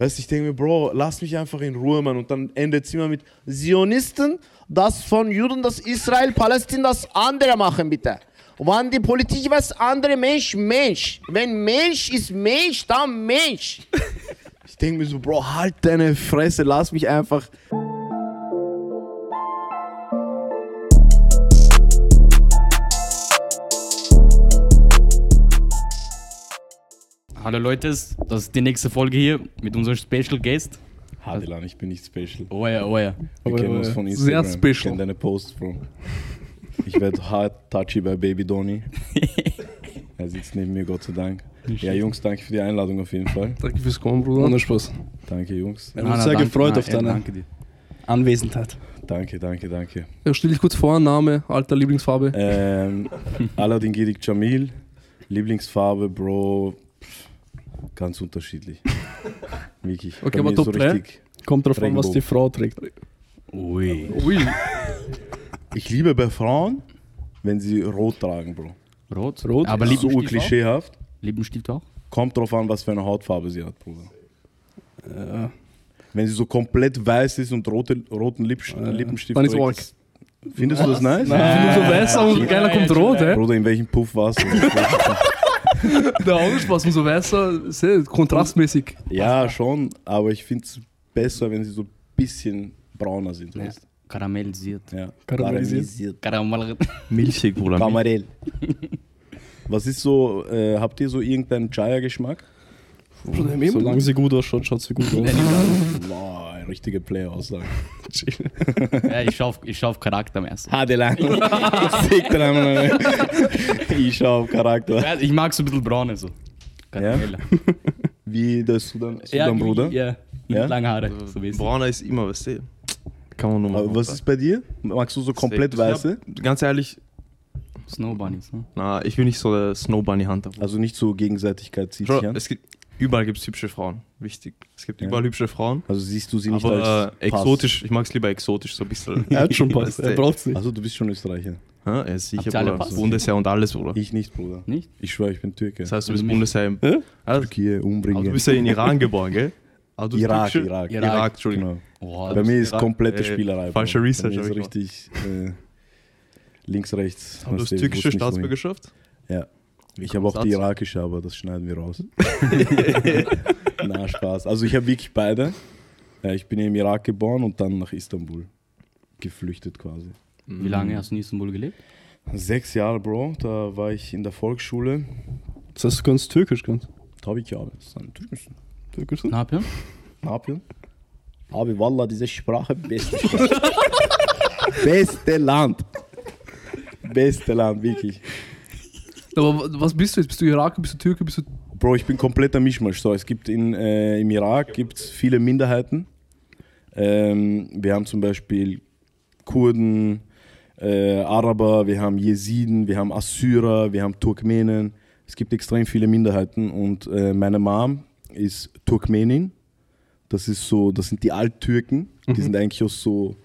Weißt du, ich denke mir, Bro, lass mich einfach in Ruhe, Mann. Und dann endet es immer mit Zionisten, das von Juden, das Israel, Palästina, das andere machen, bitte. Wenn die Politik was andere Mensch, Mensch. Wenn Mensch ist Mensch, dann Mensch. ich denke mir so, Bro, halt deine Fresse, lass mich einfach. Hallo Leute, das ist die nächste Folge hier mit unserem Special Guest. Hadelan, ich bin nicht special. Oh ja, oh ja. Wir Aber, kennen uns äh, von sehr Instagram. special. Ich kenne deine Posts, Bro. Ich werde hart touchy bei Baby Donny. er sitzt neben mir, Gott sei Dank. Ja, Jungs, danke für die Einladung auf jeden Fall. Danke fürs Kommen, Bruder. Ohne Spaß. Danke, Jungs. Wir haben uns sehr danke, gefreut na, auf deine Danke dir. Anwesenheit. Danke, danke, danke. Ja, stell dich kurz vor, Name, Alter, Lieblingsfarbe. Ähm, Aladdin Girik Jamil, Lieblingsfarbe, Bro, ganz unterschiedlich. Wirklich. Okay, Bei aber Top drei? Kommt drauf an, was Regenbogen. die Frau trägt. Ui. Ui. Ich liebe bei Frauen, wenn sie rot tragen, Bro. Rot? Rot? Aber so Lippenstift auch? klischeehaft. Lippenstift auch? Kommt drauf an, was für eine Hautfarbe sie hat, Bruder. Ja. Wenn sie so komplett weiß ist und rote, roten Lippst Äh, Lippenstift dann ist ist- Findest du das nice? Ich finde so weißer und geiler kommt rot, hä? Bruder, in welchem Puff warst du? Der Ausspaß und so weißer, sehr kontrastmäßig. ja, schon, aber ich finde es besser, wenn sie so ein bisschen brauner sind. Ja. Weißt? Karamellisiert. Ja. Karamellisiert. Karamell. Milchig, Bruder. Karamell. Was ist so, äh, habt ihr so irgendeinen Chaya-Geschmack? Solange sie gut ausschaut, schaut sie gut aus. Richtige Player-Aussage. ja, ich schau auf, ich schau auf Charakter am ersten. Hadelang. Ich schau auf Charakter. Ja, ich mag so ein bisschen braune so. Karamell. Wie der Sudan, Sudan Bruder? Ja, Ja? lange Haare. So. Brauner ist immer, weißt du. Kann man nur mal Aber was ist bei dir? Magst du so komplett weiße? Ganz ehrlich, Snow Bunnies, ne? na, ich bin nicht so der Snow Bunny Hunter. Also nicht so Gegenseitigkeit zieht Bro, sich an? es gibt, überall gibt es hübsche Frauen. Wichtig. Es gibt Ja. überall hübsche Frauen. Also siehst du sie nicht aber als äh, Pass. exotisch, ich mag es lieber exotisch, so ein bisschen. Er hat schon Pass, er du? braucht's nicht. Also du bist schon Österreicher. Ja, er ist sicher, Bruder. Bundesheer und alles, Bruder. Ich nicht, Bruder. Nicht? Ich schwöre, ich bin Türke. Das heißt, du Also bist mich- Bundesheer im. Hä? Also, Türkei, aber umbringen. du bist ja in Iran geboren, gell? Bist Irak, türkische- Irak. Irak. Irak, Entschuldigung. Genau. Oh, Bei mir ist Irak, komplette äh, Spielerei. falscher. Research, Bei mir ist ich richtig äh, links, rechts. Aber du hast du, türkische. Staatsbürgerschaft? Ja. Ich habe auch die irakische, aber das schneiden wir raus. Na, Spaß. Also ich habe wirklich beide. Ich bin im Irak geboren und dann nach Istanbul geflüchtet quasi. Wie lange hast du in Istanbul gelebt? Sechs Jahre, Bro. Da war ich in der Volksschule. Das heißt, du kannst Türkisch, kannst Tabii ki abi. Sen Türk müsün? Türkisch? Na, ja? Ne yapıyorsun? Abi valla diese Sprache beste Sprache. beste Land. Beste Land, wirklich. Aber wa- was bist du jetzt? Bist du Iraker, bist du Türke, bist du... Bro, ich bin kompletter Mischmasch. So, es gibt in, äh, im Irak gibt's viele Minderheiten. Ähm, wir haben zum Beispiel Kurden, äh, Araber, wir haben Jesiden, wir haben Assyrer, wir haben Turkmenen. Es gibt extrem viele Minderheiten und äh, meine Mom ist Turkmenin. Das ist so, das sind die Alttürken. Die sind eigentlich aus so,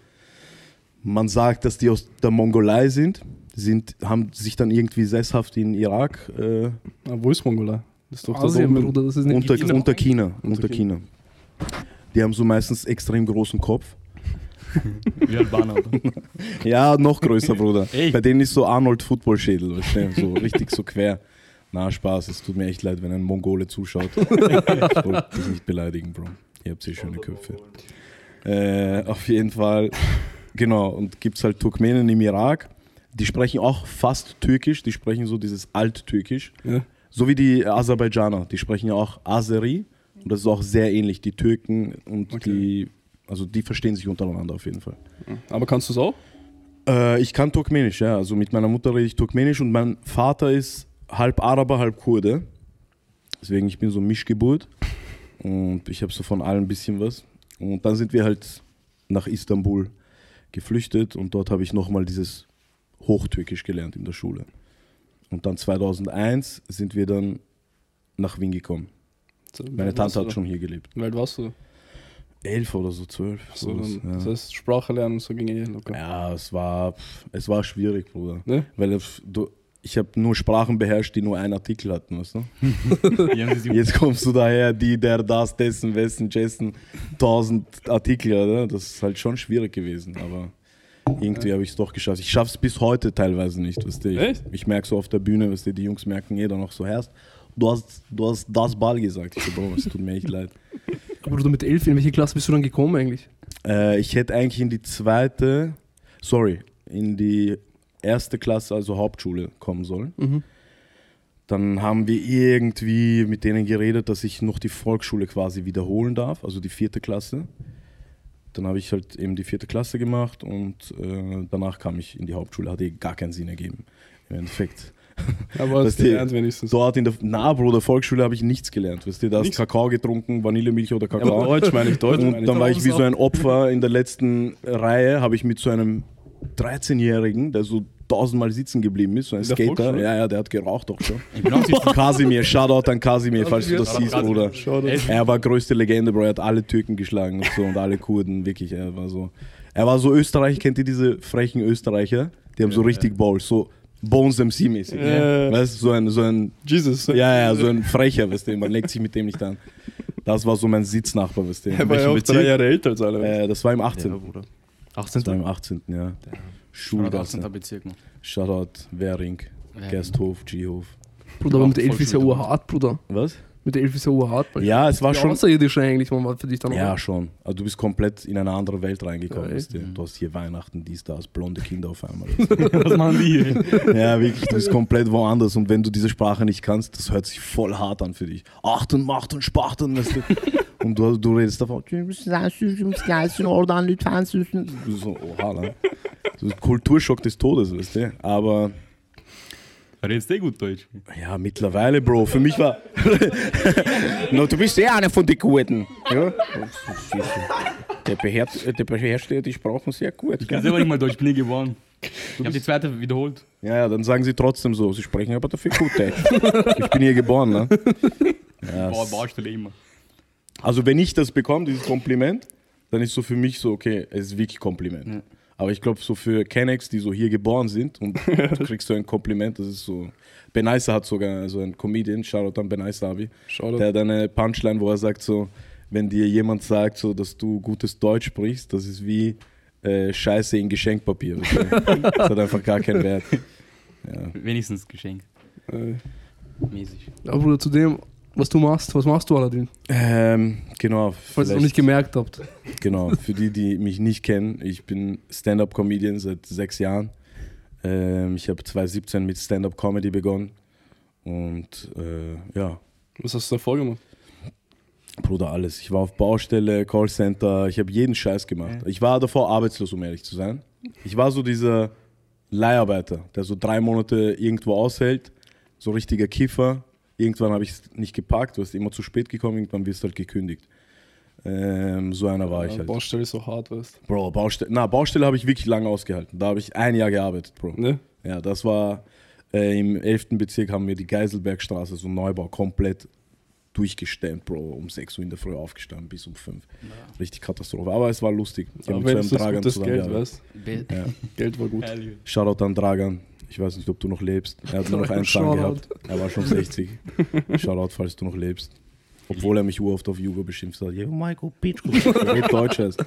man sagt, dass die aus der Mongolei sind. Sind haben sich dann irgendwie sesshaft in Irak äh, Ah, wo ist Mongolei? Das ist doch da Asien, oben, Bruder, das ist nicht unter, China. unter China. Unter Unter China. Die haben so meistens extrem großen Kopf. Wie Albaner, oder? Ja, noch größer, Bruder. Ey. Bei denen ist so Arnold Football-Schädel, weißt du, so richtig so quer. Na, Spaß, es tut mir echt leid, wenn ein Mongole zuschaut. Ich wollte dich nicht beleidigen, Bro. Ihr habt sehr schöne Köpfe. Äh, auf jeden Fall, genau, und gibt es halt Turkmenen im Irak, die sprechen auch fast Türkisch, die sprechen so dieses Alttürkisch. Ja. So wie die Aserbaidschaner, die sprechen ja auch Azeri und das ist auch sehr ähnlich. Die Türken und Okay. die, also die verstehen sich untereinander auf jeden Fall. Aber kannst du es auch? Äh, ich kann Turkmenisch, ja. Also mit meiner Mutter rede ich Turkmenisch und mein Vater ist halb Araber, halb Kurde. Deswegen ich bin so Mischgeburt und ich habe so von allem ein bisschen was. Und dann sind wir halt nach Istanbul geflüchtet und dort habe ich nochmal dieses Hochtürkisch gelernt in der Schule. Und dann 2001 sind wir dann nach Wien gekommen. Meine Tante hat schon hier gelebt. Wie alt warst du? Elf oder so, zwölf. So, dann, ja. Das heißt, Sprache lernen, so ging eh locker. Ja, es war, es war schwierig, Bruder. Ne? Weil du, ich habe nur Sprachen beherrscht, die nur einen Artikel hatten, weißt du? Jetzt kommst du daher, die, der, das, dessen, wessen, Jessen, tausend Artikel, oder? Das ist halt schon schwierig gewesen, aber irgendwie habe ich es doch geschafft. Ich schaffe es bis heute teilweise nicht, weißt du? Ich, Echt? ich merke so auf der Bühne, weißt du, die Jungs merken jeder noch so, Herst, du hast, du hast das Ball gesagt. Ich so, Bro, es tut mir echt leid. Aber du mit elf, in welche Klasse bist du dann gekommen eigentlich? Äh, ich hätte eigentlich in die zweite, sorry, in die erste Klasse, also Hauptschule, kommen sollen. Mhm. Dann haben wir irgendwie mit denen geredet, dass ich noch die Volksschule quasi wiederholen darf, also die vierte Klasse. Dann habe ich halt eben die vierte Klasse gemacht und äh, danach kam ich in die Hauptschule, hat eh gar keinen Sinn ergeben. Im Endeffekt. Aber hast die- gelernt wenigstens. Dort in der, na Bro, der Volksschule habe ich nichts gelernt. Weißt du, da hast Nichts? Kakao getrunken, Vanillemilch oder Ja, Kakao. aber Deutsch meine ich, Deutsch Und dann war ich wie so ein Opfer in der letzten Reihe, habe ich mit so einem 13-Jährigen, der so tausendmal sitzen geblieben ist, so ein der Skater. Volksschule? Ja, ja, der hat geraucht doch schon. Ich bin auch süß. Kasimir, Shoutout an Kasimir, falls du das Shoutout siehst. Bruder. Er war größte Legende, Bro. Er hat alle Türken geschlagen und so und alle Kurden, wirklich. Er war so. Er war so Österreich, kennt ihr diese frechen Österreicher? Die haben so richtig Balls, so Bones MC-mäßig. Ja. Weißt du, so ein, so ein Jesus. ja, ja, so ein Frecher, weißt du, man legt sich mit dem nicht an. Das war so mein Sitznachbar, weißt du. Er war ja auch Bezirk? drei Jahre älter als alle. Äh, das war im 18. Ja, Bruder. Das 18. war im 18. Ja. Oder 18. Schulgasse. Shoutout, Währing. Gersthof, G-Hof. Bruder, aber mit elf ist ja urhart, Bruder. Was? Mit elf ist ja urhart. weil- Ja, es war schon. Außerirdisch eigentlich, man war für dich dann auch. Ja, schon. Also du bist komplett in eine andere Welt reingekommen. Ja, du. hast hier Weihnachten, dies, das, blonde Kinder auf einmal. Was machen die hier? ja, wirklich, du bist komplett woanders. Und wenn du diese Sprache nicht kannst, das hört sich voll hart an für dich. Achten, Macht und Spachten, weißt du. Und du, du redest davon. Du so, oha, ne? Kulturschock des Todes, weißt du. Aber Redest du gut Deutsch? ja, mittlerweile, Bro, für mich war. no, du bist ja einer von den Guten. Ja? Der beherrscht, der beherrscht ja die Sprachen sehr gut. Ich kann selber nicht mal Deutsch, bin nie geboren. Ich habe die zweite wiederholt. Ja, ja, dann sagen sie trotzdem so. Sie sprechen aber dafür gut Deutsch. ich bin hier geboren, ne? Ja, Baustelle immer. also wenn ich das bekomme, dieses Kompliment, dann ist so für mich so, okay, es ist wirklich Kompliment. Ja. Aber ich glaube, so für Kennex, die so hier geboren sind und du kriegst so ein Kompliment, das ist so. Benaisa hat sogar so ein Comedian, Shoutout an Benaisa Abi, Shoutout. der hat eine Punchline, wo er sagt so, wenn dir jemand sagt, so, dass du gutes Deutsch sprichst, das ist wie äh, Scheiße in Geschenkpapier. das hat einfach gar keinen Wert. Ja. Wenigstens Geschenk. Äh, Mäßig. Aber Bruder, zu dem, was du machst, was machst du Aladdin? Ähm, genau. Falls ihr noch nicht gemerkt habt. Genau, für die, die mich nicht kennen, ich bin Stand-Up-Comedian seit sechs Jahren. Ähm, ich habe 2017 mit Stand-Up-Comedy begonnen. Und äh, ja, Was hast du davor gemacht? Bruder, alles. Ich war auf Baustelle, Callcenter, ich habe jeden Scheiß gemacht. Ich war davor arbeitslos, um ehrlich zu sein. Ich war so dieser Leiharbeiter, der so drei Monate irgendwo aushält, so richtiger Kiffer. Irgendwann habe ich es nicht gepackt, du bist immer zu spät gekommen, irgendwann wirst du halt gekündigt. Ähm, so einer war ich Ja, halt. Baustelle ist so hart, weißt Bro, Baustelle, na, Baustelle habe ich wirklich lange ausgehalten. Da habe ich ein Jahr gearbeitet, Bro. du? Ne? Ja, das war äh, im 11. Bezirk haben wir die Geiselbergstraße, so Neubau, komplett durchgestemmt, Bro. Um 6 Uhr in der Früh aufgestanden, bis um 5. Richtig Katastrophe. Aber es war lustig. Ich habe mit so einem das Dragan gutes Geld, weißt Ja. Geld war gut. Shoutout an Dragan. Ich weiß nicht, ob du noch lebst. Er hat nur noch einen Zahn gehabt. Er war schon 60. Shoutout, falls du noch lebst. Obwohl er mich uroft auf Jugo beschimpft hat. Ja, Michael Pitschko. Red Deutsch heißt.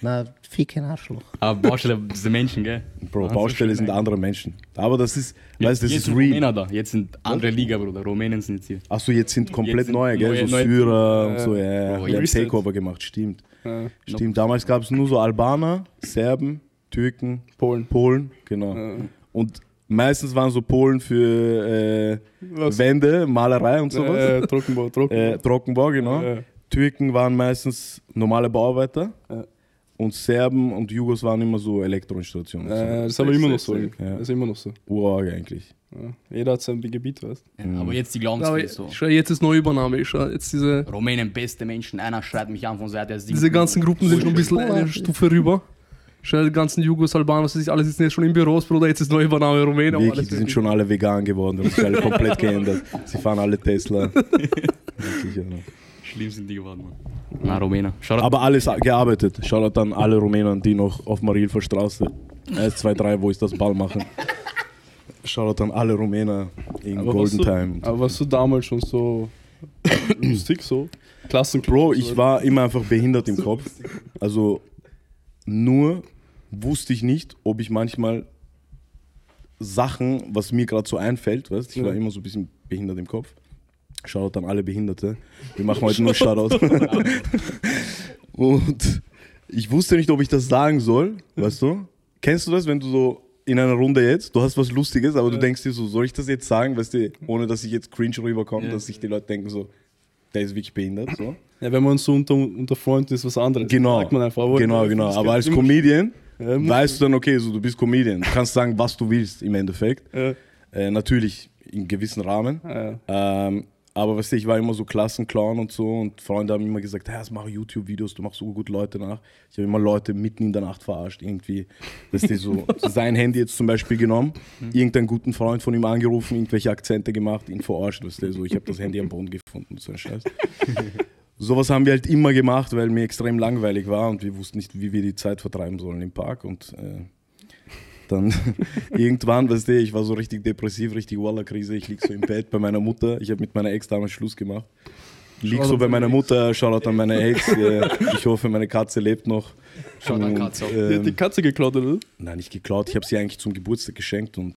Na, ficken Arschloch. Aber Baustelle, diese Menschen, gell? Bro, Wahnsinn, Baustelle sind ey. andere Menschen. Aber das ist, weißt du, das jetzt ist sind real. Rumäner da, jetzt sind andere Liga, Bruder. Rumänen sind jetzt hier. Achso, jetzt sind komplett Jetzt sind neue, gell? neue- so neue- Syrer und Ja. so, ja. ja. Oh, Die haben. Takeover gemacht, stimmt. Ja. Stimmt, damals gab es nur so Albaner, Serben, Türken, Polen. Polen, genau. Ja. Und meistens waren so Polen für äh? Wände, Malerei und sowas. Äh, Trockenbau, Trockenbau. Äh, Trockenbau, genau. Äh, Türken waren meistens normale Bauarbeiter. Und Serben und Jugos waren immer so Elektroinstallationen. äh, das ist aber immer noch so. Ja. Das ist immer noch so. Urarg eigentlich. Ja. Jeder hat sein Gebiet, weißt Ja, Aber jetzt die glauben Aber es so. schau, jetzt ist Neuübernahme. Ich schau, jetzt diese, Rumänen, beste Menschen. Einer schreit mich an von Seite der diese ganzen Gruppen sind schon ein bisschen eine Stufe rüber. Schau, die ganzen Jugos, Albaner, was weiß ich, alle sitzen jetzt schon in Büros, Bruder. Jetzt ist Neuübernahme Rumänen. aber Wirklich, alles die sind schon alle vegan geworden. Das ist alle komplett geändert. Sie fahren alle Tesla. Schlimm sind die geworden, Mann. Na, Rumäner. Schau Aber alles gearbeitet. Shoutout an alle Rumänen, die noch auf Marilfer Straße 1, 2, 3, wo ist das Ball machen. Shoutout an alle Rumäner in Aber Golden du, Time. Aber warst du damals schon so lustig, so? Klassenclub? Bro, ich war immer einfach behindert im Kopf. Also nur wusste ich nicht, ob ich manchmal Sachen, was mir gerade so einfällt, weißt ich war Ja. immer so ein bisschen behindert im Kopf. Shoutout an alle Behinderte. Wir machen heute nur Shoutout. Und ich wusste nicht, ob ich das sagen soll, weißt du? Kennst du das, wenn du so in einer Runde jetzt, du hast was Lustiges, aber du denkst dir so, soll ich das jetzt sagen, weißt du, ohne dass ich jetzt cringe rüberkomme, dass sich die Leute denken so, der ist wirklich behindert, so. Ja, wenn man so unter, unter Freunden ist, was anderes. Genau, Sagt man einfach, aber genau, genau. Aber als Comedian Ja, weißt du dann, okay, so du bist Comedian. Du kannst sagen, was du willst im Endeffekt. Ja, Äh, natürlich in gewissem Rahmen. ja. Ähm, aber weißt du, ich war immer so Klassenclown und so und Freunde haben immer gesagt, hey, mach YouTube-Videos, du machst so gut Leute nach. Ich habe immer Leute mitten in der Nacht verarscht, irgendwie. Dass die so sein Handy jetzt zum Beispiel genommen, irgendeinen guten Freund von ihm angerufen, irgendwelche Akzente gemacht, ihn verarscht, weißt du, so ich habe das Handy am Boden gefunden, so ein Scheiß. Sowas haben wir halt immer gemacht, weil mir extrem langweilig war und wir wussten nicht, wie wir die Zeit vertreiben sollen im Park und äh, dann irgendwann, weißt du, ich war so richtig depressiv, richtig Walla-Krise. Ich lieg so im Bett bei meiner Mutter. Ich habe mit meiner Ex damals Schluss gemacht. Lieg so bei meiner Mutter, Shoutout an meine Ex. äh, Ich hoffe, meine Katze lebt noch. Shoutout an Katze auch. Die hat die Ähm, Katze geklaut, oder? nein, nicht geklaut. Ich habe sie eigentlich zum Geburtstag geschenkt und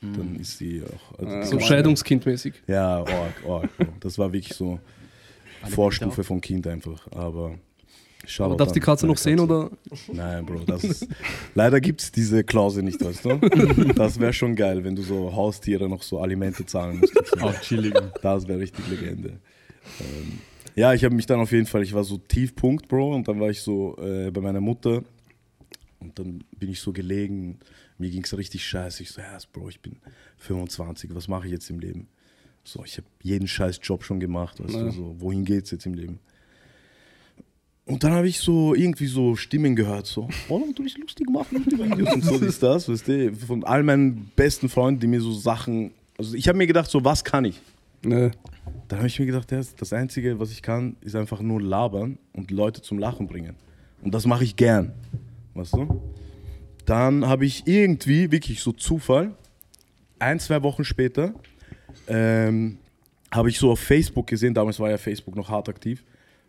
dann ist sie auch. also Ah, so Scheidungskindmäßig. Ja, org, org. Das war wirklich so Vorstufe vom Kind einfach. Aber Aber darfst an die Katze noch sehen, oder? Nein, Bro, das ist, leider gibt es diese Klausel nicht, weißt du? Das wäre schon geil, wenn du so Haustiere noch so Alimente zahlen so. Auch chillig. Das wäre richtig Legende. Ähm, ja, ich habe mich dann auf jeden Fall, ich war so Tiefpunkt, Bro, und dann war ich so äh, bei meiner Mutter und dann bin ich so gelegen. Mir ging es richtig scheiße. Ich so, ja, Bro, ich bin 25, was mache ich jetzt im Leben? So, ich habe jeden scheiß Job schon gemacht, weißt Ja. du, so, wohin geht's jetzt im Leben? Und dann habe ich so irgendwie so Stimmen gehört, so, oh, du bist lustig, mach Videos und so ist das, weißt du, von all meinen besten Freunden, die mir so Sachen, also ich habe mir gedacht, so, was kann ich? Ne. Dann habe ich mir gedacht, ja, das Einzige, was ich kann, ist einfach nur labern und Leute zum Lachen bringen. Und das mache ich gern. Weißt du? Dann habe ich irgendwie, wirklich so Zufall, ein, zwei Wochen später, ähm, habe ich so auf Facebook gesehen, damals war ja Facebook noch hart aktiv,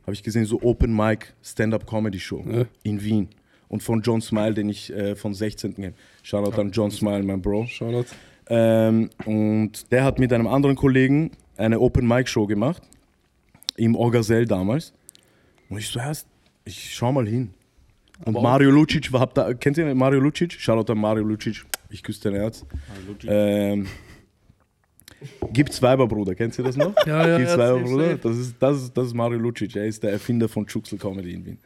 habe ich gesehen, so Open Mic Stand-Up Comedy Show Ja. in Wien. Und von John Smile, den ich äh, von 16. kenne. Shoutout an John Smile, mein Bro. Shoutout. Ähm, und der hat mit einem anderen Kollegen eine Open Mic Show gemacht. Im Orgasell damals. Und ich so, ja, ich schau mal hin. Und Mario Lucic, war, ihr- kennt ihr Mario Lucic? Shoutout an Mario Lucic. Ich küsse dein Herz. Ähm, Gibt's Weiber, Bruder, kennst du das noch? Ja, ja, Gibt's ja, Weiber, safe, Bruder? safe. Das ist, das, ist, das ist Mario Lucic, er ist der Erfinder von Chuxel Comedy in Wien.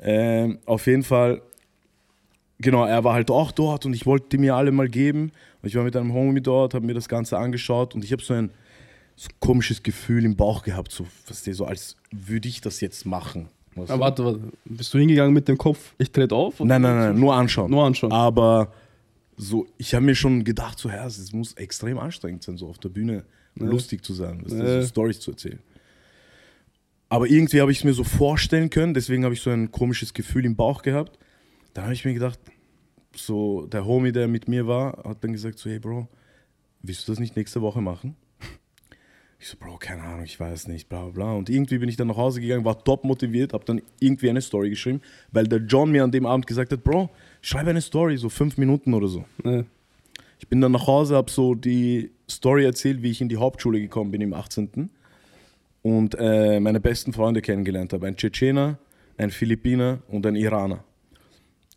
Ähm, auf jeden Fall, genau, er war halt auch dort und ich wollte die mir alle mal geben. Und ich war mit einem Homie dort, habe mir das Ganze angeschaut und ich habe so ein so komisches Gefühl im Bauch gehabt, so, was so als würde ich das jetzt machen. weißt du? warte, warte. Bist du hingegangen mit dem Kopf, ich trete auf? Nein, nein, nein, nur anschauen. Nur anschauen. Aber so, ich habe mir schon gedacht, so, ja, es muss extrem anstrengend sein, so auf der Bühne lustig zu sein, weißt Ja. so Stories zu erzählen. Aber irgendwie habe ich es mir so vorstellen können, deswegen habe ich so ein komisches Gefühl im Bauch gehabt. Dann habe ich mir gedacht, so, der Homie, der mit mir war, hat dann gesagt, so, hey Bro, willst du das nicht nächste Woche machen? Ich so, Bro, keine Ahnung, ich weiß nicht, bla bla bla. Und irgendwie bin ich dann nach Hause gegangen, war top motiviert, habe dann irgendwie eine Story geschrieben, weil der John mir an dem Abend gesagt hat, Bro, schreib eine Story, so fünf Minuten oder so. Ne. Ich bin dann nach Hause, habe so die Story erzählt, wie ich in die Hauptschule gekommen bin im 18. Und äh, meine besten Freunde kennengelernt habe. Ein Tschetschener, ein Philippiner und ein Iraner.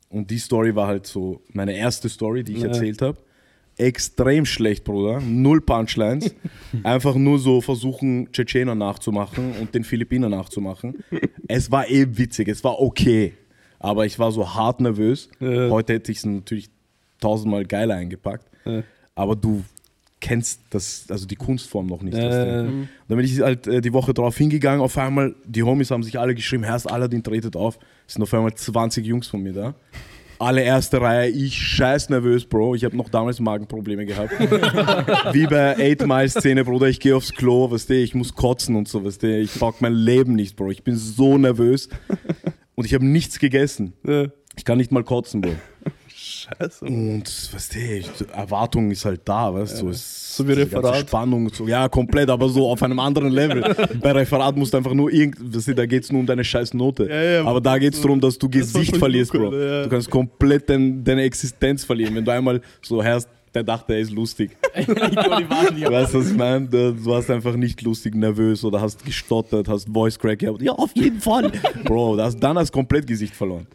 Und die Story war halt so meine erste Story, die ich Ja. erzählt habe. Extrem schlecht, Bruder. Null Punchlines. Einfach nur so versuchen, Tschetschener nachzumachen und den Philippiner nachzumachen. Es war eh witzig, es war okay. Aber ich war so hart nervös. Ja. Heute hätte ich es natürlich tausendmal geiler eingepackt. Ja. Aber du kennst das, also die Kunstform noch nicht. Ja. Dann bin ich halt äh, die Woche drauf hingegangen. Auf einmal, die Homies haben sich alle geschrieben: Herrst Aladdin tretet auf. Es sind auf einmal 20 Jungs von mir da. Alle erste Reihe, ich scheiß nervös, Bro. Ich habe noch damals Magenprobleme gehabt. Wie bei 8 Mile Szene, Bruder. Ich gehe aufs Klo, weißt du, ich muss kotzen und so, weißt du. Ich pack mein Leben nicht, Bro. Ich bin so nervös. Und ich habe nichts gegessen. Ich kann nicht mal kotzen, Bro. Scheiße. Und weißt du, Erwartung ist halt da, weißt du, es So wie diese ganze Referat. Spannung, so, ja, komplett, aber so auf einem anderen Level. Bei Referat musst du einfach nur irgend, weißt du, da geht es nur um deine scheiß Note. Ja, ja, aber da geht es darum, dass du Das Gesicht verlierst, cool, Bro. ja. Du kannst komplett dein, deine Existenz verlieren, wenn du einmal so hörst, der dachte, er ist lustig. Weißt du, was ich meine? Du du warst einfach nicht lustig, nervös oder hast gestottert, hast Voice Crack gehabt. Ja, auf jeden Fall. Bro, das, dann hast du komplett Gesicht verloren.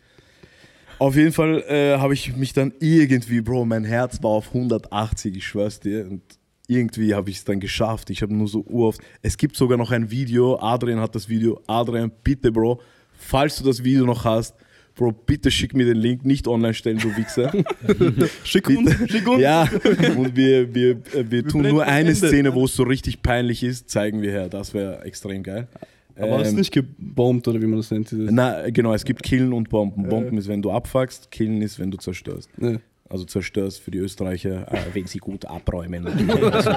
Auf jeden Fall äh, habe ich mich dann irgendwie, Bro, mein Herz war auf 180, ich schwör's dir. Und irgendwie habe ich es dann geschafft. Ich habe nur so uroft. Es gibt sogar noch ein Video, Adrian hat das Video. Adrian, bitte, Bro, falls du das Video noch hast, Bro, bitte schick mir den Link, nicht online stellen, du Wichser. Schick uns, schick uns. Ja, und wir, wir, äh, wir tun blenden nur eine. Szene, wo es so richtig peinlich ist, zeigen wir her. Das wäre extrem geil. Aber hast Ähm, du nicht gebombt oder wie man das nennt? Dieses, na, genau, es gibt Killen und Bomben. Bomben ist, wenn du abfuckst, Killen ist, wenn du zerstörst. ne. Also zerstörst für die Österreicher, äh, wenn sie gut abräumen und also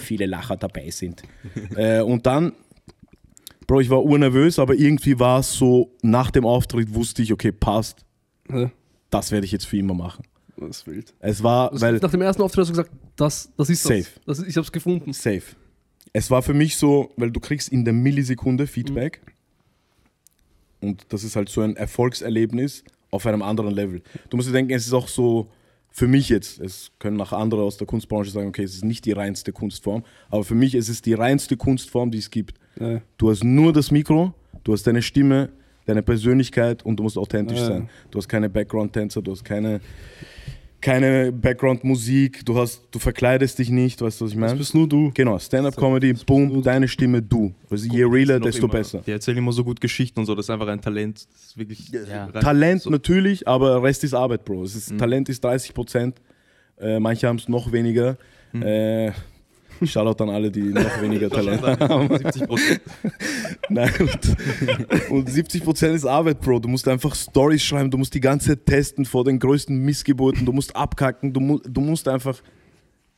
viele Lacher dabei sind. Äh, und dann, Bro, ich war urnervös, aber irgendwie war es so, nach dem Auftritt wusste ich, okay, passt, Ja, das werde ich jetzt für immer machen. Das ist wild. Es war, Also weil nach dem ersten Auftritt hast du gesagt, das, das ist Safe. das. das ist, ich hab's gefunden. Safe. Es war für mich so, weil du kriegst in der Millisekunde Feedback und das ist halt so ein Erfolgserlebnis auf einem anderen Level. Du musst dir denken, es ist auch so für mich jetzt, es können nach andere aus der Kunstbranche sagen, okay, es ist nicht die reinste Kunstform, aber für mich es ist die reinste Kunstform, die es gibt. Ja. Du hast nur das Mikro, du hast deine Stimme, deine Persönlichkeit und du musst authentisch Ja. sein. Du hast keine Background-Tänzer, du hast keine, keine Background-Musik, du, hast, du verkleidest dich nicht, weißt du, was ich Das meine? bist nur du. Genau, Stand-up-Comedy, boom, deine Stimme, du. Also je realer, desto immer, besser. Die erzählen immer so gut Geschichten und so, das ist einfach ein Talent. Das ist wirklich Ja. Talent so, natürlich, aber Rest ist Arbeit, Bro. Ist, Talent ist 30 Prozent, äh, manche haben es noch weniger. Äh, Shoutout an alle, die noch weniger Talent haben. 70 Prozent. Nein, und, und 70 Prozent ist Arbeit, Bro. Du musst einfach Stories schreiben, du musst die ganze Zeit testen vor den größten Missgeburten, du musst abkacken, du, mu du musst einfach,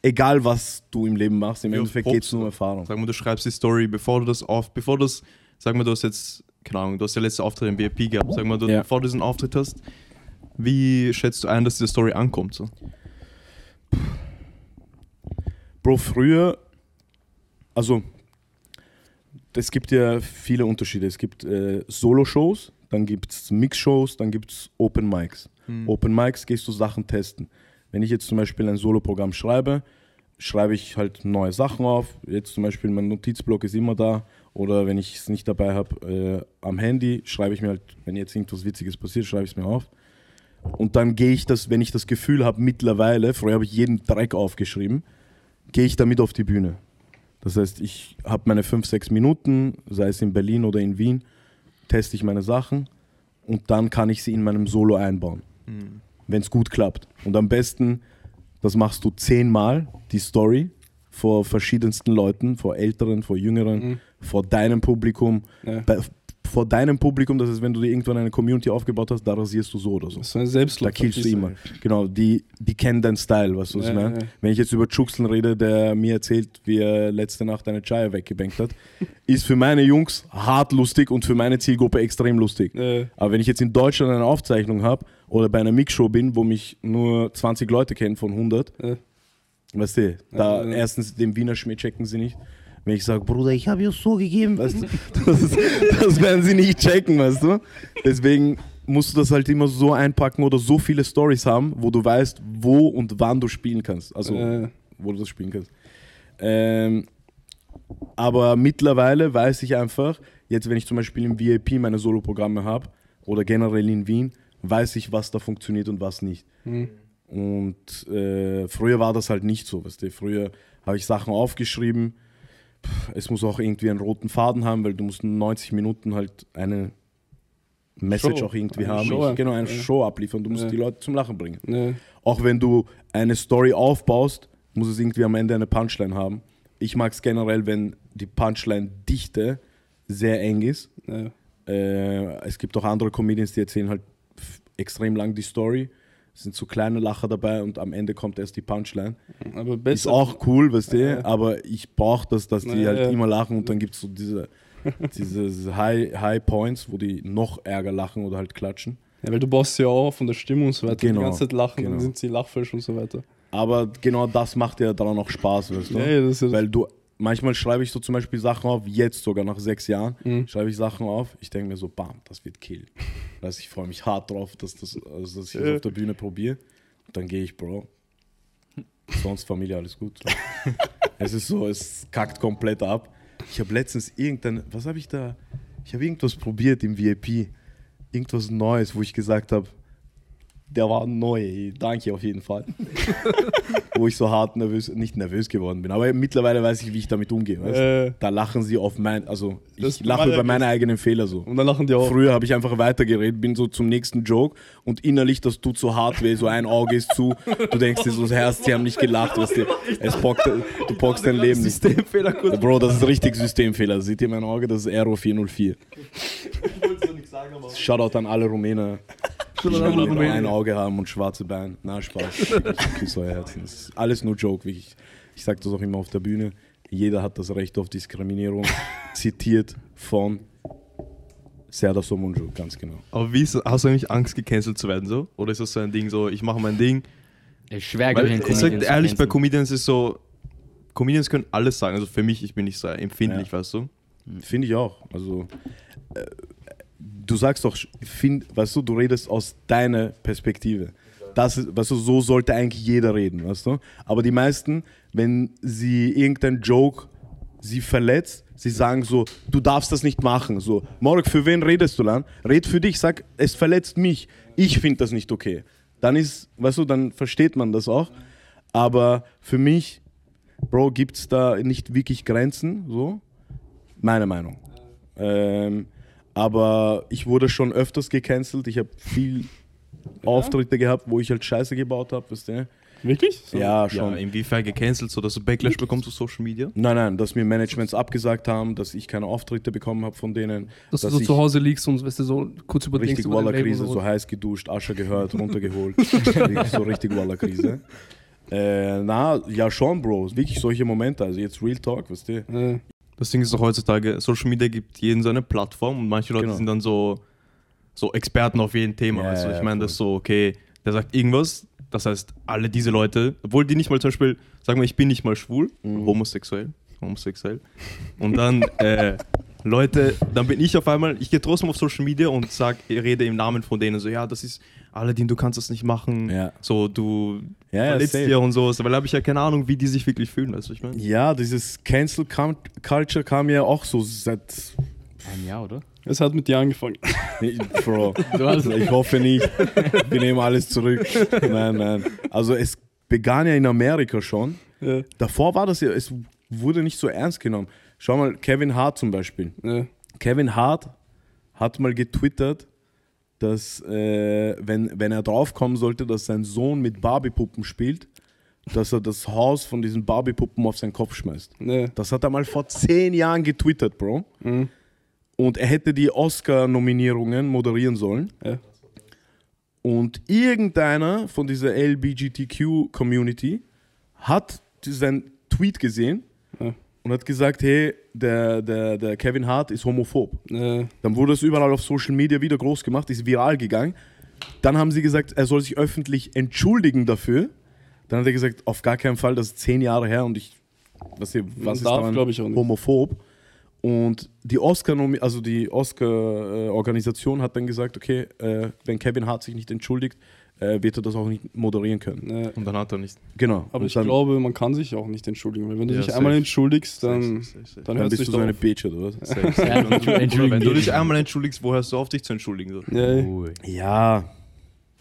egal was du im Leben machst, im oft Endeffekt geht es nur um? Erfahrung. Sag mal, du schreibst die Story, bevor du das auf, bevor du das, sag mal, du hast jetzt, keine Ahnung, du hast der letzte Auftritt im VIP gehabt, sag mal, du, Ja. bevor du diesen Auftritt hast, wie schätzt du ein, dass diese Story ankommt? So? Bro, früher, also es gibt ja viele Unterschiede. Es gibt äh, Solo-Shows, dann gibt es Mix-Shows, dann gibt es Open Mics. Open Mics gehst du Sachen testen. Wenn ich jetzt zum Beispiel ein Solo-Programm schreibe, schreibe ich halt neue Sachen auf. Jetzt zum Beispiel mein Notizblock ist immer da. Oder wenn ich es nicht dabei habe, äh, am Handy schreibe ich mir halt, wenn jetzt irgendwas Witziges passiert, schreibe ich es mir auf. Und dann gehe ich das, wenn ich das Gefühl habe, mittlerweile, früher habe ich jeden Dreck aufgeschrieben, gehe ich damit auf die Bühne. Das heißt, ich habe meine fünf, sechs Minuten, sei es in Berlin oder in Wien, teste ich meine Sachen und dann kann ich sie in meinem Solo einbauen, wenn es gut klappt. Und am besten, das machst du zehnmal, die Story, vor verschiedensten Leuten, vor Älteren, vor Jüngeren, vor deinem Publikum, Ja. bei, vor deinem Publikum, das heißt, wenn du dir irgendwann eine Community aufgebaut hast, da rasierst du so oder so. Das ist ein Da Selbstläufer. killst du immer. Genau, die, die kennen deinen Style, weißt du, was ich Ja, meine? ja. Wenn ich jetzt über Chuxeln rede, der mir erzählt, wie er letzte Nacht eine Chaya weggebankt hat, ist für meine Jungs hart lustig und für meine Zielgruppe extrem lustig. Ja. Aber wenn ich jetzt in Deutschland eine Aufzeichnung habe oder bei einer Mixshow bin, wo mich nur 20 Leute kennen von 100, Ja. weißt du, da erstens den Wiener Schmäh checken sie nicht. Wenn ich sage, Bruder, ich habe ihr so gegeben, weißt du, das, ist, das werden sie nicht checken, weißt du. Deswegen musst du das halt immer so einpacken oder so viele Stories haben, wo du weißt, wo und wann du spielen kannst. Also, Äh, wo du das spielen kannst. Ähm, aber mittlerweile weiß ich einfach, jetzt wenn ich zum Beispiel im VIP meine Soloprogramme habe oder generell in Wien, weiß ich, was da funktioniert und was nicht. Mhm. Und äh, früher war das halt nicht so. Weißt du? Früher habe ich Sachen aufgeschrieben. Es muss auch irgendwie einen roten Faden haben, weil du musst in 90 Minuten halt eine Message Show. auch irgendwie Eine haben. Show, genau, eine ja. Show abliefern. Du musst Ja. die Leute zum Lachen bringen. ja. Auch wenn du eine Story aufbaust, muss es irgendwie am Ende eine Punchline haben. Ich mag es generell, wenn die Punchline-Dichte sehr eng ist. Äh, es gibt auch andere Comedians, die erzählen halt extrem lang die Story. Sind so kleine Lacher dabei und am Ende kommt erst die Punchline. Aber Ist auch cool, weißt du, Ja. aber ich brauche das, dass die Ja, halt ja. immer lachen und dann gibt es so diese, diese High, High Points, wo die noch ärger lachen oder halt klatschen. Ja, weil du baust sie ja auch von der Stimmung und so weiter. Genau, Die ganze Zeit lachen, genau. dann sind sie lachfälsch und so weiter. Aber genau das macht ja daran auch Spaß, weißt du? Ja, ja, das ist Weil du, manchmal schreibe ich so zum Beispiel Sachen auf, jetzt sogar nach sechs Jahren, Mhm. schreibe ich Sachen auf, ich denke mir so, bam, das wird kill. Weißt, ich freue mich hart drauf, dass, das, also, dass ich das auf der Bühne probiere. Dann gehe ich, Bro. Sonst Familie, alles gut. es ist so, es kackt komplett ab. Ich habe letztens irgendein, was habe ich da? Ich habe irgendwas probiert im VIP. Irgendwas Neues, wo ich gesagt habe, der war neu. Danke auf jeden Fall. Wo ich so hart nervös, nicht nervös geworden bin. Aber mittlerweile weiß ich, wie ich damit umgehe. Weißt? Äh, Da lachen sie auf mein, also ich lache über meine eigenen Fehler so. und dann lachen die auch. Früher habe ich einfach weitergeredet, bin so zum nächsten Joke und innerlich, das tut so hart weh, so ein Auge ist zu. Du denkst dir so, das Herz, sie haben nicht gelacht, weißt du. Es bockt, du bockst dein Leben nicht. Systemfehler kurz. Bro, das ist richtig Systemfehler. Seht ihr mein Auge? Das ist Aero 404. Shoutout an alle Rumäner, die nur ein Auge haben und schwarze Beine. Na, Spaß. Ich küsse euer Herzen. Das ist alles nur Joke. Wie ich ich sage das auch immer auf der Bühne. Jeder hat das Recht auf Diskriminierung. Zitiert von Serdar Somuncu, ganz genau. Aber wie ist, hast du eigentlich Angst, gecancelt zu werden so? Oder ist das so ein Ding so, ich mache mein Ding? Ist schwer, Weil, ich sag ehrlich, bei. Comedians ist so, Comedians können alles sagen. Also für mich, ich bin nicht so empfindlich, Ja. weißt du? Finde ich auch. Also, äh, du sagst doch, find, weißt du, du redest aus deiner Perspektive. Das weißt du, so sollte eigentlich jeder reden, weißt du? Aber die meisten, wenn sie irgendein Joke sie verletzt, sie sagen so, du darfst das nicht machen. So, Morg, für wen redest du dann? Red für dich, sag, es verletzt mich. Ich finde das nicht okay. Dann ist, weißt du, dann versteht man das auch. Aber für mich, Bro, gibt es da nicht wirklich Grenzen, so. Meine Meinung. Ähm, aber ich wurde schon öfters gecancelt. Ich habe viel Auftritte gehabt, wo ich halt Scheiße gebaut habe, weißt du? Wirklich? So. Ja, Ja, schon. inwiefern gecancelt, so dass du Backlash bekommst auf Social Media? Nein, nein, dass mir Managements abgesagt haben, dass ich keine Auftritte bekommen habe von denen. Dass, dass du so zu Hause liegst und weißt du, so kurz überdenkst richtig über Walla-Krise, oder so heiß geduscht, Asche gehört, runtergeholt. wirklich so richtig Walla-Krise. Äh, na, ja schon, Bro. Wirklich solche Momente. Also jetzt Real Talk, weißt du? Äh, Das Ding ist doch heutzutage, Social Media gibt jedem seine Plattform und manche Leute Genau. sind dann so, so Experten auf jedem Thema. Ja, weißt du? ja, Ich meine, das ist so, okay, der sagt irgendwas, das heißt, alle diese Leute, obwohl die nicht mal zum Beispiel, sagen wir, ich bin nicht mal schwul, Mhm. homosexuell, homosexuell. Und dann, äh, Leute, dann bin ich auf einmal, ich gehe trotzdem auf Social Media und sag, ich rede im Namen von denen so, ja, das ist Aladdin, du kannst das nicht machen. Ja. So, du Ja, ja, verletzt dir und sowas. Weil da habe ich ja keine Ahnung, wie die sich wirklich fühlen, weißt du, ich meine. Ja, dieses Cancel Culture kam ja auch so seit. Ein Jahr, oder? es hat mit dir angefangen. Nee, Bro, Du hast- ich hoffe nicht. Wir nehmen alles zurück. Nein, nein. Also, es begann ja in Amerika schon. Ja. Davor war das ja, es wurde nicht so ernst genommen. Schau mal, Kevin Hart zum Beispiel. Ja. Kevin Hart hat mal getwittert, dass äh, wenn, wenn er draufkommen sollte, dass sein Sohn mit Barbie-Puppen spielt, dass er das Haus von diesen Barbie-Puppen auf seinen Kopf schmeißt. Ja. Das hat er mal vor zehn Jahren getwittert, Bro. Mhm. Und er hätte die Oscar-Nominierungen moderieren sollen. Ja. Und irgendeiner von dieser LBGTQ-Community hat seinen Tweet gesehen. Und hat gesagt, hey, der, der, der Kevin Hart ist homophob. Ja. Dann wurde es überall auf Social Media wieder groß gemacht, ist viral gegangen. Dann haben sie gesagt, er soll sich öffentlich entschuldigen dafür. Dann hat er gesagt, auf gar keinen Fall, das ist zehn Jahre her und ich, was, hier, was ist daran ich, homophob? Und die Oscar, also die Oscar-Organisation hat dann gesagt, okay, äh, wenn Kevin Hart sich nicht entschuldigt, äh, wird er das auch nicht moderieren können. Ja. Und dann hat er nicht. Genau. Aber und ich dann, glaube, man kann sich auch nicht entschuldigen, weil wenn du Ja, dich safe. einmal entschuldigst, dann, Safe, safe, safe. dann dann hörst bist du du dich so eine Bitch oder was? Safe, Ja, safe. entschuldigen Wenn du dich einmal entschuldigst, wo hörst du auf, dich zu entschuldigen? Ja, ja. Ja,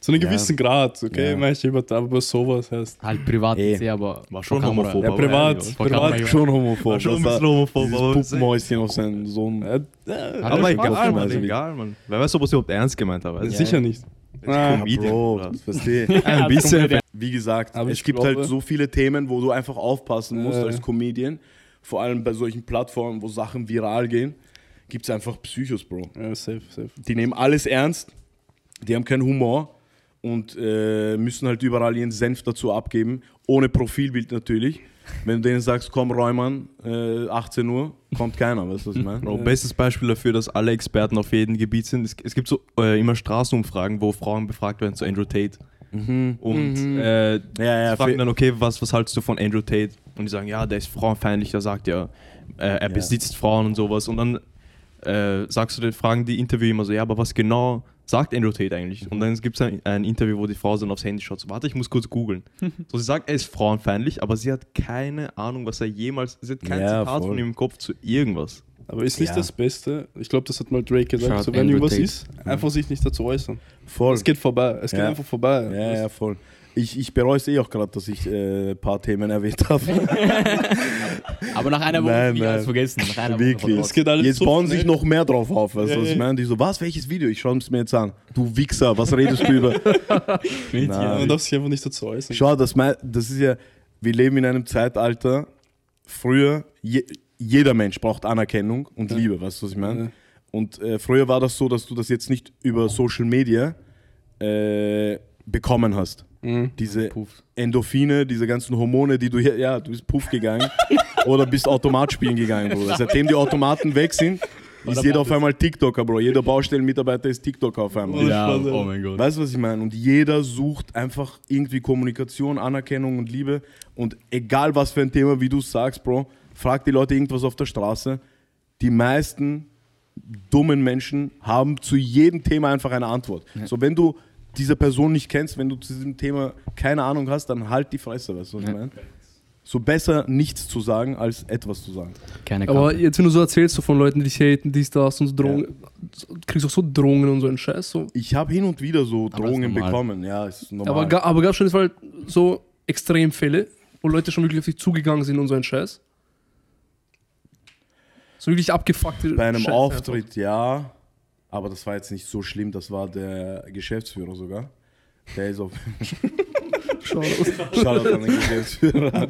Zu einem Ja. gewissen Grad, okay? Ja. Manche übertreiben, aber sowas heißt. Halt privat jetzt eh, aber War schon homophob. Ja, privat, Vor privat. Schon homophob. War schon ein bisschen homophob, aber- Puppenmäuschen auf seinen Sohn. Äh, äh, Aber er egal, Mann, egal, Mann. Wer weiß, ob er es überhaupt ernst gemeint hat. du? Sicher nicht. Ah, Comedian, Bro, verstehe. Ein bisschen. Wie gesagt, Aber es gibt glaube- halt so viele Themen, wo du einfach aufpassen musst Ja. als Comedian. Vor allem bei solchen Plattformen, wo Sachen viral gehen, gibt es einfach Psychos, Bro. Ja, safe, safe. Die nehmen alles ernst, die haben keinen Humor und äh, müssen halt überall ihren Senf dazu abgeben, ohne Profilbild natürlich. Wenn du denen sagst, komm Räumann, äh, 18 Uhr, kommt keiner, weißt du, was ich meine? Bro, bestes Beispiel dafür, dass alle Experten auf jedem Gebiet sind. Es, es gibt so äh, immer Straßenumfragen, wo Frauen befragt werden zu Andrew Tate. Und äh, Ja, ja, die fragen dann, okay, was, was haltst du von Andrew Tate? Und die sagen, ja, der ist frauenfeindlich, der sagt ja, äh, er besitzt Frauen und sowas. Und dann äh, sagst du, den- fragen die Interviewer immer so, ja, aber was genau sagt Andrew Tate eigentlich? Und dann gibt es ein, ein Interview, wo die Frau dann aufs Handy schaut, so, warte, ich muss kurz googeln. so, sie sagt, er ist frauenfeindlich, aber sie hat keine Ahnung, was er jemals, sie hat kein Ja, Zitat voll. von ihm im Kopf zu irgendwas. Aber ist nicht Ja. das Beste, ich glaube, das hat mal Drake gesagt, Shout so, wenn irgendwas Tate. ist, einfach sich nicht dazu äußern. Voll. Es geht vorbei, es geht Ja. einfach vorbei. Ja, ja, voll. Ich, ich bereue es eh auch gerade, dass ich äh, ein paar Themen erwähnt habe. Aber nach einer Woche Nein, wieder nein. alles vergessen. Nach einer Wirklich. Woche Es geht alles Jetzt so bauen sich noch mehr drauf auf, weißt du, Ja, was ich ja. meine? Die so, was, welches Video? Ich schaue es mir jetzt an. Du Wichser, was redest du über? Na, Man darf sich einfach nicht dazu äußern. Schau, das, das ist ja, wir leben in einem Zeitalter, früher, je, jeder Mensch braucht Anerkennung und Liebe, weißt du, was ich meine? Ja. Und äh, früher war das so, dass du das jetzt nicht über Social Media äh, bekommen hast. Mhm. Diese Endorphine, diese ganzen Hormone, die du hier, ja, du bist Puff gegangen oder bist Automat spielen gegangen, Bruder. Seitdem die Automaten weg sind, ist jeder auf einmal TikToker, Bro. Jeder Baustellenmitarbeiter ist TikToker auf einmal. Ja, oh mein Gott. Weißt du, was ich meine? Und jeder sucht einfach irgendwie Kommunikation, Anerkennung und Liebe. Und egal was für ein Thema, wie du sagst, Bro, frag die Leute irgendwas auf der Straße. Die meisten dummen Menschen haben zu jedem Thema einfach eine Antwort. So, wenn du diese Person nicht kennst, wenn du zu diesem Thema keine Ahnung hast, dann halt die Fresse, weißt du, was ich meine? So besser nichts zu sagen, als etwas zu sagen. Keine Aber Karte. jetzt, wenn du so erzählst, so von Leuten, die dich haten, dies, das und so Drohungen, kriegst du auch so Drohungen und so einen Scheiß. So. Ich habe hin und wieder so Aber Drohungen bekommen, ja, ist normal. Aber, ga, aber gab es schon Fall so Extremfälle, wo Leute schon wirklich auf dich zugegangen sind und so einen Scheiß? So wirklich abgefuckte Bei einem Scheiß Auftritt ja, aber das war jetzt nicht so schlimm. Das war der Geschäftsführer sogar. Der ist auf. Shoutout an den Geschäftsführer.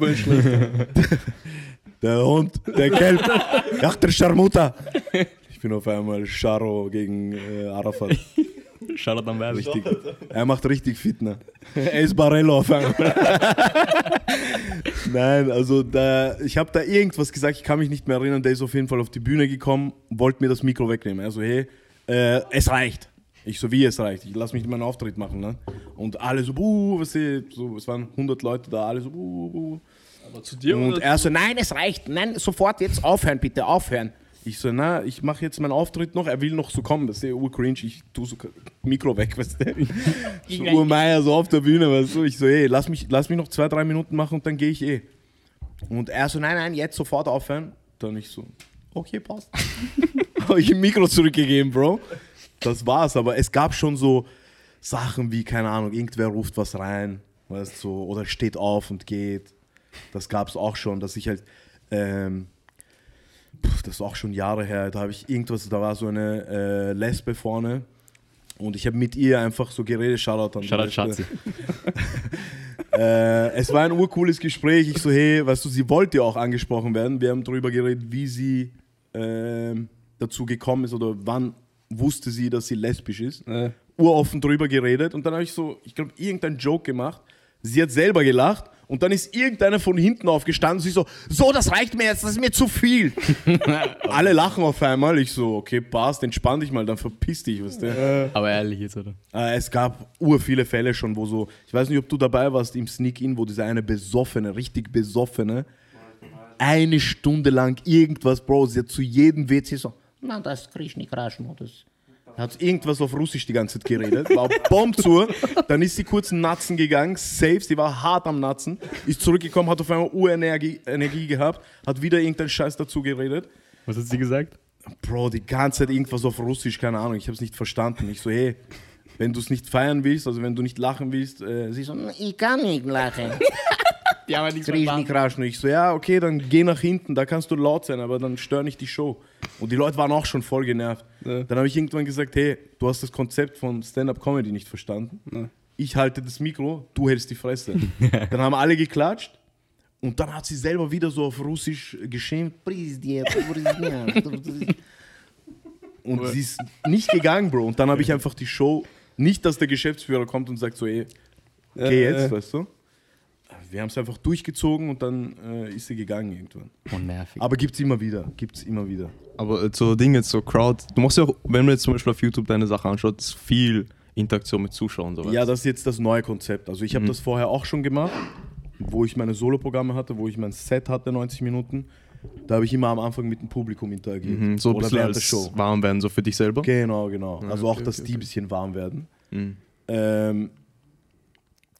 der Hund, der Kelb. Ach, der Scharmuta. Ich bin auf einmal Charo gegen äh, Arafat. Shoutout an Werbe. Richtig. Er macht richtig Fitner. Er ist Barello auf einmal. Nein, also da, ich habe da irgendwas gesagt, ich kann mich nicht mehr erinnern. Der ist auf jeden Fall auf die Bühne gekommen, wollte mir das Mikro wegnehmen. Also, hey, äh, es reicht. Ich so, wie es reicht. Ich lass mich meinen Auftritt machen. Ne? Und alle so, buh, was so, es waren 100 Leute da, alle so, buh, buh. Aber zu dir Und er so, nein, es reicht. Nein, sofort jetzt aufhören, bitte, aufhören. Ich so, na, ich mache jetzt meinen Auftritt noch. Er will noch so kommen. Das ist ja urcringe. Ich tu so Mikro weg, weißt du. so Urmeier so auf der Bühne, weißt du. Ich so, ey, lass mich, lass mich noch zwei, drei Minuten machen und dann gehe ich eh. Und er so, nein, nein, jetzt sofort aufhören. Dann ich so, okay, passt. Habe ich ein Mikro zurückgegeben, Bro. Das war's. Aber es gab schon so Sachen wie, keine Ahnung, irgendwer ruft was rein, weißt du, oder steht auf und geht. Das gab es auch schon, dass ich halt, ähm, pf, das ist auch schon Jahre her, da habe ich irgendwas, da war so eine äh, Lesbe vorne und ich habe mit ihr einfach so geredet, Shoutout an Shoutout. Schatzi. Äh, es war ein urcooles Gespräch. Ich so, hey, weißt du, sie wollte ja auch angesprochen werden. Wir haben darüber geredet, wie sie ähm, dazu gekommen ist oder wann wusste sie, dass sie lesbisch ist. Ja. Uroffen drüber geredet und dann habe ich so, ich glaube, irgendeinen Joke gemacht. Sie hat selber gelacht und dann ist irgendeiner von hinten aufgestanden. Sie so, so, das reicht mir jetzt, das ist mir zu viel. Alle lachen auf einmal. Ich so, okay, passt, entspann dich mal, dann verpiss dich, weißt du. Aber ehrlich jetzt, oder? Äh, es gab ur viele Fälle schon, wo so, ich weiß nicht, ob du dabei warst im Sneak-In, wo diese eine besoffene, richtig besoffene, eine Stunde lang irgendwas, Bro, sie hat zu jedem WC so, Na, das ist Krishni Krashno. Das hat irgendwas auf Russisch die ganze Zeit geredet, war Bomb zu, dann ist sie kurz Natzen gegangen, safe, sie war hart am Natzen, ist zurückgekommen, hat auf einmal Urenergie Energie gehabt, hat wieder irgendeinen Scheiß dazu geredet. Was hat sie gesagt? Bro, die ganze Zeit irgendwas auf Russisch, keine Ahnung, ich habe es nicht verstanden. Ich so, hey, wenn du es nicht feiern willst, also wenn du nicht lachen willst, äh, sie so, ich kann nicht lachen. Die haben halt nichts Krieg nicht. Und ich so, ja, okay, dann geh nach hinten, da kannst du laut sein, aber dann störe nicht die Show. Und die Leute waren auch schon voll genervt. Ja. Dann habe ich irgendwann gesagt, hey, du hast das Konzept von Stand-Up-Comedy nicht verstanden. Ja. Ich halte das Mikro, du hältst die Fresse. dann haben alle geklatscht. Und dann hat sie selber wieder so auf Russisch geschämt. und sie ist nicht gegangen, Bro. Und dann habe ich einfach die Show, nicht, dass der Geschäftsführer kommt und sagt so, ey, geh jetzt, weißt du? Wir haben es einfach durchgezogen und dann äh, ist sie gegangen irgendwann. Und nervig. Aber gibt's immer wieder, gibt's immer wieder. Aber äh, so Dinge, so Crowd, du machst ja auch, wenn man jetzt zum Beispiel auf YouTube deine Sache anschaut, ist viel Interaktion mit Zuschauern. So Ja, das ist jetzt das neue Konzept. Also ich habe Mhm. das vorher auch schon gemacht, wo ich meine Soloprogramme hatte, wo ich mein Set hatte, 90 Minuten. Da habe ich immer am Anfang mit dem Publikum interagiert. mhm, so ein Oder bisschen während der Show. warm werden, so für dich selber. Genau, genau. Ja, Also auch, okay, dass okay, die ein okay. bisschen warm werden. Mhm. Ähm,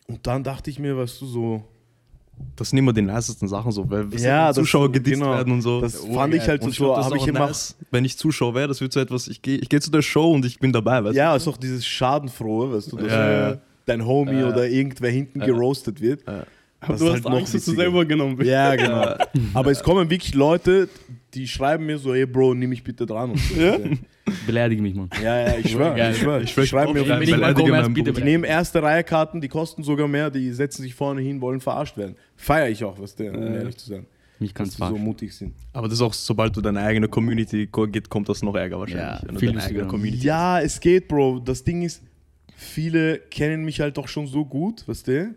und dann dachte ich mir, weißt du, so, Das sind immer die nicesten Sachen, so, weil Ja, das- Zuschauer gedisst genau. werden und so. das fand ich halt so, Und so das habe ich immer. nice, wenn ich Zuschauer wäre, das wird so etwas, ich gehe ich geh zu der Show und ich bin dabei, weißt Ja, ist auch dieses Schadenfrohe, weißt du, dass Ja, äh, dein Homie oder irgendwer hinten geroastet wird. Aber Das du hast halt noch Angst, dass du selber genommen wirst. Ja, genau. Aber es kommen wirklich Leute, die schreiben mir so, ey Bro, nimm mich bitte dran. Und so. ja? Beleidige mich, Mann. ja, ich schwör, Geil. ich schwör. Ich schwör, ich schreibe mir auf Wenn ich mal beleidige komme, erst meinen bitte Die nehmen erste Reihe Karten, die kosten sogar mehr, die setzen sich vorne hin, wollen verarscht werden. Feier ich auch, was der, um ehrlich zu sein. Mich Dass ganz die so mutig sind. Aber das ist auch, sobald du deine eigene Community geht, kommt das noch ärger wahrscheinlich. Ja, wenn viel eigene Community Ja, es geht, Bro. Das Ding ist, viele kennen mich halt doch schon so gut, weißt du?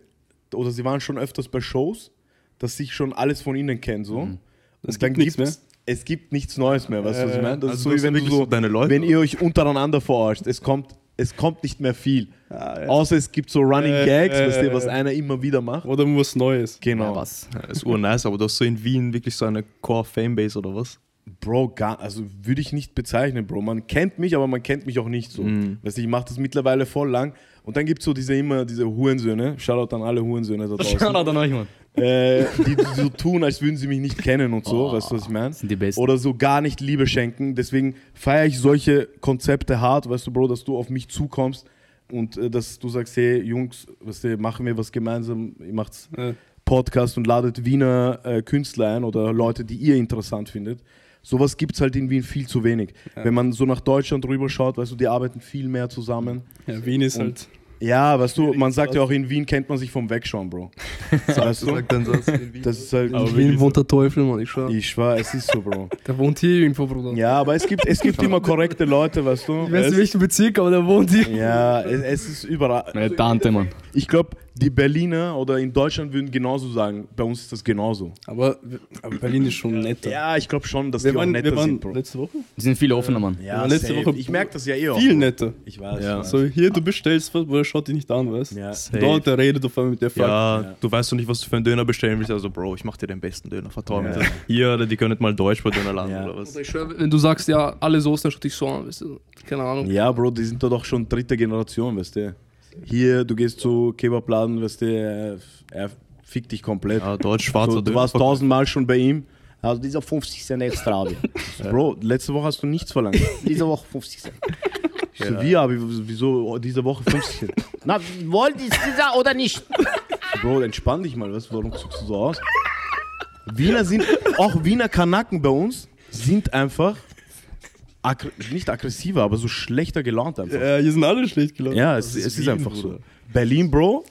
Oder sie waren schon öfters bei Shows, dass ich schon alles von ihnen kenne, so. Mhm. Es Und dann gibt nichts gibt's- Es gibt nichts Neues mehr, weißt du, was ich meine? Das Also ist so, wie wenn so, deine Leute, wenn ihr euch untereinander verarscht. Es kommt, es kommt nicht mehr viel. Außer es gibt so Running Äh, Gags, äh, weißt du, was äh. einer immer wieder macht. Oder was Neues. Genau. Ja, was? Ja, ist urnice, aber du hast so in Wien wirklich so eine Core-Fanbase oder was? Bro, gar, also würde ich nicht bezeichnen, Bro. Man kennt mich, aber man kennt mich auch nicht so. Mhm. Weißt du, ich mache das mittlerweile voll lang. Und dann gibt es so diese immer diese Hurensöhne. Shoutout an alle Hurensöhne da draußen. Shoutout an euch, Mann. Äh, die, so tun, als würden sie mich nicht kennen und so. weißt du, was ich meine? Sind die Besten. Oder so gar nicht Liebe schenken. Deswegen feiere ich solche Konzepte hart, weißt du, Bro, dass du auf mich zukommst und äh, dass du sagst, hey, Jungs, weißt du, machen wir was gemeinsam, ihr macht's Ja. Podcast und ladet Wiener äh, Künstler ein oder Leute, die ihr interessant findet. Sowas gibt es halt in Wien viel zu wenig. Wenn man so nach Deutschland rüber schaut, weißt du, die arbeiten viel mehr zusammen. Ja, Wien ist Und- halt. Ja, weißt du, man sagt ja auch, in Wien kennt man sich vom Wegschauen, Bro. weißt du? Das ist halt, Aber In Wien wohnt der Teufel, Mann, ich schwör. ich schwör, es ist so, Bro. Der wohnt hier irgendwo, Bruder. Ja, aber es gibt, es gibt immer korrekte Leute, weißt du. Ich weiß nicht, welchen Bezirk, aber der wohnt hier. Ja, es, es ist überall. Meine Tante, Mann. Ich glaube, die Berliner oder in Deutschland würden genauso sagen, bei uns ist das genauso. Aber, aber Berlin ist schon netter. Ja, ich glaube schon, dass wir die auch waren, netter wir waren sind, Bro. letzte Woche Die sind viel offener, Mann. Ja, letzte safe. Woche Ich merke das ja eh auch. viel netter. Ich weiß. Ja. So, hier, du bestellst was, dich nicht an, weißt Ja. du? Dort, der redet auf einmal mit der fragt. Ja, Ja. du weißt doch nicht, was du für einen Döner bestellen willst. Also, Bro, ich mach dir den besten Döner. Vertrau mir. Ja. das. Hier, oder die können nicht mal Deutsch bei Dönerland Ja. oder was. Ich schwör, wenn du sagst, ja, alle Soßen, dann schaut dich so an, weißt du. Keine Ahnung. Ja, Bro, die sind da doch schon dritte Generation, weißt du. Hier, du gehst zu Kebabladen, weißt du, er, er fickt dich komplett. Ja, Deutsch, schwarzer so, du warst tausendmal schon bei ihm. Also dieser 50 Cent extra. Bro, letzte Woche hast du nichts verlangt. Diese Woche 50 Cent. Ich so, wie, aber wieso diese Woche 50 Cent? Na, wollt ihr dieser oder nicht? Bro, entspann dich mal, du, warum guckst du so aus? Wiener sind, auch Wiener Kanaken bei uns sind einfach aggr nicht aggressiver, aber so schlechter gelaunt einfach. Ja, hier sind alle schlecht gelaufen. Ja, es, ist es ist Wien, einfach Bruder. so. Berlin, Bro,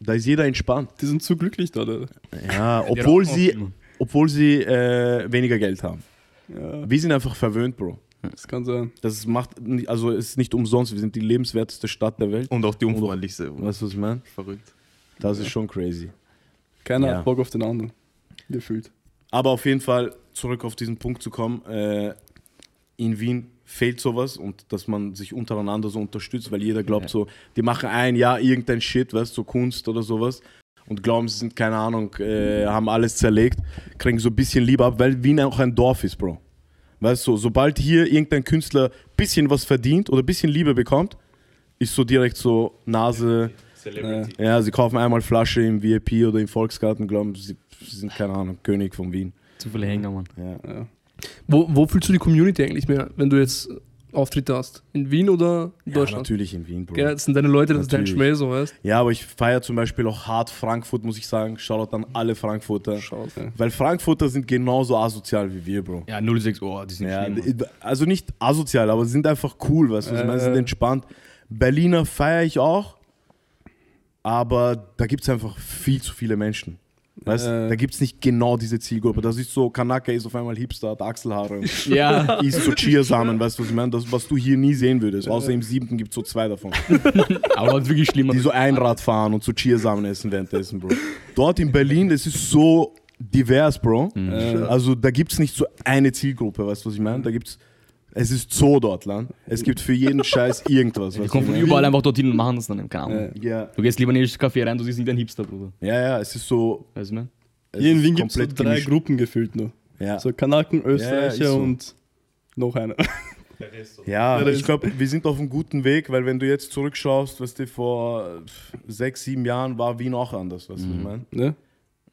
da ist jeder entspannt. Die sind zu glücklich da. Alter. Ja, obwohl sie, obwohl sie äh, weniger Geld haben. Ja, Wir sind einfach verwöhnt, Bro. Das kann sein. Das macht, nicht- also es ist nicht umsonst, wir sind die lebenswerteste Stadt der Welt. Und auch die unfreundlichste. Weißt du, was ich meine? Verrückt. Das ist schon crazy. Keiner Ja. hat Bock auf den anderen. Gefühlt. Aber auf jeden Fall, zurück auf diesen Punkt zu kommen, äh, in Wien fehlt sowas und dass man sich untereinander so unterstützt, weil jeder glaubt Ja. so, die machen ein Jahr irgendein Shit, weißt du, so Kunst oder sowas und glauben, sie sind, keine Ahnung, äh, haben alles zerlegt, kriegen so ein bisschen Liebe ab, weil Wien auch ein Dorf ist, Bro. Weißt du, sobald hier irgendein Künstler bisschen was verdient oder bisschen Liebe bekommt, ist so direkt so Nase, Celebrity. ja, sie kaufen einmal Flasche im VIP oder im Volksgarten, glauben, sie sie sind, keine Ahnung, König von Wien. Zu viele Hänger, Mann. Ja. Ja. Wo, wo fühlst du die Community eigentlich mehr, wenn du jetzt Auftritte hast? In Wien oder in Ja, Deutschland? natürlich in Wien, Bro. Gell, das sind deine Leute, das ist dein Natürlich. Schmäh, so weißt Ja, aber ich feiere zum Beispiel auch hart Frankfurt, muss ich sagen. Shoutout an alle Frankfurter. Schaut, ja. Weil Frankfurter sind genauso asozial wie wir, Bro. Ja, 06 Uhr, die sind Ja, schlimm. Also nicht asozial, aber sind einfach cool, weißt du? was ich meine? sind Äh. entspannt. Berliner feiere ich auch, aber da gibt es einfach viel zu viele Menschen. Weißt Äh. da gibt es nicht genau diese Zielgruppe. Das ist so, Kanaka ist auf einmal Hipster, hat Achselhaare Ja. isst so Chiasamen, weißt du, was ich meine? Das, was du hier nie sehen würdest. Außer im siebten gibt es so zwei davon. Aber das ist wirklich schlimmer. Die so Einrad fahren und so Chiasamen essen währenddessen, Bro. Dort in Berlin, das ist so divers, Bro. Äh, Also da gibt es nicht so eine Zielgruppe, weißt du, was ich meine? Da gibt's, es ist so dort, Land. Es gibt für jeden Scheiß irgendwas. Die weißt kommen von was überall einfach dorthin und machen das dann. Keine Ahnung. Ja, Du gehst lieber in das Café rein, du siehst nicht ein Hipster, Bruder. ja, ja, es ist so. Weißt du, ne? Es hier in ist Wien gibt es so komplett drei gemischt. Gruppen gefühlt nur. Ja, So Kanaken, Österreicher ist so. und noch einer. ja Ja, ich glaube, wir sind auf einem guten Weg, weil wenn du jetzt zurückschaust, weißt du, vor sechs, sieben Jahren war Wien auch anders, weißt du, was ich meine? ne?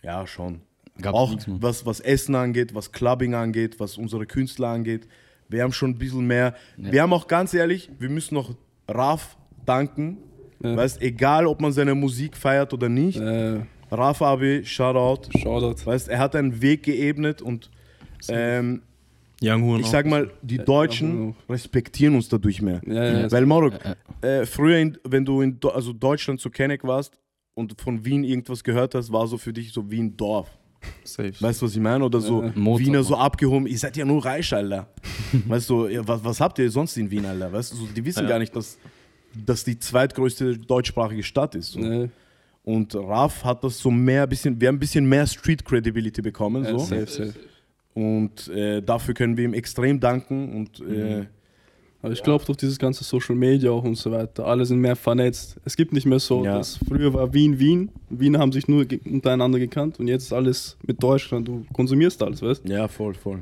Ja, schon. Gab's auch was, was Essen angeht, was Clubbing angeht, was unsere Künstler angeht. Wir haben schon ein bisschen mehr. Ja. Wir haben auch ganz ehrlich, wir müssen noch Raf danken. Ja. Weißt, egal ob man seine Musik feiert oder nicht. Äh, Raf Abi, Shoutout. Shoutout. Weißt, er hat einen Weg geebnet und ähm, ich auch. sag mal, die Ja, Deutschen respektieren uns dadurch mehr. Ja, ja, ja. Weil Morok, Äh, äh, früher, in, wenn du in Do also Deutschland zu Kenneck warst und von Wien irgendwas gehört hast, war so für dich so wie ein Dorf. Safe. Weißt du, was ich meine? Oder so Ja. Mozart, Wiener so abgehoben, ihr seid ja nur reich, Alter. weißt du, ja, was, was habt ihr sonst in Wien, Alter? Weißt du, so, die wissen Ja. gar nicht, dass das die zweitgrößte deutschsprachige Stadt ist. So. Ne, Und Raf hat das so mehr, bisschen, wir haben ein bisschen mehr Street Credibility bekommen. ja, So. safe, safe. Und äh, dafür können wir ihm extrem danken. Und Mhm. äh, Aber ich glaube durch dieses ganze Social Media auch und so weiter, alle sind mehr vernetzt. Es gibt nicht mehr so, Ja. dass früher war Wien, Wien. Wiener haben sich nur untereinander gekannt und jetzt ist alles mit Deutschland. Du konsumierst alles, weißt ja, voll, voll.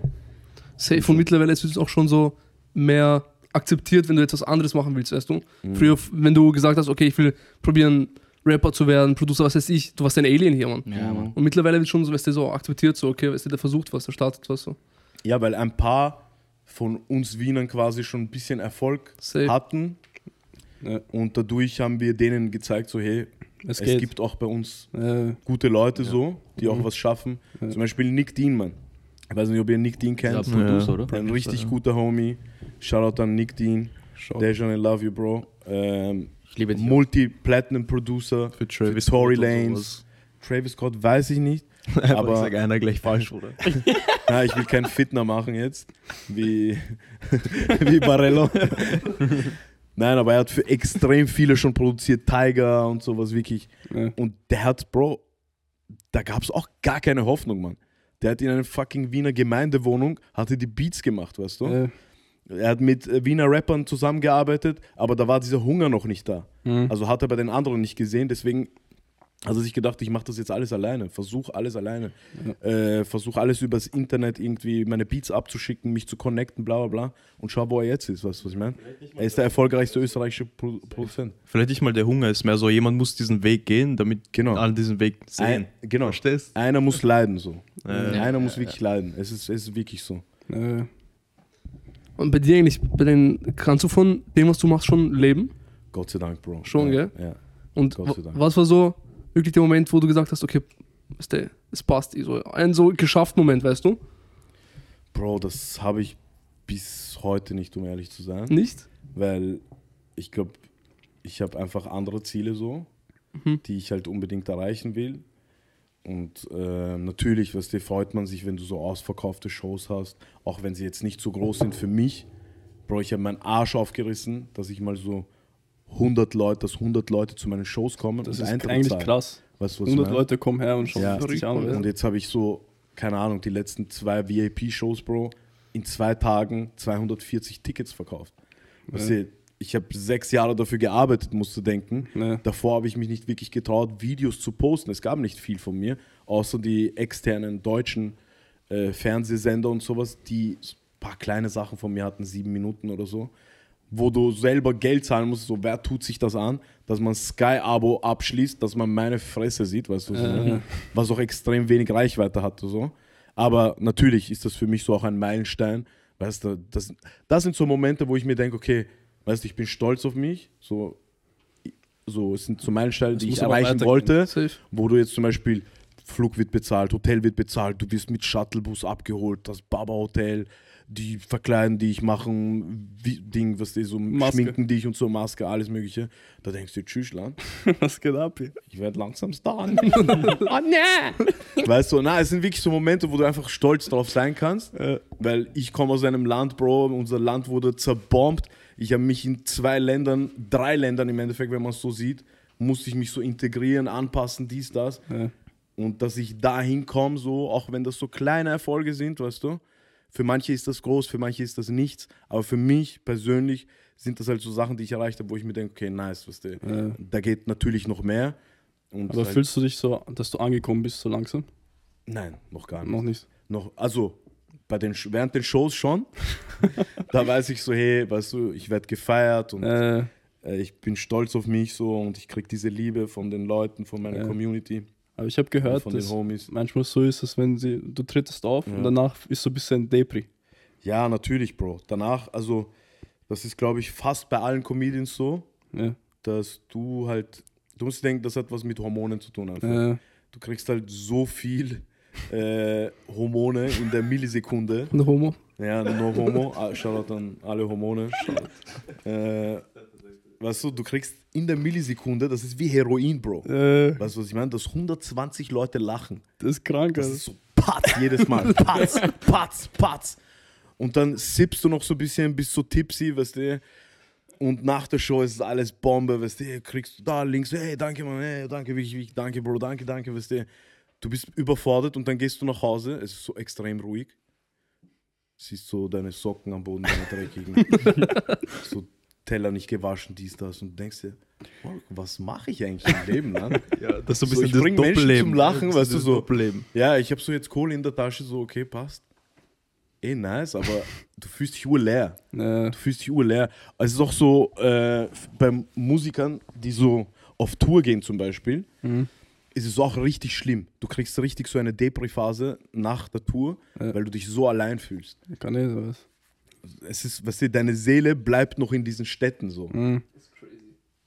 Safe und mittlerweile ist es auch schon so mehr akzeptiert, wenn du etwas anderes machen willst, weißt du? Mhm. Früher, wenn du gesagt hast, okay, ich will probieren, Rapper zu werden, Producer, was weiß ich, du warst ein Alien hier, Mann. Ja, Mann. Und mittlerweile wird schon so, weißt du, so akzeptiert, so, okay, weißt du, der versucht was, der startet was so. Ja, weil ein paar von uns Wienern quasi schon ein bisschen Erfolg Safe. hatten. Ja. Und dadurch haben wir denen gezeigt, so hey, Es es, gibt auch bei uns Äh, gute Leute so, die auch was schaffen. Ja. Zum Beispiel Nick Dean, Mann. Ich weiß nicht, ob ihr Nick Dean kennt. Producer, oder? Ein richtig guter Homie. Shoutout an Nick Dean. Dejan, I love you, Bro. Ähm, Ich liebe dich. Multi-Platinum-Producer Für Travis für Tory Lanez. Travis Scott weiß ich nicht. Aber- ich sag einer gleich falsch, oder? Ja, ich will keinen Fitner machen jetzt, wie, wie Barello. Nein, aber er hat für extrem viele schon produziert, Tiger und sowas wirklich. Ja. Und der hat, Bro, da gab es auch gar keine Hoffnung, Mann. Der hat in einer fucking Wiener Gemeindewohnung, hatte die Beats gemacht, weißt du? äh, Er hat mit äh, Wiener Rappern zusammengearbeitet, aber da war dieser Hunger noch nicht da. mhm. Also hat er bei den anderen nicht gesehen, deswegen hat er sich gedacht, ich mache das jetzt alles alleine, versuch alles alleine, äh, versuch alles übers Internet irgendwie meine Beats abzuschicken, mich zu connecten, bla bla bla und schau, wo er jetzt ist, weißt du, was ich meine? Er ist der erfolgreichste österreichische Pro Produzent. Vielleicht nicht mal der Hunger, ist mehr so, jemand muss diesen Weg gehen, damit Genau. alle diesen Weg sehen. Ein, genau. Verstehst? Einer muss leiden so. Äh, Einer muss wirklich leiden. Es ist, es ist wirklich so. äh, Und bei dir eigentlich, bei den, kannst du von dem, was du machst, schon leben? Gott sei Dank, Bro. Schon, ja, gell? Ja. Und Gott sei Dank. was war so wirklich der Moment, wo du gesagt hast, okay, es passt, so ein so geschafft Moment, weißt du? Bro, das habe ich bis heute nicht, um ehrlich zu sein. Nicht? weil ich glaube, ich habe einfach andere Ziele so, Mhm. die ich halt unbedingt erreichen will. Und äh, natürlich, weißt du, freut man sich, wenn du so ausverkaufte Shows hast, auch wenn sie jetzt nicht so groß sind für mich. Bro, ich habe meinen Arsch aufgerissen, dass ich mal so 100 Leute, dass 100 Leute zu meinen Shows kommen das und ist Eintritt eigentlich zahlen. krass. Weißt du, was ich 100 meine? Leute kommen her und schauen Ja. sich an. Und jetzt habe ich so, keine Ahnung, die letzten zwei VIP-Shows, Bro, in zwei Tagen 240 Tickets verkauft. Weißt du, ich habe sechs Jahre dafür gearbeitet, musst du denken. Ja. Davor habe ich mich nicht wirklich getraut, Videos zu posten. Es gab nicht viel von mir, außer die externen deutschen äh, Fernsehsender und sowas, die ein paar kleine Sachen von mir hatten, sieben Minuten oder so, wo du selber Geld zahlen musst. So, wer tut sich das an, dass man Sky-Abo abschließt, dass man meine Fresse sieht, weißt du, Ja. meine? was auch extrem wenig Reichweite hatte. So. Aber natürlich ist das für mich so auch ein Meilenstein. Weißt du, das, das sind so Momente, wo ich mir denke, okay, weißt du, ich bin stolz auf mich. So, so es sind so Meilensteine, die ich erreichen wollte Safe. wo du jetzt zum Beispiel Flug wird bezahlt, Hotel wird bezahlt, du wirst mit Shuttlebus abgeholt, das Baba Hotel, die verkleiden dich, machen wie, Ding, was die so Maske. schminken dich und so Maske, alles mögliche. Da denkst du, tschüss, Land, Was geht ab hier? ich werde langsam Star. oh ne! Weißt du, na, es sind wirklich so Momente, wo du einfach stolz drauf sein kannst, weil ich komme aus einem Land, Bro, unser Land wurde zerbombt. Ich habe mich in zwei Ländern, drei Ländern im Endeffekt, wenn man es so sieht, musste ich mich so integrieren, anpassen, dies, das. Ja. Und dass ich da hinkomme, so, auch wenn das so kleine Erfolge sind, weißt du, für manche ist das groß, für manche ist das nichts, aber für mich persönlich sind das halt so Sachen, die ich erreicht habe, wo ich mir denke, okay, nice, weißt du, Ja. da geht natürlich noch mehr. Und Aber halt, fühlst du dich so, dass du angekommen bist, so langsam? Nein, noch gar nicht. Noch nicht. Noch, also bei den, während den Shows schon. da weiß ich so, hey, weißt du, ich werde gefeiert und Äh, äh, ich bin stolz auf mich so und ich kriege diese Liebe von den Leuten, von meiner Ja. Community, aber ich habe gehört, von dass manchmal so ist, dass wenn sie, du trittst auf Ja. und danach ist so ein bisschen Depri. Ja, natürlich, Bro. Danach, also, das ist, glaube ich, fast bei allen Comedians so, Ja. dass du halt, du musst denken, das hat was mit Hormonen zu tun. Äh, Du kriegst halt so viel äh, Hormone in der Millisekunde. ein Homo. Ja, nur Homo. Ah, Shoutout an alle Hormone. Äh, weißt du, du kriegst in der Millisekunde, das ist wie Heroin, Bro. Äh, Weißt du, was ich meine? Dass 120 Leute lachen. das ist krank, Das Alter. ist so patz jedes Mal. Patz, patz, patz. Und dann sippst du noch so ein bisschen, bist so tipsy, weißt du. Und nach der Show ist alles Bombe, weißt du. Kriegst du da links, hey, danke, Mann, hey, danke, wirklich, wirklich, danke, Bro, danke, danke, weißt du. Du bist überfordert und dann gehst du nach Hause, es ist so extrem ruhig. Siehst so deine Socken am Boden, deine dreckigen. so Teller nicht gewaschen, dies, das. Und denkst dir, was mache ich eigentlich im Leben, Mann? Ja, das ist so ein So, bisschen ich das bring Menschen zum Lachen, weißt du, so. Doppelleben. Ja, ich habe so jetzt Kohle in der Tasche, so okay, passt. Eh nice, aber du fühlst dich urleer. Äh, Du fühlst dich urleer. Es ist auch so äh, bei Musikern, die so auf Tour gehen zum Beispiel, Mhm. ist es auch richtig schlimm. Du kriegst richtig so eine Depri-Phase nach der Tour, Ja. weil du dich so allein fühlst. kann ich sowas. Es ist, weißt du, deine Seele bleibt noch in diesen Städten so. Mhm.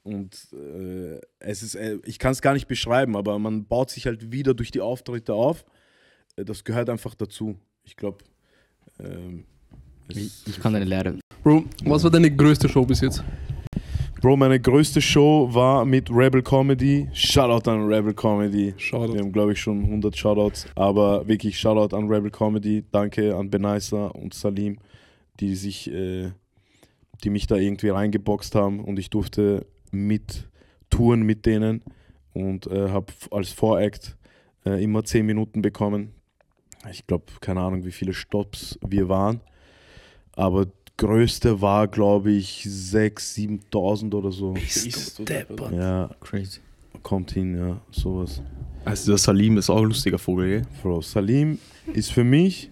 Und äh, es ist, äh, ich kann es gar nicht beschreiben, aber man baut sich halt wieder durch die Auftritte auf. Äh, das gehört einfach dazu. Ich glaube, ähm, Ich, ich kann deine Lehre. Bro, was war deine größte Show bis jetzt? Bro, meine größte Show war mit Rebel Comedy. Shoutout an Rebel Comedy. Shoutout. Wir haben, glaube ich, schon 100 Shoutouts. Aber wirklich Shoutout an Rebel Comedy. Danke an Benaisa und Salim, die sich, äh, die mich da irgendwie reingeboxt haben. Und ich durfte mit touren mit denen und äh, habe als Voract äh, immer 10 Minuten bekommen. Ich glaube, keine Ahnung, wie viele Stops wir waren. Aber größte war, glaube ich, 6.000, 7.000 oder so. Bist du deppert. Ja, Crazy. kommt hin, ja, sowas. Also der Salim ist auch ein lustiger Vogel, gell? Bro, Salim ist für mich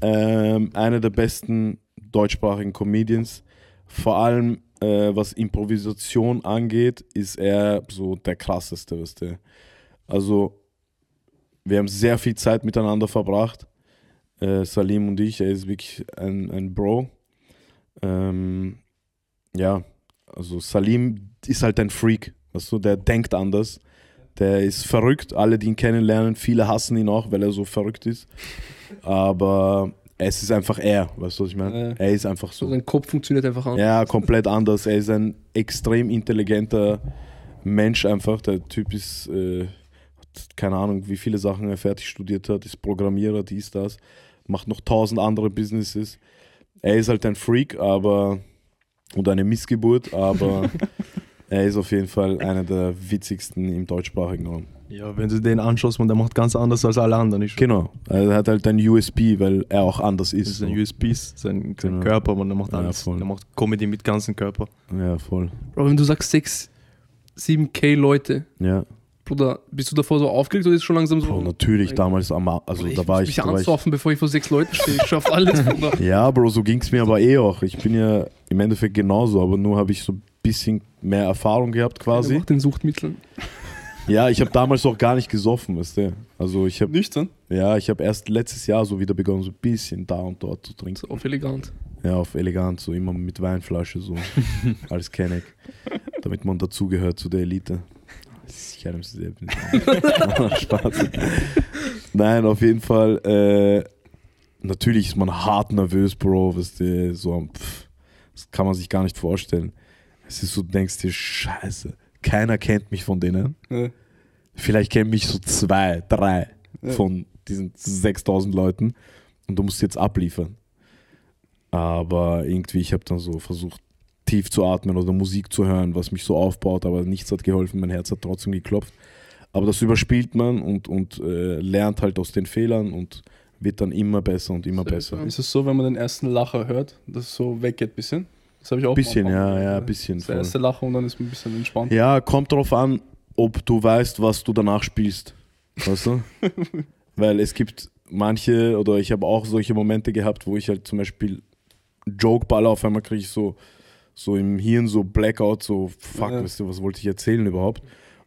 ähm, einer der besten deutschsprachigen Comedians. Vor allem, äh, was Improvisation angeht, ist er so der krasseste, weißt du. Also, wir haben sehr viel Zeit miteinander verbracht. Äh, Salim und ich, er ist wirklich ein, ein Bro. Ähm, ja, also Salim ist halt ein Freak, weißt du, der denkt anders. Der ist verrückt, alle, die ihn kennenlernen, viele hassen ihn auch, weil er so verrückt ist. Aber es ist einfach er, weißt du, was ich meine? Ja. Er ist einfach So, so. dein Kopf funktioniert einfach an. Ja, komplett anders. Er ist ein extrem intelligenter Mensch einfach. Der Typ ist, äh, hat keine Ahnung, wie viele Sachen er fertig studiert hat, ist Programmierer, dies, das, macht noch tausend andere Businesses. Er ist halt ein Freak, aber, oder eine Missgeburt, aber er ist auf jeden Fall einer der witzigsten im deutschsprachigen Raum. Ja, wenn du den anschaust, man, der macht ganz anders als alle anderen. Ich Genau, er hat halt ein USP, weil er auch anders Das ist. ist ein so. USB, sein, sein Genau. Körper, man, der macht Ja, alles. voll. der macht Comedy mit ganzem Körper. Ja, voll. Bro, wenn du sagst 6, 7k Leute, Ja, Bruder, bist du davor so aufgeregt oder ist schon langsam so? Bro, natürlich damals am, also Bruder, da war muss ich, mich da war ich anzaufen, bevor ich vor sechs Leuten stehe. Ich schaff alles, Bruder. Ja, Bro, so ging es mir aber eh auch. Ich bin ja im Endeffekt genauso, aber nur habe ich so ein bisschen mehr Erfahrung gehabt Er quasi. macht den Suchtmitteln. Ja, ich habe damals auch gar nicht gesoffen, weißt du. Also ich habe, Nüchtern? ja, ich habe erst letztes Jahr so wieder begonnen, so ein bisschen da und dort zu trinken. So auf elegant. Ja, auf elegant, so immer mit Weinflasche, so als Kenneck, damit man dazugehört zu der Elite. Ich halte mich sehr Spaß. Nein, auf jeden Fall. Äh, natürlich ist man hart nervös, Bro. Weißt du, so, pff, das kann man sich gar nicht vorstellen. Es ist so, du denkst dir, Scheiße, keiner kennt mich von denen. Ja. Vielleicht kennen mich so zwei, drei Ja. von diesen 6000 Leuten und du musst jetzt abliefern. Aber irgendwie, ich habe dann so versucht, tief zu atmen oder Musik zu hören, was mich so aufbaut, aber nichts hat geholfen, mein Herz hat trotzdem geklopft. Aber das überspielt man und, und äh, lernt halt aus den Fehlern und wird dann immer besser und immer Sehr besser. Ist es so, wenn man den ersten Lacher hört, dass es so weggeht ein bisschen? Das habe ich auch Bisschen, ja, ja, bisschen. Das voll. erste Lacher und dann ist man ein bisschen entspannt. Ja, kommt drauf an, ob du weißt, was du danach spielst. Weißt du? Weil es gibt manche, oder ich habe auch solche Momente gehabt, wo ich halt zum Beispiel Jokeballer auf einmal kriege ich so, so im Hirn so Blackout, so fuck, Ja. weißt du, was wollte ich erzählen überhaupt?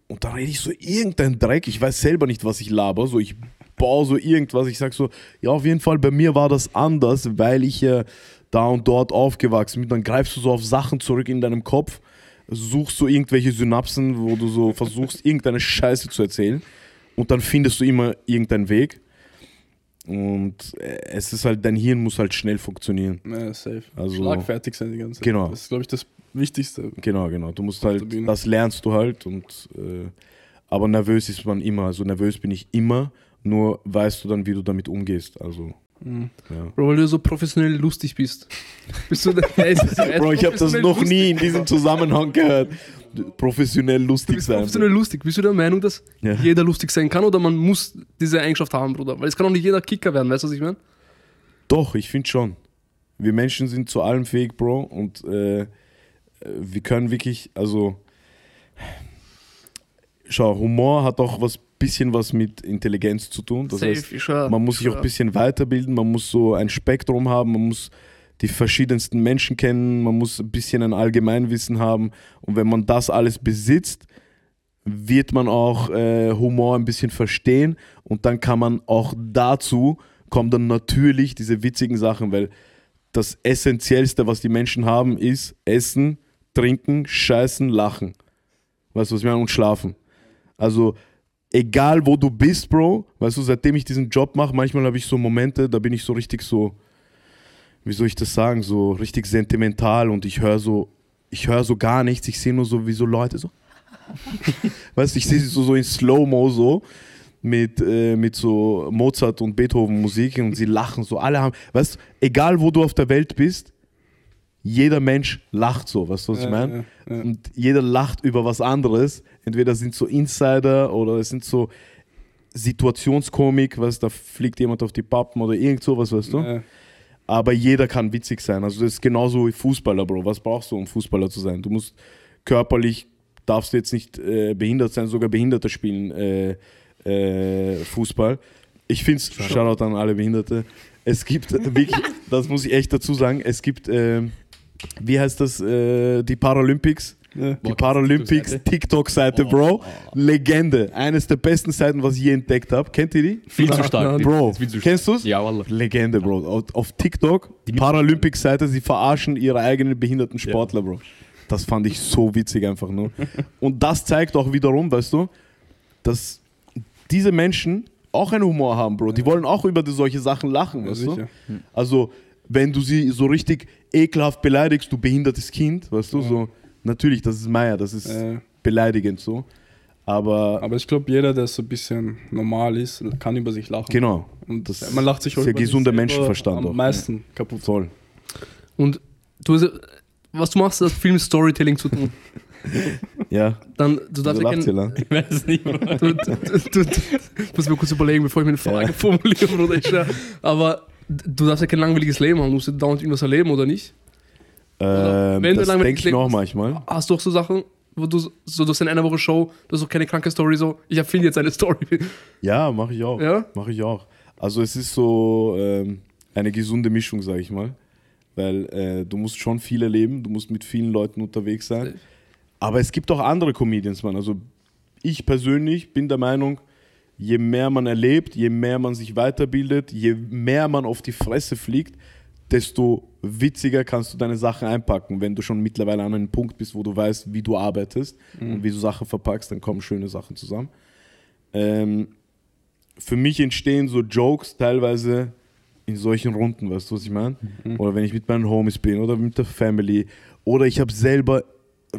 Und dann rede ich so irgendein Dreck, ich weiß selber nicht, was ich laber, so ich baue so irgendwas, ich sag so, ja, auf jeden Fall, bei mir war das anders, weil ich ja da und dort aufgewachsen bin. Dann greifst du so auf Sachen zurück in deinem Kopf, suchst so irgendwelche Synapsen, wo du so versuchst, irgendeine Scheiße zu erzählen und dann findest du immer irgendeinen Weg. Und äh, es ist halt, dein Hirn muss halt schnell funktionieren. Ja, safe. Also- Schlagfertig sein die ganze Zeit. Genau. Das ist, glaube ich, das Wichtigste. Genau, genau. Du musst halt, das lernst du halt und äh, aber nervös ist man immer. Also nervös bin ich immer, nur weißt du dann, wie du damit umgehst. Also, Mhm. ja. Bro, weil du so professionell lustig bist. Bist du der, er er Bro, ich habe das noch lustig. nie in diesem Zusammenhang gehört. Professionell Du lustig bist sein. professionell lustig. Bist du der Meinung, dass Ja. jeder lustig sein kann oder man muss diese Eigenschaft haben, Bruder? Weil es kann auch nicht jeder Kicker werden, weißt du, was ich meine? Doch, ich finde schon. Wir Menschen sind zu allem fähig, Bro. Und äh, wir können wirklich, also. Schau, Humor hat auch was bisschen was mit Intelligenz zu tun. Das heißt, ich schwör, man muss ich sich auch ein bisschen weiterbilden, man muss so ein Spektrum haben, man muss die verschiedensten Menschen kennen, man muss ein bisschen ein Allgemeinwissen haben. Und wenn man das alles besitzt, wird man auch äh, Humor ein bisschen verstehen und dann kann man auch dazu kommen dann natürlich diese witzigen Sachen, weil das Essentiellste, was die Menschen haben, ist Essen, Trinken, Scheißen, Lachen. Weißt du, was ich meine? Und Schlafen. Also, egal wo du bist, Bro, weißt du, seitdem ich diesen Job mache, manchmal habe ich so Momente, da bin ich so richtig so, wie soll ich das sagen, so richtig sentimental und ich höre so, ich höre so gar nichts, ich sehe nur so, wie so Leute so, weißt du, ich sehe sie so, so in Slow-Mo so, mit, äh, mit so Mozart und Beethoven Musik und sie lachen so, alle haben, weißt du, egal wo du auf der Welt bist, jeder Mensch lacht so, weißt du, was ich Ja, meine? ja, ja. Und jeder lacht über was anderes. Entweder sind so Insider oder es sind so Situationskomik, was da fliegt jemand auf die Pappen oder irgend sowas, weißt du? Aber jeder kann witzig sein. Also das ist genauso wie Fußballer, Bro. Was brauchst du, um Fußballer zu sein? Du musst körperlich, darfst du jetzt nicht äh, behindert sein, sogar Behinderte spielen äh, äh, Fußball. Ich finde es, Shoutout an alle Behinderte. Es gibt wirklich, das muss ich echt dazu sagen, es gibt, ähm, wie heißt das, äh, die Paralympics? Ja. Die Paralympics TikTok-Seite, Bro. Legende. Eines der besten Seiten, was ich je entdeckt habe. Kennt ihr die? Viel zu stark. Bro, zu stark. kennst du's? Ja, Wallah. Legende, Bro. Auf, auf TikTok, die Paralympics-Seite, sie verarschen ihre eigenen behinderten Sportler, Bro. Das fand ich so witzig einfach nur. Und das zeigt auch wiederum, weißt du, dass diese Menschen auch einen Humor haben, Bro. Die wollen auch über solche Sachen lachen, Ja, weißt du? sicher. Also, wenn du sie so richtig ekelhaft beleidigst, du behindertes Kind, weißt du, so, natürlich, das ist Meier, das ist Äh, beleidigend so. Aber, aber ich glaube, jeder, der so ein bisschen normal ist, kann über sich lachen. genau, Und Das man lacht sich ist auch ja über gesunder Menschenverstand auch. Am meisten kaputt. voll. Und du, was du machst, hat viel mit Storytelling zu tun. Ja, Dann, du darfst ja kein? Ich weiß es nicht, Bro. du, du, du, du, muss mir kurz überlegen, bevor ich meine Frage Ja. formuliere, Bruder. Aber du darfst ja kein langweiliges Leben haben. Du musst ja dauernd irgendwas erleben, oder nicht? Ähm, wenn du das denke ich denkst- manchmal. Hast du auch so Sachen, wo du so, du hast in einer Woche Show, du hast auch keine kranke Story, so, ich erfinde jetzt eine Story. Ja, mache ich auch. Ja? Mache ich auch. Also es ist so ähm, eine gesunde Mischung, sage ich mal. Weil äh, du musst schon viel erleben, du musst mit vielen Leuten unterwegs sein. Aber es gibt auch andere Comedians, man. Also ich persönlich bin der Meinung, je mehr man erlebt, je mehr man sich weiterbildet, je mehr man auf die Fresse fliegt, desto witziger kannst du deine Sachen einpacken. Wenn du schon mittlerweile an einem Punkt bist, wo du weißt, wie du arbeitest und wie du Sachen verpackst, dann kommen schöne Sachen zusammen. Ähm, für mich entstehen so Jokes teilweise in solchen Runden, weißt du, was ich meine? Oder wenn ich mit meinen Homies bin oder mit der Family. Oder ich habe selber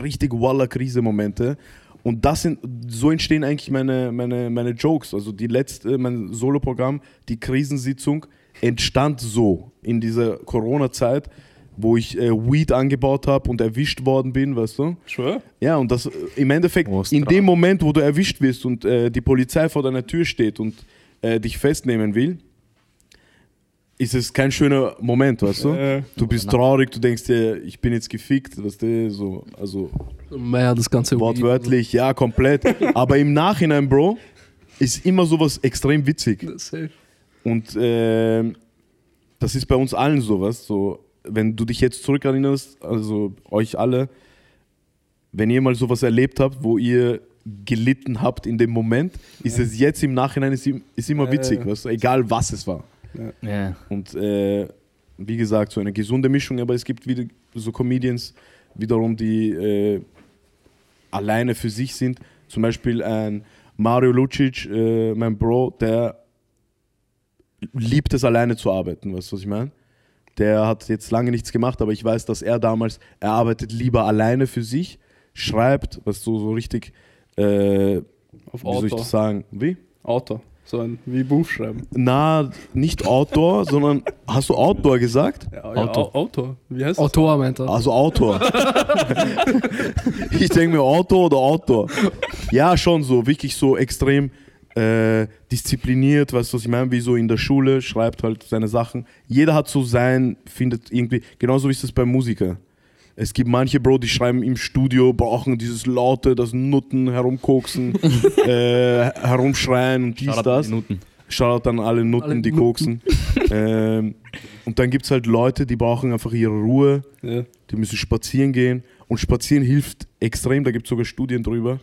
richtig Walla-Krise-Momente. Und das sind, so entstehen eigentlich meine, meine, meine Jokes. Also die letzte, mein Soloprogramm, die Krisensitzung, entstand so in dieser Corona-Zeit, wo ich äh, Weed angebaut habe und erwischt worden bin, weißt du? Schwör? Ja, und das äh, im Endeffekt, Prost in dem Moment, wo du erwischt wirst und äh, die Polizei vor deiner Tür steht und äh, dich festnehmen will, ist es kein schöner Moment, weißt du? Äh, Du bist traurig, du denkst dir, ich bin jetzt gefickt, weißt du, so, also Mehr das ganze wortwörtlich, ja, komplett. Aber im Nachhinein, Bro, ist immer sowas extrem witzig. Und ähm, das ist bei uns allen sowas. So, wenn du dich jetzt zurückerinnerst, also euch alle, wenn ihr mal sowas erlebt habt, wo ihr gelitten habt in dem Moment, ist es jetzt im Nachhinein ist, ist immer witzig, ja. weißt du, egal was es war. Ja. Und äh, wie gesagt, so eine gesunde Mischung, aber es gibt wieder so Comedians wiederum, die äh, alleine für sich sind. Zum Beispiel ein Mario Lucic, äh, mein Bro, der liebt es alleine zu arbeiten, weißt du, was ich meine? Der hat jetzt lange nichts gemacht, aber ich weiß, dass er damals, er arbeitet lieber alleine für sich, schreibt, was du so richtig, äh, auf wie soll ich das sagen? Wie? Autor. So ein, wie Buch schreiben. Na, nicht Outdoor, sondern hast du Outdoor gesagt? Ja, Autor. Ja, Au- Autor. Wie heißt das? Autor meint er. Also Autor. ich denke mir Autor oder Autor. Ja, schon so, wirklich so extrem äh, diszipliniert, weißt du, was ich meine? Wie so in der Schule, schreibt halt seine Sachen. Jeder hat so sein, findet irgendwie, genauso wie ist das bei Musiker. Es gibt manche, Bro, die schreiben im Studio, brauchen dieses Laute, das Nutten, herumkoksen, äh, herumschreien und dies, Shoutout das. Nutten. Shoutout an alle Nutten, Alle die Nutten. koksen. ähm, und dann gibt es halt Leute, die brauchen einfach ihre Ruhe, Ja. die müssen spazieren gehen. Und spazieren hilft extrem, da gibt es sogar Studien drüber.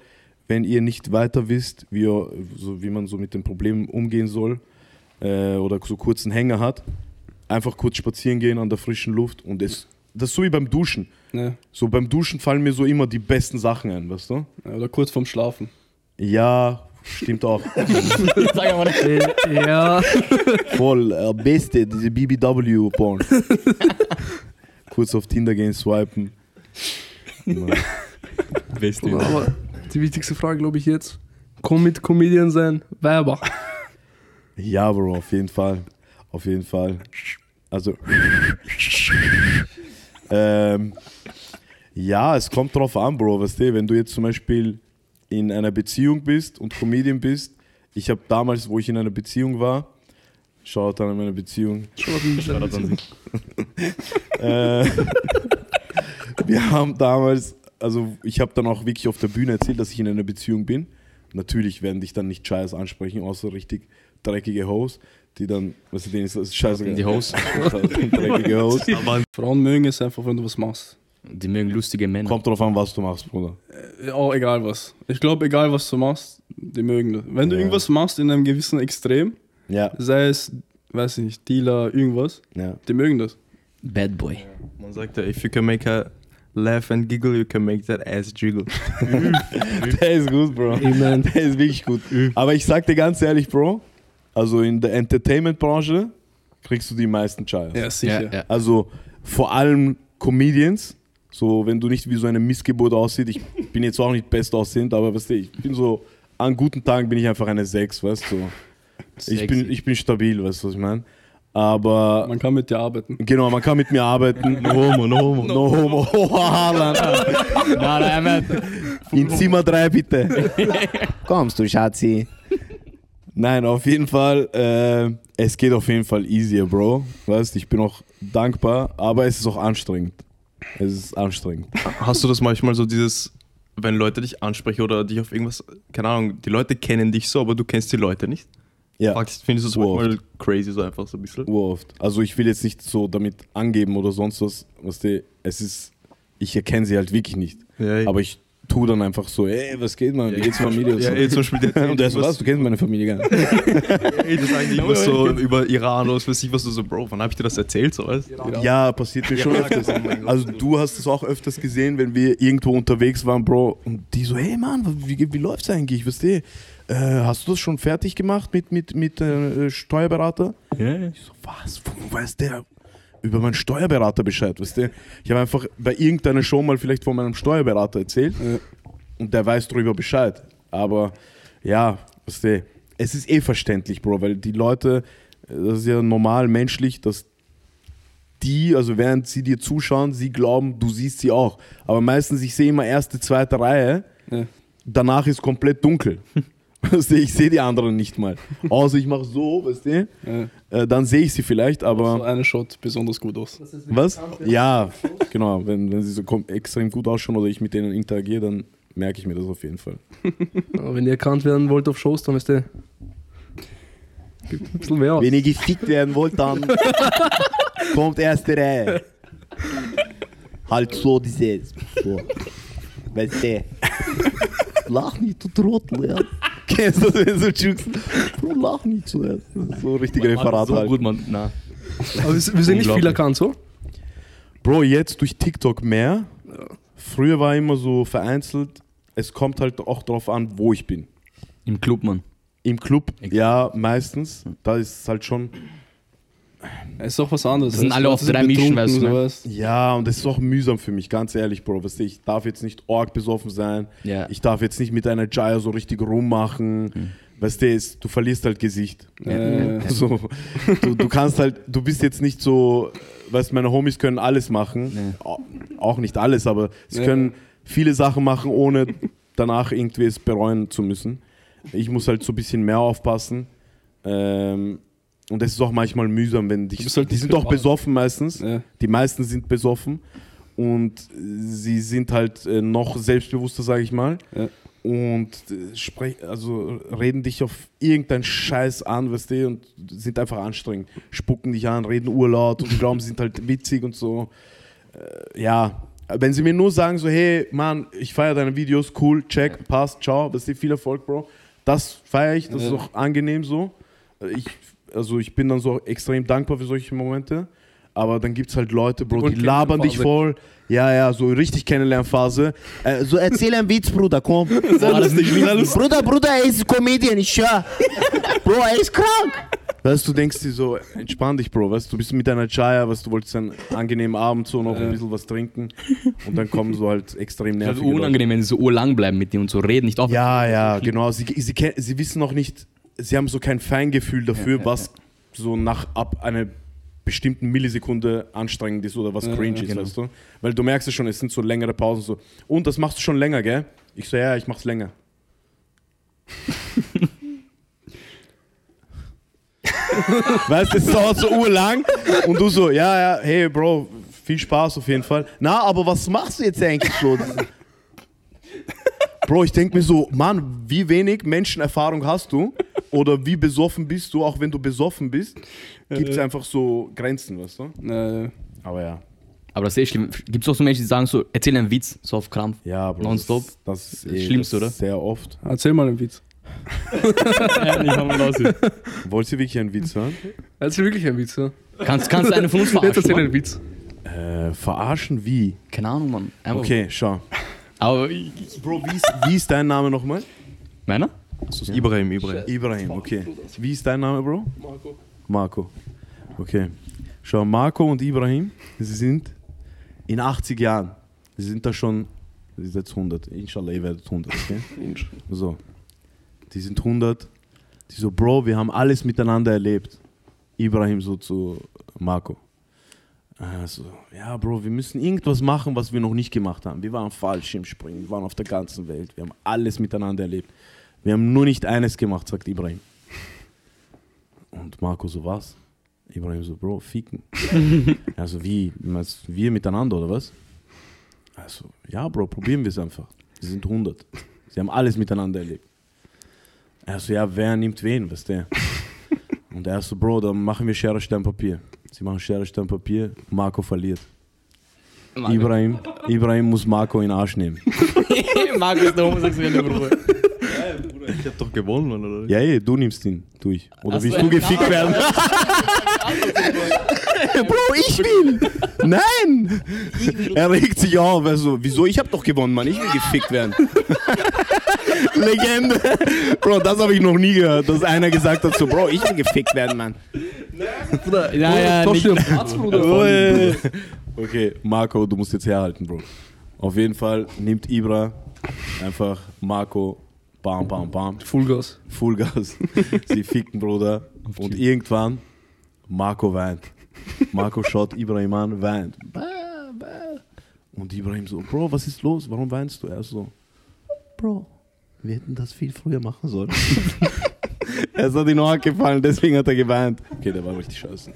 Wenn ihr nicht weiter wisst, wie, ihr, so, wie man so mit den Problemen umgehen soll äh, oder so kurzen Hänger hat, einfach kurz spazieren gehen an der frischen Luft. Und es, das ist so wie beim Duschen. Ja. So beim Duschen fallen mir so immer die besten Sachen ein, weißt du? Ja, Oder kurz vorm Schlafen. Ja, stimmt auch. Sag mal nicht. Äh, ja, Voll, äh, beste, diese BBW-Porn. Kurz auf Tinder gehen, swipen. Beste. aber die wichtigste Frage, glaube ich, jetzt. Komm mit Comedian sein, Weiber. Ja, Bro, auf jeden Fall. Auf jeden Fall. Also. Ähm, ja, es kommt drauf an, Bro. Weißt du, wenn du jetzt zum Beispiel in einer Beziehung bist und Comedian bist, ich habe damals, wo ich in einer Beziehung war, schaut an meine Beziehung, äh, wir haben damals, also ich habe dann auch wirklich auf der Bühne erzählt, dass ich in einer Beziehung bin. Natürlich werden dich dann nicht scheiß ansprechen, außer richtig dreckige Hoes, die dann, was du denen ist, das ist scheiße. Die Hoes. dreckige. Frauen mögen es einfach, wenn du was machst. Die mögen lustige Männer. Kommt drauf an, was du machst, Bruder. Ja, auch egal was. Ich glaube, egal was du machst, die mögen das. Wenn du Ja. irgendwas machst in einem gewissen Extrem, Ja, sei es, weiß ich nicht, Dealer, irgendwas, ja. die mögen das. Bad Boy. Man sagt ja, if you can make her laugh and giggle, you can make that ass jiggle. Der ist gut, Bro. Amen. Der ist wirklich gut. Aber ich sag dir ganz ehrlich, Bro, also in der Entertainment-Branche kriegst du die meisten Chais. Ja, sicher. Ja, ja. Also vor allem Comedians, so wenn du nicht wie so eine Missgeburt aussiehst, ich bin jetzt auch nicht best aussehend, aber weißt du, ich bin so, an guten Tagen bin ich einfach eine 6, weißt du. So. Ich bin, ich bin stabil, weißt du, was ich meine? Aber Man kann mit dir arbeiten. genau, man kann mit mir arbeiten. No homo, no homo. No homo. Oh, Haaland. Nein, nein, In Zimmer 3 bitte. Kommst du, Schatzi? Nein, auf jeden Fall, äh, es geht auf jeden Fall easier, Bro. Weißt, ich bin auch dankbar, aber es ist auch anstrengend. Es ist anstrengend. Hast du das manchmal so dieses, wenn Leute dich ansprechen oder dich auf irgendwas, keine Ahnung, die Leute kennen dich so, aber du kennst die Leute nicht? Ja, Fragst- Findest du es manchmal crazy so einfach so ein bisschen? uroft. Also ich will jetzt nicht so damit angeben oder sonst was. Weißt du, es ist, ich erkenne sie halt wirklich nicht. Ja, Aber ich tu dann einfach so, ey, was geht, man? Wie geht's Familie? Und, Ja, so. ey, zum Beispiel der, und der so, was? Du kennst meine Familie gar nicht. Ey, das eigentlich immer so über Iran oder was weiß ich, was du so, Bro, wann hab ich dir das erzählt, sowas? Ja, passiert mir schon öfters. Also du hast es auch öfters gesehen, wenn wir irgendwo unterwegs waren, Bro, und die so, hey Mann, wie, wie läuft's eigentlich? Weißt du, äh, hast du das schon fertig gemacht mit, mit, mit äh, Steuerberater? Ja. Ich so, was? Wo weiß der über meinen Steuerberater Bescheid? Weißt du? Ich habe einfach bei irgendeiner Show mal vielleicht von meinem Steuerberater erzählt und der weiß darüber Bescheid. Aber ja, weißt du, es ist eh verständlich, Bro, weil die Leute, das ist ja normal menschlich, dass die, also während sie dir zuschauen, sie glauben, du siehst sie auch. Aber meistens, ich sehe immer erste, zweite Reihe, Ja. danach ist komplett dunkel. Weißt du, ich sehe die anderen nicht mal. Außer ich mache so, weißt du, Ja. äh, dann sehe ich sie vielleicht, So aber. eine schaut besonders gut aus. Was? Ja, genau. Wenn, wenn sie so extrem gut ausschauen oder ich mit denen interagiere, dann merke ich mir das auf jeden Fall. Aber wenn ihr erkannt werden wollt auf Shows, dann ist der. Gibt ein bisschen mehr aus. Wenn ihr gefickt werden wollt, dann kommt erste Reihe. Halt so dieses. So. Weißt du? Lach nicht, du Trottel, ja. Kennst du das, wenn so Jukes? Bro, lach nicht so. Ja. So richtiger Referat so halt. gut, man. Na. Aber wir, sind nicht viel erkannt, so? Bro, jetzt durch TikTok mehr. Früher war immer so vereinzelt. Es kommt halt auch drauf an, wo ich bin. Im Club, man. Im Club, ja, meistens. Da ist es halt schon. Es ist auch was anderes. Das sind alle auf drei Mischen, betrunken, weißt du, ne? Ja, und es ist auch mühsam für mich, ganz ehrlich, Bro. Weißt du, ich darf jetzt nicht org besoffen sein. Ja. Ich darf jetzt nicht mit einer Jaya so richtig rummachen. Weißt du, du verlierst halt Gesicht. Äh, So, du, du kannst halt, du bist jetzt nicht so, weißt meine Homies können alles machen. Au- Auch nicht alles, aber sie Ja. können viele Sachen machen, ohne danach irgendwie es bereuen zu müssen. Ich muss halt so ein bisschen mehr aufpassen. Ähm, und es ist auch manchmal mühsam, wenn dich. Halt die sind doch besoffen meistens. ja. Die meisten sind besoffen und sie sind halt äh, noch selbstbewusster, sage ich mal. Ja. Und äh, sprech, also reden dich auf irgendeinen Scheiß an, weißt du, und sind einfach anstrengend. Spucken dich an, reden urlaut und glauben, sie sind halt witzig und so. Äh, ja, wenn sie mir nur sagen, so, hey, Mann, ich feiere deine Videos, cool, check, passt, ciao, weißt du, viel Erfolg, Bro. Das feiere ich, das ist Ja. auch angenehm so. Äh, Ich, also ich bin dann so extrem dankbar für solche Momente. Aber dann gibt es halt Leute, Bro, wollen die labern dich voll. Ja, ja, so richtig Kennenlernphase. Äh, so erzähl einen Witz, Bruder, komm. War das nicht lustig? Bruder, Bruder, er ist Comedian, ich schwör. Bro, er ist krank. Weißt du, denkst dir so, entspann dich, Bro. Weißt du, du bist mit deiner Chaya, weißt du, wolltest einen angenehmen Abend so noch ein bisschen was trinken. Und dann kommen so halt extrem Das ist nervige Leute. unangenehm, wenn sie so urlang bleiben mit dir und so reden, nicht auf. Ja, ja, genau. Sie, sie, sie wissen noch nicht, sie haben so kein Feingefühl dafür, was so nach ab einer bestimmten Millisekunde anstrengend ist oder was cringe ist, genau. weißt du? Weil du merkst ja schon, es sind so längere Pausen so. Und das machst du schon länger, gell? Ich so, ja, ich mach's länger. weißt du, es dauert so urlang und du so, ja, ja, hey Bro, viel Spaß auf jeden Fall. Na, aber was machst du jetzt eigentlich so? Bro, ich denke mir so, Mann, wie wenig Menschenerfahrung hast du? Oder wie besoffen bist du, auch wenn du besoffen bist? Gibt es einfach so Grenzen, weißt du? Äh, Aber ja. Aber das ist eh schlimm. Gibt es auch so Menschen, die sagen so, erzähl einen Witz, so auf Krampf. Ja, Bro. Nonstop. Das, das ist Das eh, Schlimmste, das ist Sehr oft. erzähl mal einen Witz. ja, ich hab mal raus. Wollt ihr wirklich einen Witz hören? Erzähl wirklich einen Witz, ja? Kannst, kannst du einen von uns Jetzt verarschen? erzähl Mann? einen Witz. Äh, verarschen wie? Keine Ahnung, Mann. Einfach Okay, schau. Aber Bro, wie ist, wie ist dein Name nochmal? meiner? Das ist Ibrahim, Ibrahim. Ibrahim, okay. Wie ist dein Name, Bro? Marco. Marco. Okay. Schau, Marco und Ibrahim, sie sind in 80 Jahren. Sie sind da schon, sie sind jetzt 100. Inshallah, ihr werdet 100, okay? So. Die sind 100. Die so, Bro, wir haben alles miteinander erlebt. Ibrahim so zu Marco. Also, ja, Bro, wir müssen irgendwas machen, was wir noch nicht gemacht haben. Wir waren falsch im Springen, wir waren auf der ganzen Welt. Wir haben alles miteinander erlebt. Wir haben nur nicht eines gemacht, sagt Ibrahim. Und Marco so, was? Ibrahim so, Bro, ficken. also wie? Wir miteinander oder was? Also, ja, Bro, probieren wir es einfach. Sie sind 100. Sie haben alles miteinander erlebt. Er so, ja, wer nimmt wen, weißt du? Und er so, Bro, dann machen wir Schere, Stein, Papier. Sie machen Schere, Stein, Papier, Marco verliert. Ibrahim, Ibrahim muss Marco in den Arsch nehmen. Markus, der homosexuelle Bruder. Ich hab doch gewonnen, oder? Ja, ey, du nimmst ihn durch. Oder Ach willst so, du gefickt werden? Bro, ich will! Nein! Er regt sich auf. Also, wieso? Ich hab doch gewonnen, Mann. Ich will gefickt werden. Legende. Bro, das habe ich noch nie gehört, dass einer gesagt hat so, Bro, ich will gefickt werden, Mann. Bruder, Ja, ja, tausch nicht- Platz, Bruder. Okay, Marco, du musst jetzt herhalten, Bro. Auf jeden Fall nimmt Ibra einfach Marco, bam, bam, bam, Fullgas. Fullgas. Sie ficken, Bruder. Und irgendwann, Marco weint. Marco schaut Ibrahim an, weint. Und Ibrahim so, Bro, was ist los? Warum weinst du? Er so, Bro, wir hätten das viel früher machen sollen. es hat ihm auch gefallen, deswegen hat er geweint. Okay, der war richtig scheiße.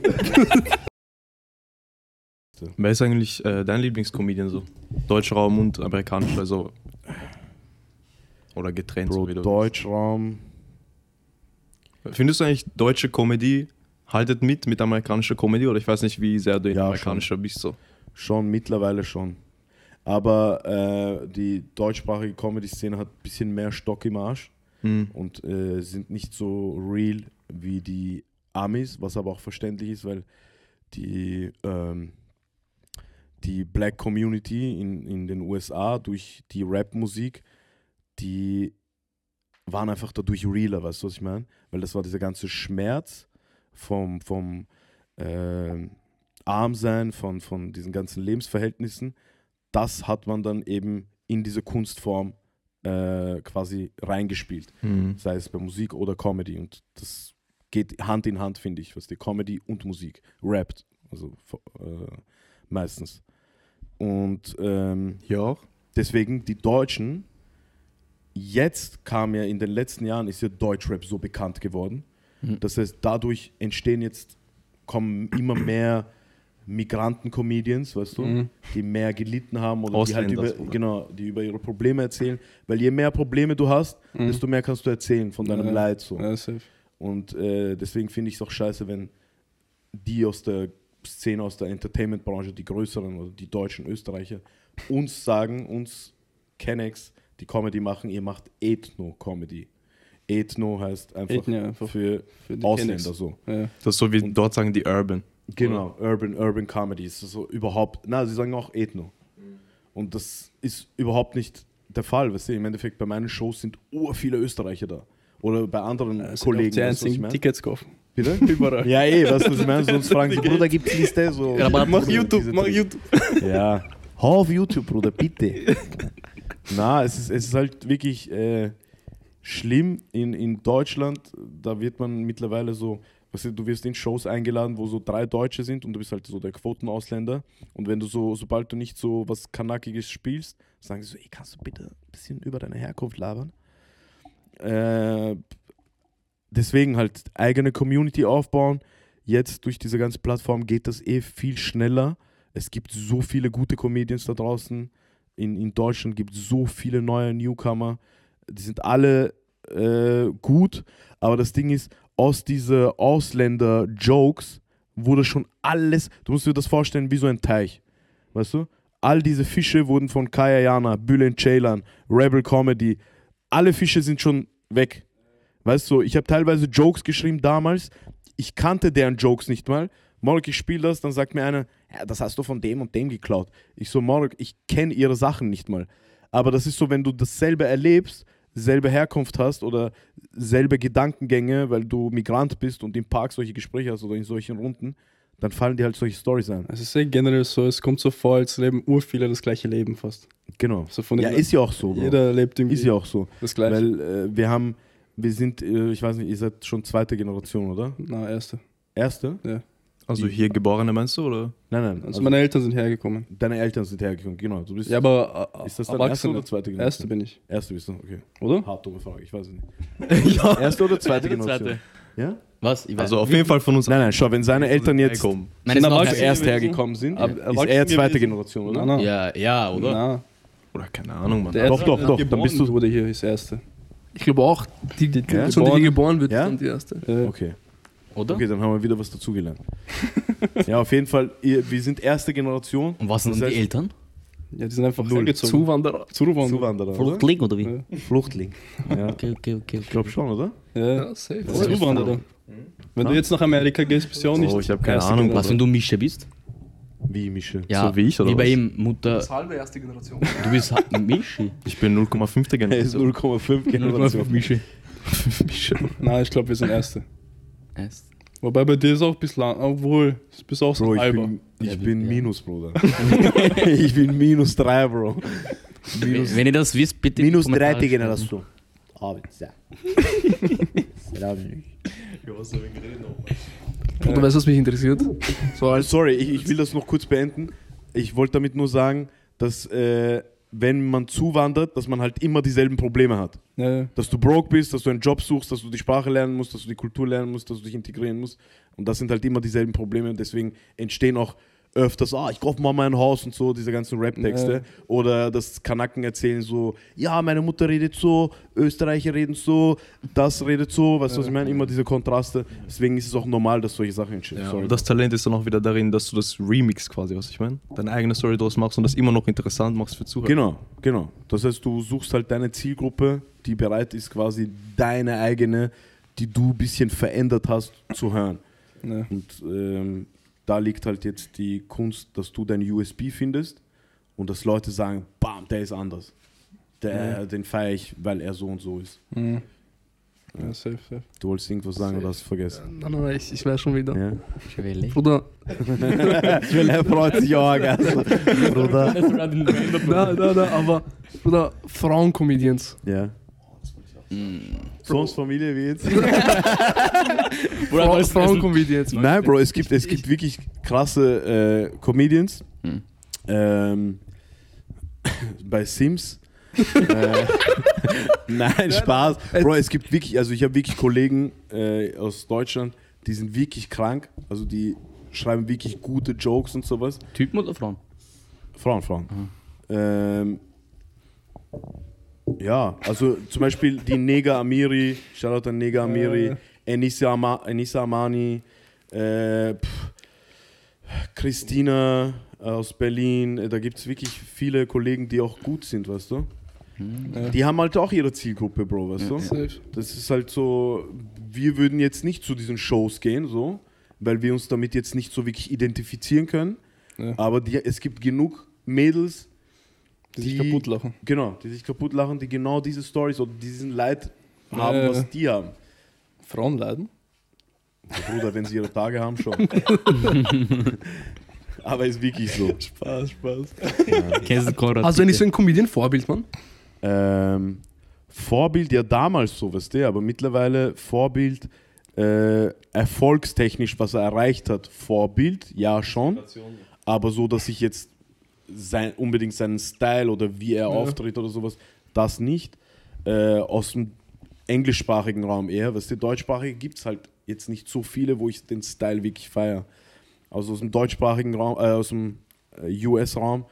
Wer ist eigentlich äh, dein Lieblingscomedian so? Deutscher Raum und amerikanischer, also. Oder getrennt, Bro, so wie du. Deutschraum. Findest du eigentlich deutsche Comedy haltet mit mit amerikanischer Comedy oder ich weiß nicht, wie sehr du in Ja, amerikanischer bist so. Schon, mittlerweile schon. Aber äh, die deutschsprachige Comedy-Szene hat ein bisschen mehr Stock im Arsch Hm. und äh, sind nicht so real wie die Amis, was aber auch verständlich ist, weil die, ähm, die Black Community in, in den USA durch die Rap-Musik, die waren einfach dadurch realer, weißt du, was ich meine? Weil das war dieser ganze Schmerz vom, vom ähm, Armsein, von, von diesen ganzen Lebensverhältnissen, das hat man dann eben in diese Kunstform äh, quasi reingespielt. Hm. Sei es bei Musik oder Comedy. Und das geht Hand in Hand, finde ich, was die Comedy und Musik rappt. Also äh, meistens. Und ähm, Ja. deswegen die Deutschen, jetzt kam ja in den letzten Jahren, ist ja Deutschrap so bekannt geworden. Mhm. Das heißt, dadurch entstehen jetzt, kommen immer mehr Migranten-Comedians, weißt du, Mhm. die mehr gelitten haben oder die halt Ausländer, über, oder? genau, die über ihre Probleme erzählen. Weil je mehr Probleme du hast, Mhm. desto mehr kannst du erzählen von deinem Ja. Leid. So. Ja, safe. Und äh, deswegen finde ich es auch scheiße, wenn die aus der Szene, aus der Entertainment-Branche, die größeren oder die deutschen Österreicher, uns sagen, uns Kennex, die Comedy machen, ihr macht Ethno-Comedy. Ethno heißt einfach, Ethno, einfach für, für die Ausländer Kennex. so. Ja. Das ist so wie Und- dort sagen die Urban. Genau, Urban, Urban Comedy ist so überhaupt, na, sie sagen auch Ethno. Und das ist überhaupt nicht der Fall, weißt du, im Endeffekt bei meinen Shows sind ur viele Österreicher da. Oder bei anderen Ja, es sind Kollegen. weißt ich mein? Tickets kaufen. Bitte? Überall. Ja, eh, weißt du, was ich meine? Sonst fragen sie, Bruder, gibt's Liste? So, aber mach YouTube, mach. YouTube. Ja. Hau auf YouTube, Bruder, bitte. Na, es ist, es ist halt wirklich äh, schlimm in, in Deutschland. Da wird man mittlerweile so, weißt du, wirst in Shows eingeladen, wo so drei Deutsche sind und du bist halt so der Quotenausländer. Und wenn du so, sobald du nicht so was Kanackiges spielst, sagen sie so, ey, kannst du bitte ein bisschen über deine Herkunft labern? Äh, deswegen halt eigene Community aufbauen. Jetzt durch diese ganze Plattform geht das eh viel schneller. Es gibt so viele gute Comedians da draußen. In, in Deutschland gibt es so viele neue Newcomer. Die sind alle äh, gut. Aber das Ding ist, aus diesen Ausländer-Jokes wurde schon alles, du musst dir das vorstellen wie so ein Teich. Weißt du? All diese Fische wurden von Kaya Jana, Bülent Ceylan, Rebel Comedy, alle Fische sind schon weg. Weißt du, ich habe teilweise Jokes geschrieben damals, ich kannte deren Jokes nicht mal. Morg, ich spiele das, dann sagt mir einer, ja, das hast du von dem und dem geklaut. Ich so, Morg, ich kenne ihre Sachen nicht mal. Aber das ist so, wenn du dasselbe erlebst, selbe Herkunft hast oder selbe Gedankengänge, weil du Migrant bist und im Park solche Gespräche hast oder in solchen Runden, dann fallen dir halt solche Stories ein. Es ist eh generell so, es kommt so vor, als leben ur viele das gleiche Leben fast. Genau. So von Ja, ist ja auch so. Bro. Jeder lebt irgendwie Ist ja auch so. das gleiche. Weil äh, wir haben, wir sind, äh, ich weiß nicht, ihr seid schon zweite Generation, oder? Na, erste. Erste? Also hier Geborene meinst du oder? Nein, nein. Also, Also meine Eltern sind hergekommen. deine Eltern sind hergekommen, genau. Du bist Ja, aber äh, Ist das dann erste oder zweite Generation? Erste bin ich, Erste bist du, okay. oder? Hart dumme Frage, ich weiß es nicht. ja. Erste oder zweite Zweite. Generation? Ja? Was? Ich weiß Also auf jeden Fall von uns. Nein, nein, schau, wenn seine Eltern jetzt Herkommen. Meine Sind zuerst gewesen? hergekommen sind, Ab- ist er zweite? Generation, oder? Nein, nein. Ja, ja, oder? Na, Oder keine Ahnung, Mann. der Doch, doch, doch, dann geboren bist du- wurde hier, ist erste. Ich glaube auch, die, die Ja? Generation, die geboren wird, Ja? die erste. Ja. Okay. Oder? Okay, dann haben wir wieder was dazugelernt. ja, auf jeden Fall, wir sind erste Generation. Und was sind Das die Eltern? Ja, die sind einfach Null. hergezogen. Zuwanderer. Zuwanderer. Zuwanderer, oder? Fluchtling oder wie? Ja. Fluchtling. Ja, Okay, okay, okay. ich glaube schon, oder? Ja, Ja, safe. Zuwanderer. Wenn du jetzt nach Amerika gehst, bist du auch nicht. Oh, ich hab keine Ahnung, Generation. Was, wenn du Mische bist? Wie, Mische? Ja, So wie ich, oder Wie bei was? ihm, Mutter. Das halbe erste Generation. Du bist Mische. Ich bin 0,5 der Er ist Generation. 0,5 Generation. Mische. Nein, ich glaube, wir sind Erste. Erst. Wobei bei dir ist auch ein bisschen, lang- obwohl, du bist auch so Bro, ein ich bin, ich Ja, bin ja. Minus, Bruder. ich bin minus 3, Bro. Minus, Wenn ihr das wisst, bitte. in die Minus Kommentare dritte schreiben. Generation. Ah, ja. Salam. Oder weißt du, was mich interessiert? So Sorry, ich, ich will das noch kurz beenden. Ich wollte damit nur sagen, dass äh, wenn man zuwandert, dass man halt immer dieselben Probleme hat. Ja. Dass du broke bist, dass du einen Job suchst, dass du die Sprache lernen musst, dass du die Kultur lernen musst, dass du dich integrieren musst. Und das sind halt immer dieselben Probleme und deswegen entstehen auch öfters, ah, ich kaufe mal mein Haus und so, diese ganzen Rap-Texte. Ja. Oder das Kanaken erzählen so, ja, meine Mutter redet so, Österreicher reden so, das redet so, weißt du, was ich meine? Immer diese Kontraste. Deswegen ist es auch normal, dass solche Sachen entstehen. Ja, und das Talent ist dann auch wieder darin, dass du das Remix quasi, was ich meine, deine eigene Story daraus machst und das immer noch interessant machst für Zuhörer. Genau, genau. Das heißt, du suchst halt deine Zielgruppe, die bereit ist, quasi deine eigene, die du ein bisschen verändert hast, zu hören. Ja. Und ähm, da liegt halt jetzt die Kunst, dass du dein USB findest und dass Leute sagen, bam, der ist anders. Der, Den feiere ich, weil er so und so ist. Mhm. Ja, safe, safe. Du wolltest irgendwas sagen oder hast du vergessen? Nein, nein, nein, ich, ich weiß schon wieder. Ja. Schwelle. Bruder, er freut sich auch, Bruder. nein, nein, nein, aber Bruder, Frauen-Comedians. Ja. Mm. Sonst Familie wie jetzt? Fra Frauen-Comedians. Nein, Bro, es gibt, es gibt wirklich krasse äh, Comedians. Hm. Ähm, bei Sims. äh, nein, Spaß. Bro, es gibt wirklich, also ich habe wirklich Kollegen äh, aus Deutschland, die sind wirklich krank. Also die schreiben wirklich gute Jokes und sowas. Typen oder Frauen? Frauen, Frauen. Ähm, ja, also zum Beispiel die Nega Amiri, Shoutout an Nega Amiri, Äh. Enisa, Ama, Enisa Amani, äh, pff, Christina aus Berlin, äh, da gibt es wirklich viele Kollegen, die auch gut sind, weißt du? Ja. Die haben halt auch ihre Zielgruppe, Bro, weißt du? Das ist halt so, wir würden jetzt nicht zu diesen Shows gehen, so, weil wir uns damit jetzt nicht so wirklich identifizieren können. Aber die, es gibt genug Mädels, Die sich kaputt lachen. genau, die sich kaputt lachen, die genau diese Stories oder diesen Leid haben, Ja. was die haben. Frauen leiden? Ja, Bruder, wenn sie ihre Tage haben, schon. Aber ist wirklich so. Spaß, Spaß. Konrad? Hast du eigentlich so ein Comedian-Vorbild, Mann? Ähm, Vorbild ja damals so, weißt du, aber mittlerweile Vorbild äh, erfolgstechnisch, was er erreicht hat, Vorbild, ja schon. Aber so, dass ich jetzt sein, unbedingt seinen Style oder wie er auftritt oder sowas, das nicht. Äh, aus dem englischsprachigen Raum eher, weißt du, deutschsprachige gibt es halt jetzt nicht so viele, wo ich den Style wirklich feiere. Also aus dem deutschsprachigen Raum, äh, aus dem äh, US-Raum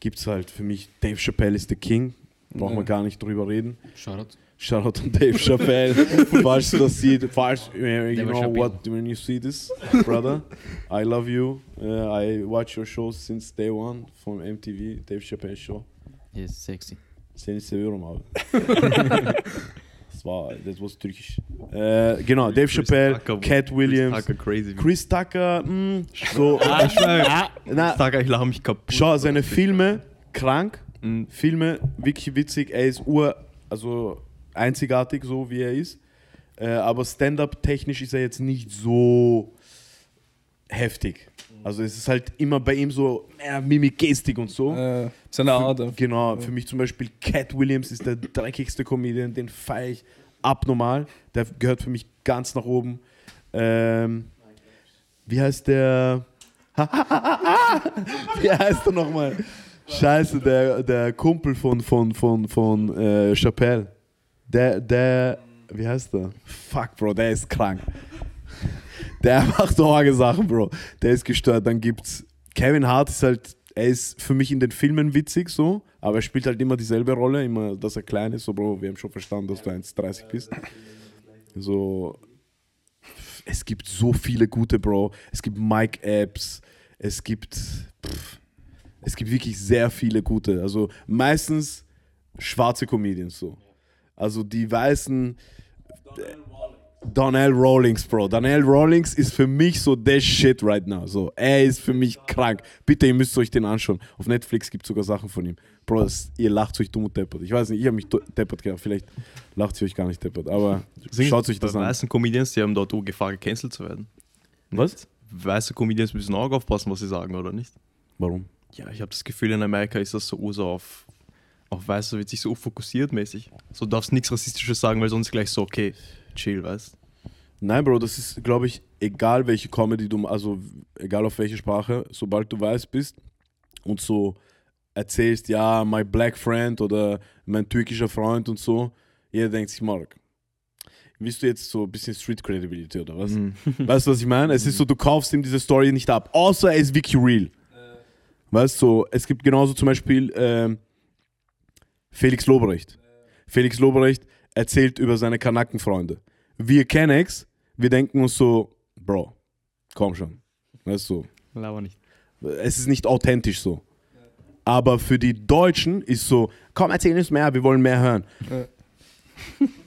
gibt es halt für mich Dave Chappelle ist the King. Brauchen wir Ja. gar nicht drüber reden. Shoutout. Shoutout an Dave Chappelle. falls du das siehst, falls, you know what, when you see this, brother, I love you. Uh, I watch your show since day one from MTV, Dave Chappelle Show. Yes, sexy. Seni seviyorum abi. das war, das was türkisch. Äh, genau, Dave Chappelle, Tucker, Cat Williams, Chris Tucker, crazy. Chris Tucker, mh, so. ich schwöre. na, Tucker, ich lache mich kaputt. schau, seine Filme, krank, Mhm. Filme, wirklich witzig. Er ist ur, also einzigartig, so wie er ist. Äh, aber Stand-up technisch ist er jetzt nicht so heftig. Also es ist halt immer bei ihm so äh, Mimik, Gestik und so. Äh, seine Art. einfach. Genau, für mich zum Beispiel Cat Williams ist der dreckigste Comedian, den feiere ich abnormal. Der gehört für mich ganz nach oben. Ähm, wie heißt der? wie heißt der nochmal? Scheiße, der, der Kumpel von, von, von, von äh, Chappelle. Der, der, wie heißt der? Fuck, Bro, der ist krank. Der macht so arge Sachen, Bro. Der ist gestört. Dann gibt's Kevin Hart ist halt, er ist für mich in den Filmen witzig so, aber er spielt halt immer dieselbe Rolle, immer, dass er klein ist. So, Bro, wir haben schon verstanden, dass du 1,30 bist. So, es gibt so viele gute, Bro. Es gibt Mic-Apps, es gibt, pff, es gibt wirklich sehr viele gute. Also meistens schwarze Comedians so. Also die weißen. Donnell Rawlings, Bro. Donnell Rawlings ist für mich so der Shit right now. So, er ist für mich krank. Bitte, ihr müsst euch den anschauen. Auf Netflix gibt es sogar Sachen von ihm. Bro, das, ihr lacht euch dumm und deppert. Ich weiß nicht, ich habe mich deppert gehabt. Vielleicht lacht ihr euch gar nicht deppert. Aber schaut euch das an. weißen Comedians, die haben dort Gefahr, gecancelt zu werden. Was? Weiße Comedians müssen auch aufpassen, was sie sagen, oder nicht? Warum? Ja, ich habe das Gefühl, in Amerika ist das so, so auf, auf Weiße wird sich so fokussiert mäßig. So du darfst nichts Rassistisches sagen, weil sonst gleich so, okay, chill, weißt Nein, Bro, das ist, glaube ich, egal welche Comedy du, also egal auf welche Sprache, sobald du weiß bist und so erzählst, ja, my black friend oder mein türkischer Freund und so, jeder denkt sich, Mark, willst du jetzt so ein bisschen Street Credibility oder was? Mhm. Weißt du, was ich meine? Es ist so, du kaufst ihm diese Story nicht ab, außer er ist wirklich real. Weißt du, so, es gibt genauso zum Beispiel ähm, Felix Lobrecht. Felix Lobrecht erzählt über seine Kanakenfreunde. Wir Kennex, wir denken uns so, Bro, komm schon. Weißt du, Lauer nicht. es ist nicht authentisch so. Aber für die Deutschen ist so, komm, erzähl uns mehr, wir wollen mehr hören.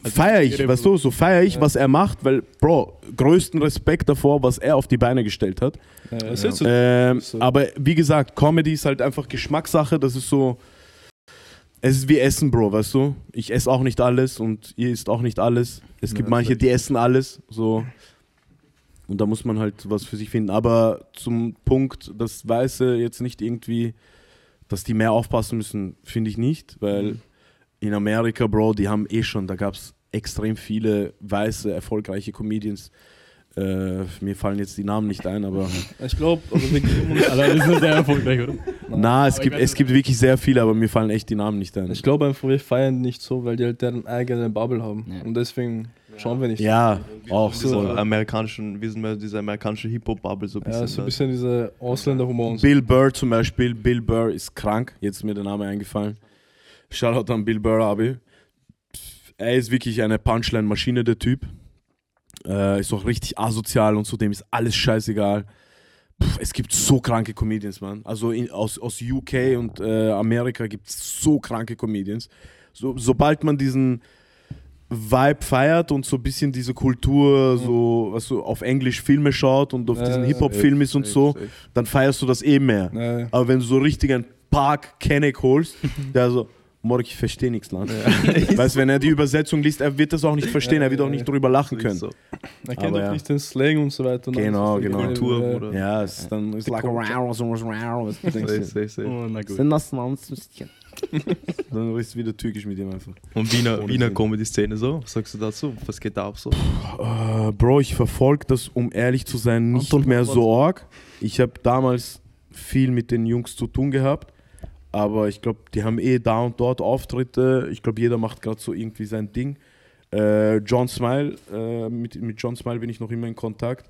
Feier ich, weißt du, so feier ich, was er macht, weil, Bro, größten Respekt davor, was er auf die Beine gestellt hat. Ja, das ist so. Ähm, So. Aber wie gesagt, Comedy ist halt einfach Geschmackssache. Das ist so. Es ist wie Essen, Bro, weißt du? Ich esse auch nicht alles und ihr isst auch nicht alles. Es gibt Ja, manche, die essen alles. So. Und da muss man halt was für sich finden. Aber zum Punkt, dass Weiße jetzt nicht irgendwie, dass die mehr aufpassen müssen, finde ich nicht. Weil in Amerika, Bro, die haben eh schon, da gab es extrem viele weiße, erfolgreiche Comedians. Äh, mir fallen jetzt die Namen nicht ein, aber. Ich glaube, also wir geben uns- Also, das ist sehr erfolgreich, oder? Na, es gibt, es gibt wirklich sehr viele, aber mir fallen echt die Namen nicht ein. ich glaube einfach, wir feiern nicht so, weil die halt deren eigene Bubble haben. Ja. Und deswegen schauen wir nicht. Ja, auch Diese so. amerikanischen, wir sind mehr diese amerikanische Hip-Hop-Bubble so ein bisschen. Ja, so ein weißt bisschen diese Ausländerhumor so. Bill Burr zum Beispiel. Bill Burr ist krank. Jetzt ist mir der Name eingefallen. Shoutout an Bill Burr, Abi. Er ist wirklich eine Punchline-Maschine, der Typ. Äh, ist auch richtig asozial und so, dem ist alles scheißegal. Puh, es gibt so kranke Comedians, man. Also in, aus, aus UK und äh, Amerika gibt es so kranke Comedians. So, sobald man diesen Vibe feiert und so ein bisschen diese Kultur, so, was so auf Englisch Filme schaut und auf Ja, diesen Hip-Hop-Film ist und so, Safe, dann feierst du das eh mehr. ja. Aber wenn du so richtig einen Park Kenneck holst, der so, Morg, ich verstehe nichts, Land. Weißt du, wenn er die Übersetzung liest, er wird das auch nicht verstehen, er wird auch nicht drüber lachen können. So. Er kennt Aber auch ja. nicht den Slang und so weiter. und Genau, genau. Kultur, ja, Bruder. Ja, es ist dann ist like a wow, so was du? Oh, gut. Sind das Nonsenschen? Dann ist wieder türkisch mit ihm einfach. Und Wiener, Wiener. Comedy-Szene so? Was sagst du dazu? Was geht da ab so? Äh, Bro, ich verfolge das, um ehrlich zu sein, nicht Anton mehr so arg. Ich habe damals viel mit den Jungs zu tun gehabt, aber ich glaube, die haben eh da und dort Auftritte. Ich glaube, jeder macht gerade so irgendwie sein Ding. Äh, John Smile, äh, mit, mit John Smile bin ich noch immer in Kontakt.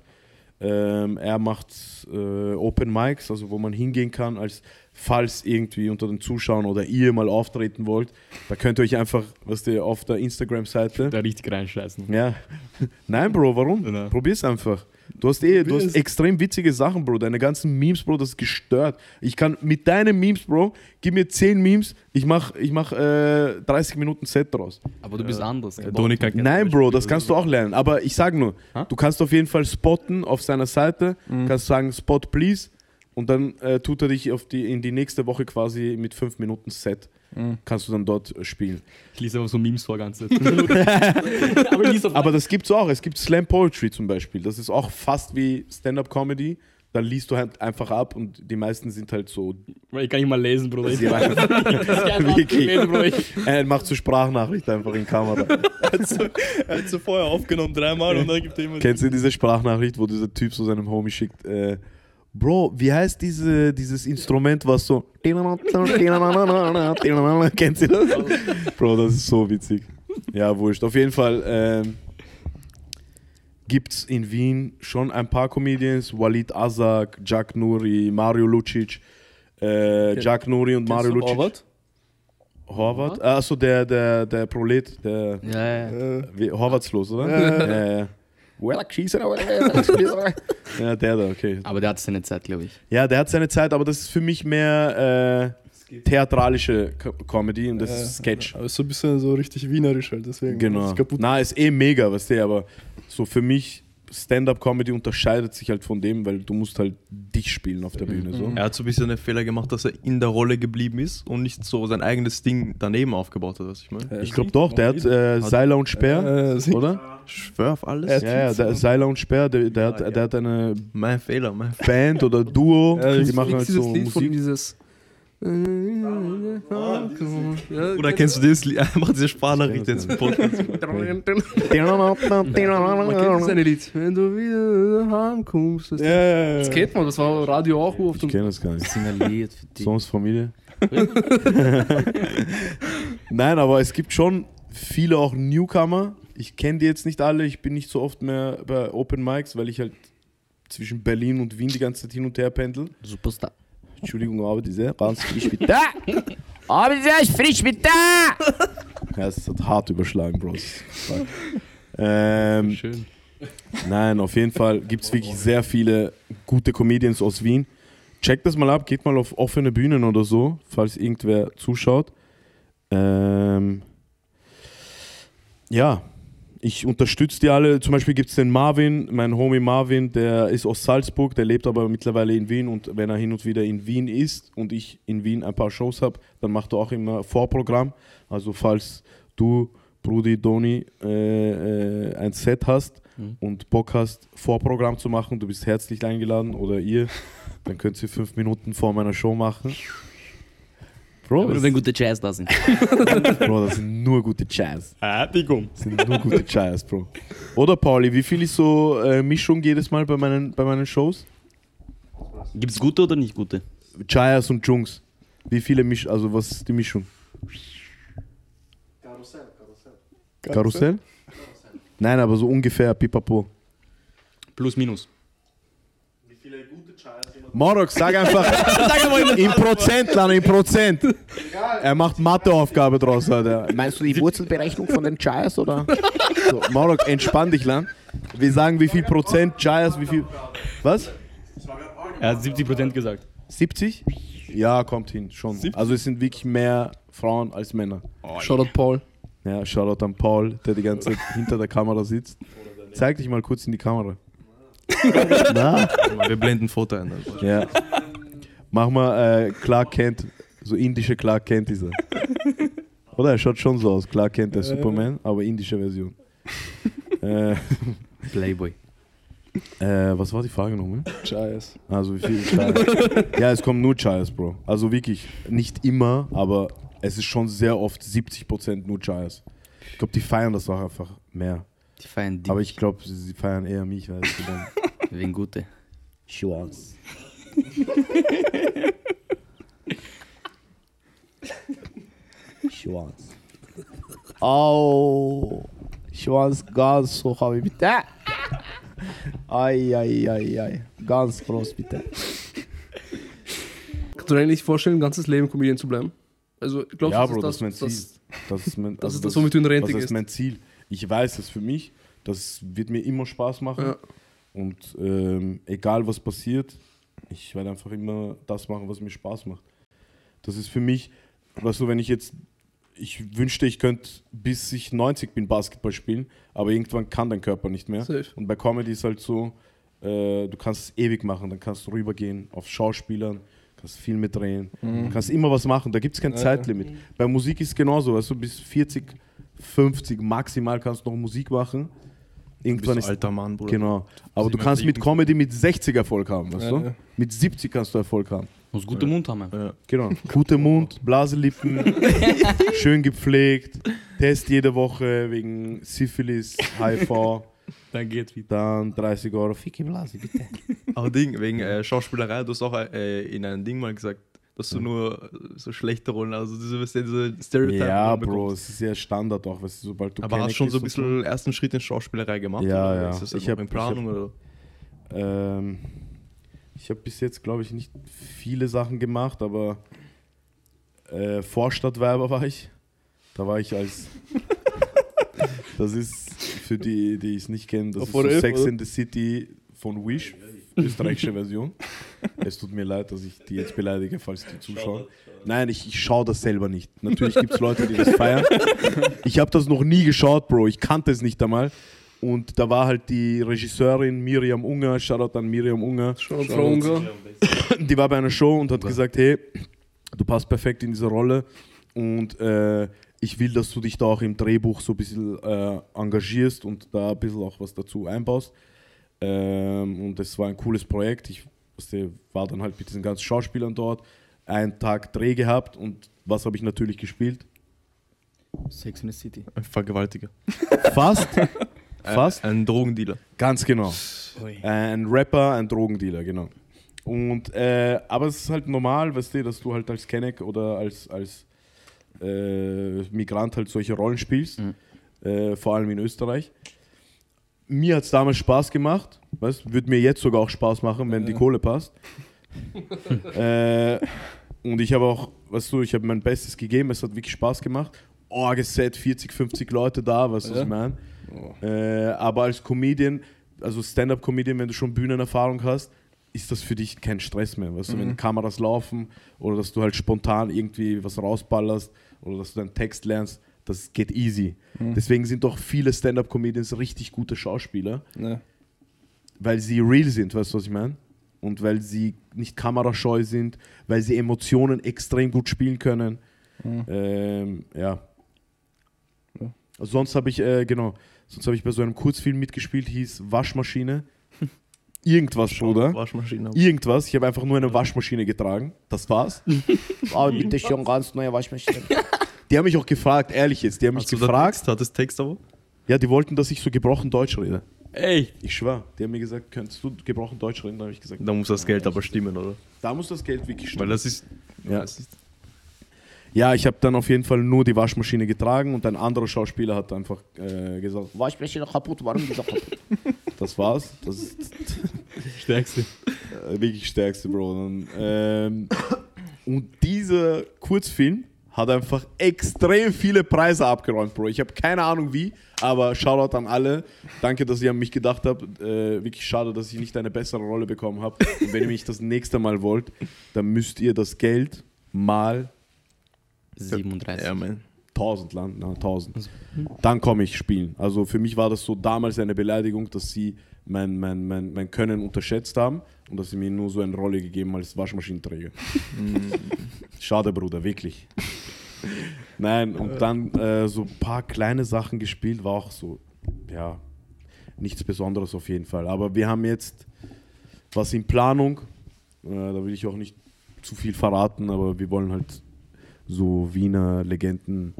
Ähm, er macht äh, Open Mics, also wo man hingehen kann, als falls irgendwie unter den Zuschauern oder ihr mal auftreten wollt. Da könnt ihr euch einfach, was ihr auf der Instagram-Seite Da richtig reinscheißen. ja. Nein, Bro, warum? Genau. Probier's einfach. Du hast eh, du hast extrem witzige Sachen, Bro. Deine ganzen Memes, Bro, das ist gestört. Ich kann mit deinen Memes, Bro, gib mir 10 Memes, ich mach, ich mach äh, 30 Minuten Set draus. Aber du bist anders. gell? Donika kennt Nein, Bro, das kannst du auch lernen. Aber ich sag nur, Ha? du kannst auf jeden Fall spotten auf seiner Seite, kannst sagen, Spot please. Und dann äh, tut er dich auf die, in die nächste Woche quasi mit 5 Minuten Set. Kannst du dann dort äh, spielen. Ich lese einfach so Memes vor, ganze Zeit. Aber Aber das gibt's auch. Es gibt Slam Poetry zum Beispiel. Das ist auch fast wie Stand-up-Comedy. Da liest du halt einfach ab und die meisten sind halt so. Ich kann nicht mal lesen, Bruder. Ich Wirklich. lesen, Bruder. Ich- er macht so Sprachnachricht einfach in Kamera. Er hat so vorher aufgenommen dreimal und dann gibt er immer. Kennst du diese Sprachnachricht, wo dieser Typ so seinem Homie schickt? Äh, Bro, wie heißt diese, dieses Instrument, was so. Kennst du das? Bro, das ist so witzig. Ja, wurscht. Auf jeden Fall ähm, gibt es in Wien schon ein paar Comedians: Walid Azak, Jack Nuri, Mario Lucic. Äh, Jack Nuri und Mario Lucic. Horvath? Horvath? Achso, der, der, der Prolet, der Ja, ja. Äh, wie, Horvathslos, oder? Ja. ja, ja. Well, schießen, Ja, der da, okay. Aber der hat seine Zeit, glaube ich. Ja, der hat seine Zeit, aber das ist für mich mehr äh, theatralische Co Comedy und das Ja, ist Sketch. Aber ist so ein bisschen so richtig wienerisch halt, deswegen. Genau. Ist kaputt. Na, ist eh mega, was der, aber so für mich Stand-up-Comedy unterscheidet sich halt von dem, weil du musst halt dich spielen auf der Bühne. So. Er hat so ein bisschen den Fehler gemacht, dass er in der Rolle geblieben ist und nicht so sein eigenes Ding daneben aufgebaut hat, was ich meine. Ja, Ich glaube doch, der hat äh, Seiler und Speer, Äh, sie- oder? Schwör auf alles. Ja, ja, der Seiler und Speer, der, der, hat, der hat eine Mein Fehler, mein Fehler. Band oder Duo, Ja, die das machen halt dieses so Lied von Musik. dieses. Ja, Oder kennst du das Lied? Er macht diese Sprachnachricht Ich kenn jetzt im Podcast. Man kennt das eine Lied. Wenn du wieder heimkommst. Das, Ja, ja, ja. das kennt man, das war Radio auch oft. Ich kenne das gar nicht. Lied für dich. Sonst Familie. Nein, aber es gibt schon viele auch Newcomer. Ich kenne die jetzt nicht alle. Ich bin nicht so oft mehr bei Open Mics, weil ich halt zwischen Berlin und Wien die ganze Zeit hin und her pendel. Superstar. Entschuldigung, aber diese ganz frisch mit Da! Aber der ist frisch mit da! Ja, es hat hart überschlagen, Bros. Ähm, Schön. nein, auf jeden Fall gibt es wirklich sehr viele gute Comedians aus Wien. Checkt das mal ab, geht mal auf offene Bühnen oder so, falls irgendwer zuschaut. Ähm, ja, ich unterstütze die alle. Zum Beispiel gibt es den Marvin, mein Homie Marvin, der ist aus Salzburg, der lebt aber mittlerweile in Wien und wenn er hin und wieder in Wien ist und ich in Wien ein paar Shows habe, dann macht er auch immer Vorprogramm. Also falls du, Brudi, Doni, äh, äh, ein Set hast Mhm. und Bock hast, Vorprogramm zu machen, du bist herzlich eingeladen oder ihr, dann könnt ihr fünf Minuten vor meiner Show machen. Bro, Oder das, wenn gute Jazz da sind. Bro, das sind nur gute Jazz. Fertigung. Das sind nur gute Jazz, Bro. Oder Pauli, wie viel ist so äh, Mischung jedes Mal bei meinen, bei meinen Shows? Gibt's gute oder nicht gute? Jazz und Jungs. Wie viele Misch, also was ist die Mischung? Karussell? Nein, aber so ungefähr, pipapo. Plus, minus. Morok, sag einfach in Prozent, Lana, in Prozent. Er macht Matheaufgabe draus, Alter. Meinst du die Wurzelberechnung von den Giants oder? So, Morok, entspann dich, Lan. Wir sagen, wie viel Prozent Jazz, wie viel. Was? Er hat 70% gesagt. 70? Ja, kommt hin, schon. Also es sind wirklich mehr Frauen als Männer. Shoutout Paul. Ja, Shoutout an Paul, der die ganze Zeit hinter der Kamera sitzt. Zeig dich mal kurz in die Kamera. Na? Wir blenden ein Foto ein. Also. Ja. Mach mal äh, Clark Kent, so indische Clark Kent ist er. Oder er schaut schon so aus, Clark Kent der Superman, aber indische Version. äh, Playboy. äh, was war die Frage nochmal? Giants. Also wie viel Chayas? ja, es kommen nur Chayas, Bro. Also wirklich, nicht immer, aber es ist schon sehr oft 70% nur Chayas. Ich glaube, die feiern das auch einfach mehr. Die feiern die Aber ich glaube, sie, feiern eher mich, weil sie dann wegen gute. Schwanz. Schwanz. Au. Schwanz ganz hoch, habe ich bitte. Ei, ei, ei, ei. Ganz groß, bitte. Kannst du dir eigentlich vorstellen, ein ganzes Leben Comedian zu bleiben? Also, ich glaube, Ja, das, Bro, das ist ist mein das, Ziel. das, Das ist mein, das ist das, womit du in Rente das gehst. ist mein Ziel. Ich weiß es für mich. Das wird mir immer Spaß machen. Ja. Und ähm, egal was passiert, ich werde einfach immer das machen, was mir Spaß macht. Das ist für mich, weißt du, wenn ich jetzt, ich wünschte, ich könnte bis ich 90 bin Basketball spielen, aber irgendwann kann dein Körper nicht mehr. Safe. Und bei Comedy ist halt so, äh, du kannst es ewig machen, dann kannst du rübergehen auf Schauspielern, kannst Filme drehen, du kannst immer was machen, da gibt es kein Zeitlimit. Bei Musik ist es genauso, weißt du, bis 40, 50 maximal kannst du noch Musik machen. Irgendwann Bist ist alter Mann, Bruder. Genau. Aber du kannst mit. Comedy mit 60 Erfolg haben, weißt Ja, du? ja. Mit 70 kannst du Erfolg haben. Muss gute Mund haben. Ja. Genau. Guter Mund, Blaselippen, schön gepflegt, Test jede Woche wegen Syphilis, HIV, Dann geht's wieder. dann 30 Euro. Ficki Blasi, bitte. Aber Ding, wegen äh, Schauspielerei, du hast auch äh, in einem Ding mal gesagt, dass du nur äh, so schlechte Rollen, also diese, du, diese Stereotype Ja, Bro, es ist ja Standard auch, weißt du, sobald du Aber hast Kenneck schon so ein bisschen ersten Schritt in Schauspielerei gemacht? Ja, oder ja. Ist das Ich ich hab- in ich Planung oder? so. Ähm, ich habe bis jetzt, glaube ich, nicht viele Sachen gemacht, aber äh, Vorstadtwerber war ich. Da war ich als. das ist für die, die es nicht kennen, das Auf ist so Sex oder? in the City von Wish, österreichische Version. Es tut mir leid, dass ich die jetzt beleidige, falls die zuschauen. Nein, ich, ich schaue das selber nicht. Natürlich gibt es Leute, die das feiern. Ich habe das noch nie geschaut, Bro. Ich kannte es nicht einmal. Und da war halt die Regisseurin Miriam Unger, Shoutout an Miriam Unger, Schon Frau Ungar. die war bei einer Show und hat gesagt, hey, du passt perfekt in diese Rolle und äh, ich will, dass du dich da auch im Drehbuch so ein bisschen äh, engagierst und da ein bisschen auch was dazu einbaust. Ähm, und es war ein cooles Projekt. Ich war dann halt mit diesen ganzen Schauspielern dort, einen Tag Dreh gehabt und was habe ich natürlich gespielt? Sex in the City. Ein Vergewaltiger. Fast. Fast. Ein, ein Drogendealer. Ganz genau. Ui. Ein Rapper, ein Drogendealer, genau. Und, äh, aber es ist halt normal, weißt du, dass du halt als Kenneck oder als, als äh, Migrant halt solche Rollen spielst, Mhm. äh, vor allem in Österreich. Mir hat es damals Spaß gemacht, weißt würde mir jetzt sogar auch Spaß machen, wenn die Kohle passt. äh, und ich habe auch, weißt du, ich habe mein Bestes gegeben, es hat wirklich Spaß gemacht. Orgeset, 40, 50 Leute da, weißt du, was ich meine? Äh, aber als Comedian, also Stand-up-Comedian, wenn du schon Bühnenerfahrung hast, ist das für dich kein Stress mehr. Weißt du, wenn Kameras laufen oder dass du halt spontan irgendwie was rausballerst oder dass du deinen Text lernst, das geht easy. Deswegen sind doch viele Stand-up-Comedians richtig gute Schauspieler, Ne. weil sie real sind, weißt du, was ich meine? Und weil sie nicht kamerascheu sind, weil sie Emotionen extrem gut spielen können. Ähm, ja. Sonst habe ich, äh, genau, sonst habe ich bei so einem Kurzfilm mitgespielt, hieß Waschmaschine. Irgendwas, Bruder. Waschmaschine. Irgendwas. Ich habe einfach nur eine Waschmaschine getragen. Das war's. Aber bitte schon ganz neue Waschmaschine. Die haben mich auch gefragt, ehrlich jetzt. Die haben mich Hast du da gefragt. Text? Hattest Text aber? Ja, die wollten, dass ich so gebrochen Deutsch rede. Echt? Ich schwör. Die haben mir gesagt, könntest du gebrochen Deutsch reden? Da habe ich gesagt, Da muss das Geld aber stimmen, oder? da muss das Geld wirklich Weil stimmen. das ist. Ja. das ist Ja, ich habe dann auf jeden Fall nur die Waschmaschine getragen und ein anderer Schauspieler hat einfach äh, gesagt, Waschmaschine kaputt, warum so kaputt? das war's. Das ist Stärkste. äh, wirklich stärkste, Bro. Dann, ähm, und dieser Kurzfilm hat einfach extrem viele Preise abgeräumt, Bro. Ich habe keine Ahnung wie, aber Shoutout an alle. Danke, dass ihr an mich gedacht habt. Äh, wirklich schade, dass ich nicht eine bessere Rolle bekommen habe. Und wenn ihr mich das nächste Mal wollt, dann müsst ihr das Geld mal 37. Ja, man. 1000 Land, na, 1000. Dann komme ich spielen. Also für mich war das so damals eine Beleidigung, dass sie mein, mein, mein, mein Können unterschätzt haben und dass sie mir nur so eine Rolle gegeben als Waschmaschinenträger. Schade, Bruder, wirklich. Nein, und dann äh, so ein paar kleine Sachen gespielt, war auch so, ja, nichts Besonderes auf jeden Fall. Aber wir haben jetzt was in Planung, äh, da will ich auch nicht zu viel verraten, aber wir wollen halt so Wiener Legenden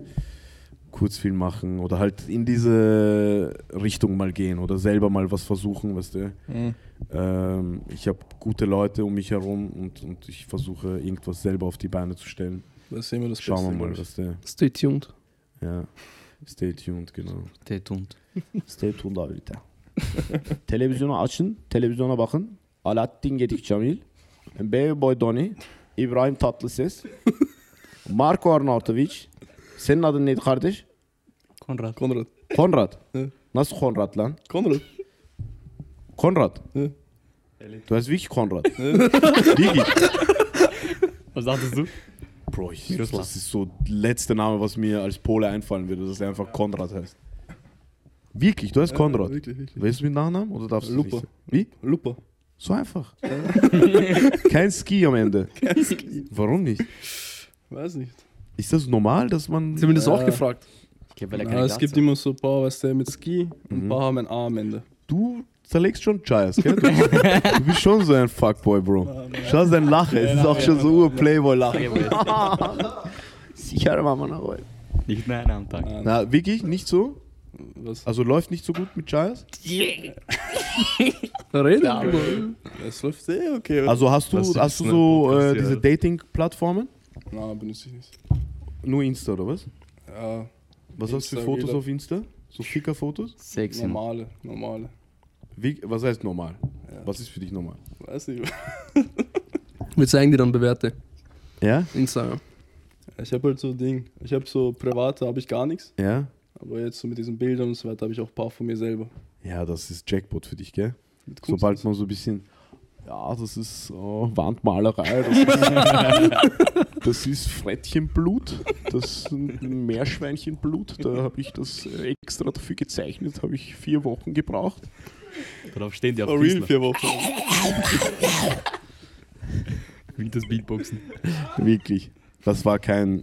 Kurzfilm machen oder halt in diese Richtung mal gehen oder selber mal was versuchen, weißt du. Mhm. Ähm, ich habe gute Leute um mich herum und, und ich versuche irgendwas selber auf die Beine zu stellen. Das ist immer das Schauen wir Beste, mal, glaub ich. was der. Stay tuned. Ja. Stay tuned, genau. Der tut. Stay tuned abi tane. Televizyonu açın, televizyona bakın. Alaaddin Gedik Camil, Baby Boy Donny, İbrahim Tatlıses, Marco Arnautovic. Senin adın neydi kardeş? Konrad. Konrad. Konrad. Ja. Nasıl Konrad lan? Konrad. Konrad. Ja. Du heißt wirklich Konrad. wirklich. Was dachtest du? Bro, ich, das ist so der letzte Name, was mir als Pole einfallen würde, dass er einfach Konrad heißt. Wirklich, du heißt Konrad. Ja, wirklich, wirklich. Weißt du mit Nachnamen oder darfst du Lupa. Wie? Lupa. So einfach. Kein Ski am Ende. Warum nicht? Weiß nicht. Ist das normal, dass man. Sie haben mir das auch Ja. gefragt. Ich glaube, weil er Ja, keine es gibt Glatze immer so ein paar, weißt du, mit Ski und ein Mhm. paar haben ein A am Ende. Du zerlegst schon Chayas, gell? Du, du bist schon so ein Fuckboy, Bro. Schau dein Lachen, es ist auch schon so Ur-Playboy-Lachen. Sikerim amına koy. hat. Nicht nein am Tag. Na, wirklich? Nicht so? was? Also läuft nicht so gut mit Chayas? Reden? Ja. Es läuft eh okay. Also hast du, hast du so äh, diese. Dating-Plattformen? Nein, benutze ich nicht. Nur Insta oder was? Ja, Was hast du für Insta, Fotos auf Insta? So Ficker-Fotos? Sexy. normale, normale. Wie, was heißt normal? Ja. Was ist für dich normal? Weiß nicht. Wir zeigen dir dann Bewerte. Ja? Instagram. Ich habe halt so Ding. Ich habe so private, habe ich gar nichts. Ja? Aber jetzt so mit diesen Bildern und so weiter habe ich auch ein paar von mir selber. Ja, das ist Jackpot für dich, gell? Sobald man so ein bisschen, ja, das ist äh, Wandmalerei, das ist, das ist Frettchenblut, das ist ein Meerschweinchenblut, da habe ich das extra dafür gezeichnet, habe ich vier Wochen gebraucht. Darauf stehen die auf For real, vier Wochen. Wie das Beatboxen. Wirklich. Das war kein,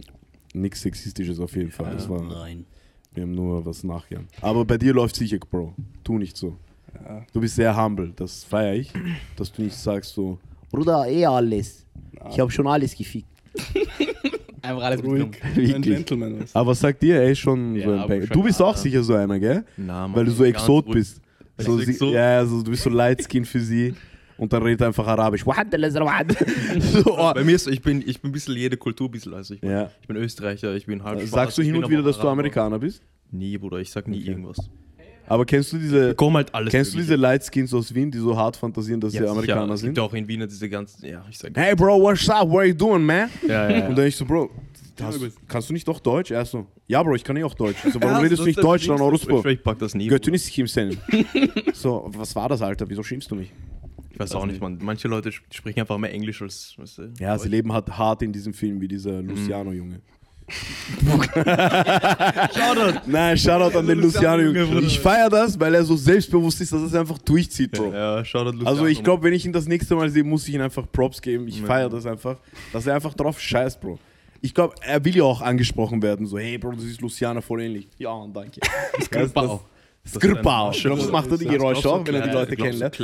nichts Sexistisches auf jeden Fall, das war, Nein. wir haben nur was nachgern. Aber bei dir läuft sicher, Bro, tu nicht so. Ja. Du bist sehr humble, das feiere ich, dass du nicht sagst so, Bruder, eh alles. Ich habe schon alles gefickt. Einfach alles Ruhig. Ein. Gentleman. du. Aber was sagt dir, er ist schon Ja, so ein Banger. Du bist auch sicher so einer, gell? Na, Mann, Weil du so Exot ruhig. bist. So, sie, Exot- ja, also du bist so Light Skin für sie und dann redet er einfach Arabisch. so, oh. Bei mir ist, ich bin, ich bin ein bisschen jede Kultur ein bisschen. Also ich, bin, ja. ich bin Österreicher, ich bin halb schwarz, Sagst du hin und wieder, dass du. Amerikaner bist? Nie, Bruder, ich sag nie Okay. irgendwas. Aber kennst du diese, halt alles kennst du diese Light Skins aus Wien, die so hart fantasieren, dass Ja, sie sicher. Amerikaner Es gibt sind? ja auch in Wien diese ganzen, ja, ich sag. Hey Bro, what's up? What are you doing, man? Ja, ja. Und dann ich so, Bro, hast, kannst du nicht doch Deutsch? Er so, ja Bro, ich kann eh auch Deutsch. So, warum redest du nicht Deutsch, Oruspo? schwör, ich pack das nie. Göttin ist Kim Sen. So, was war das, Alter? Wieso schimpfst du mich? Ich weiß auch nicht, man. Manche Leute sp- sprechen einfach mehr Englisch als. Weißt du, Ja, sie Deutsch. leben halt hart in diesem Film wie dieser Luciano-Junge. Nein, Shoutout an den Luciano-Junge. Ich feiere das, weil er so selbstbewusst ist, dass er es einfach durchzieht, Bro. Ja, Shoutout Luciano. Also ich glaube, wenn ich ihn das nächste Mal sehe, muss ich ihm einfach Props geben. Ich feiere das einfach, dass er einfach drauf scheißt, Bro. Ich glaube, er will ja auch angesprochen werden, so, hey Bro, du siehst Luciano voll ähnlich. Ja, danke. Skripau. Skripau. Das- macht er die Geräusche auch, wenn er die Leute kennenlernt?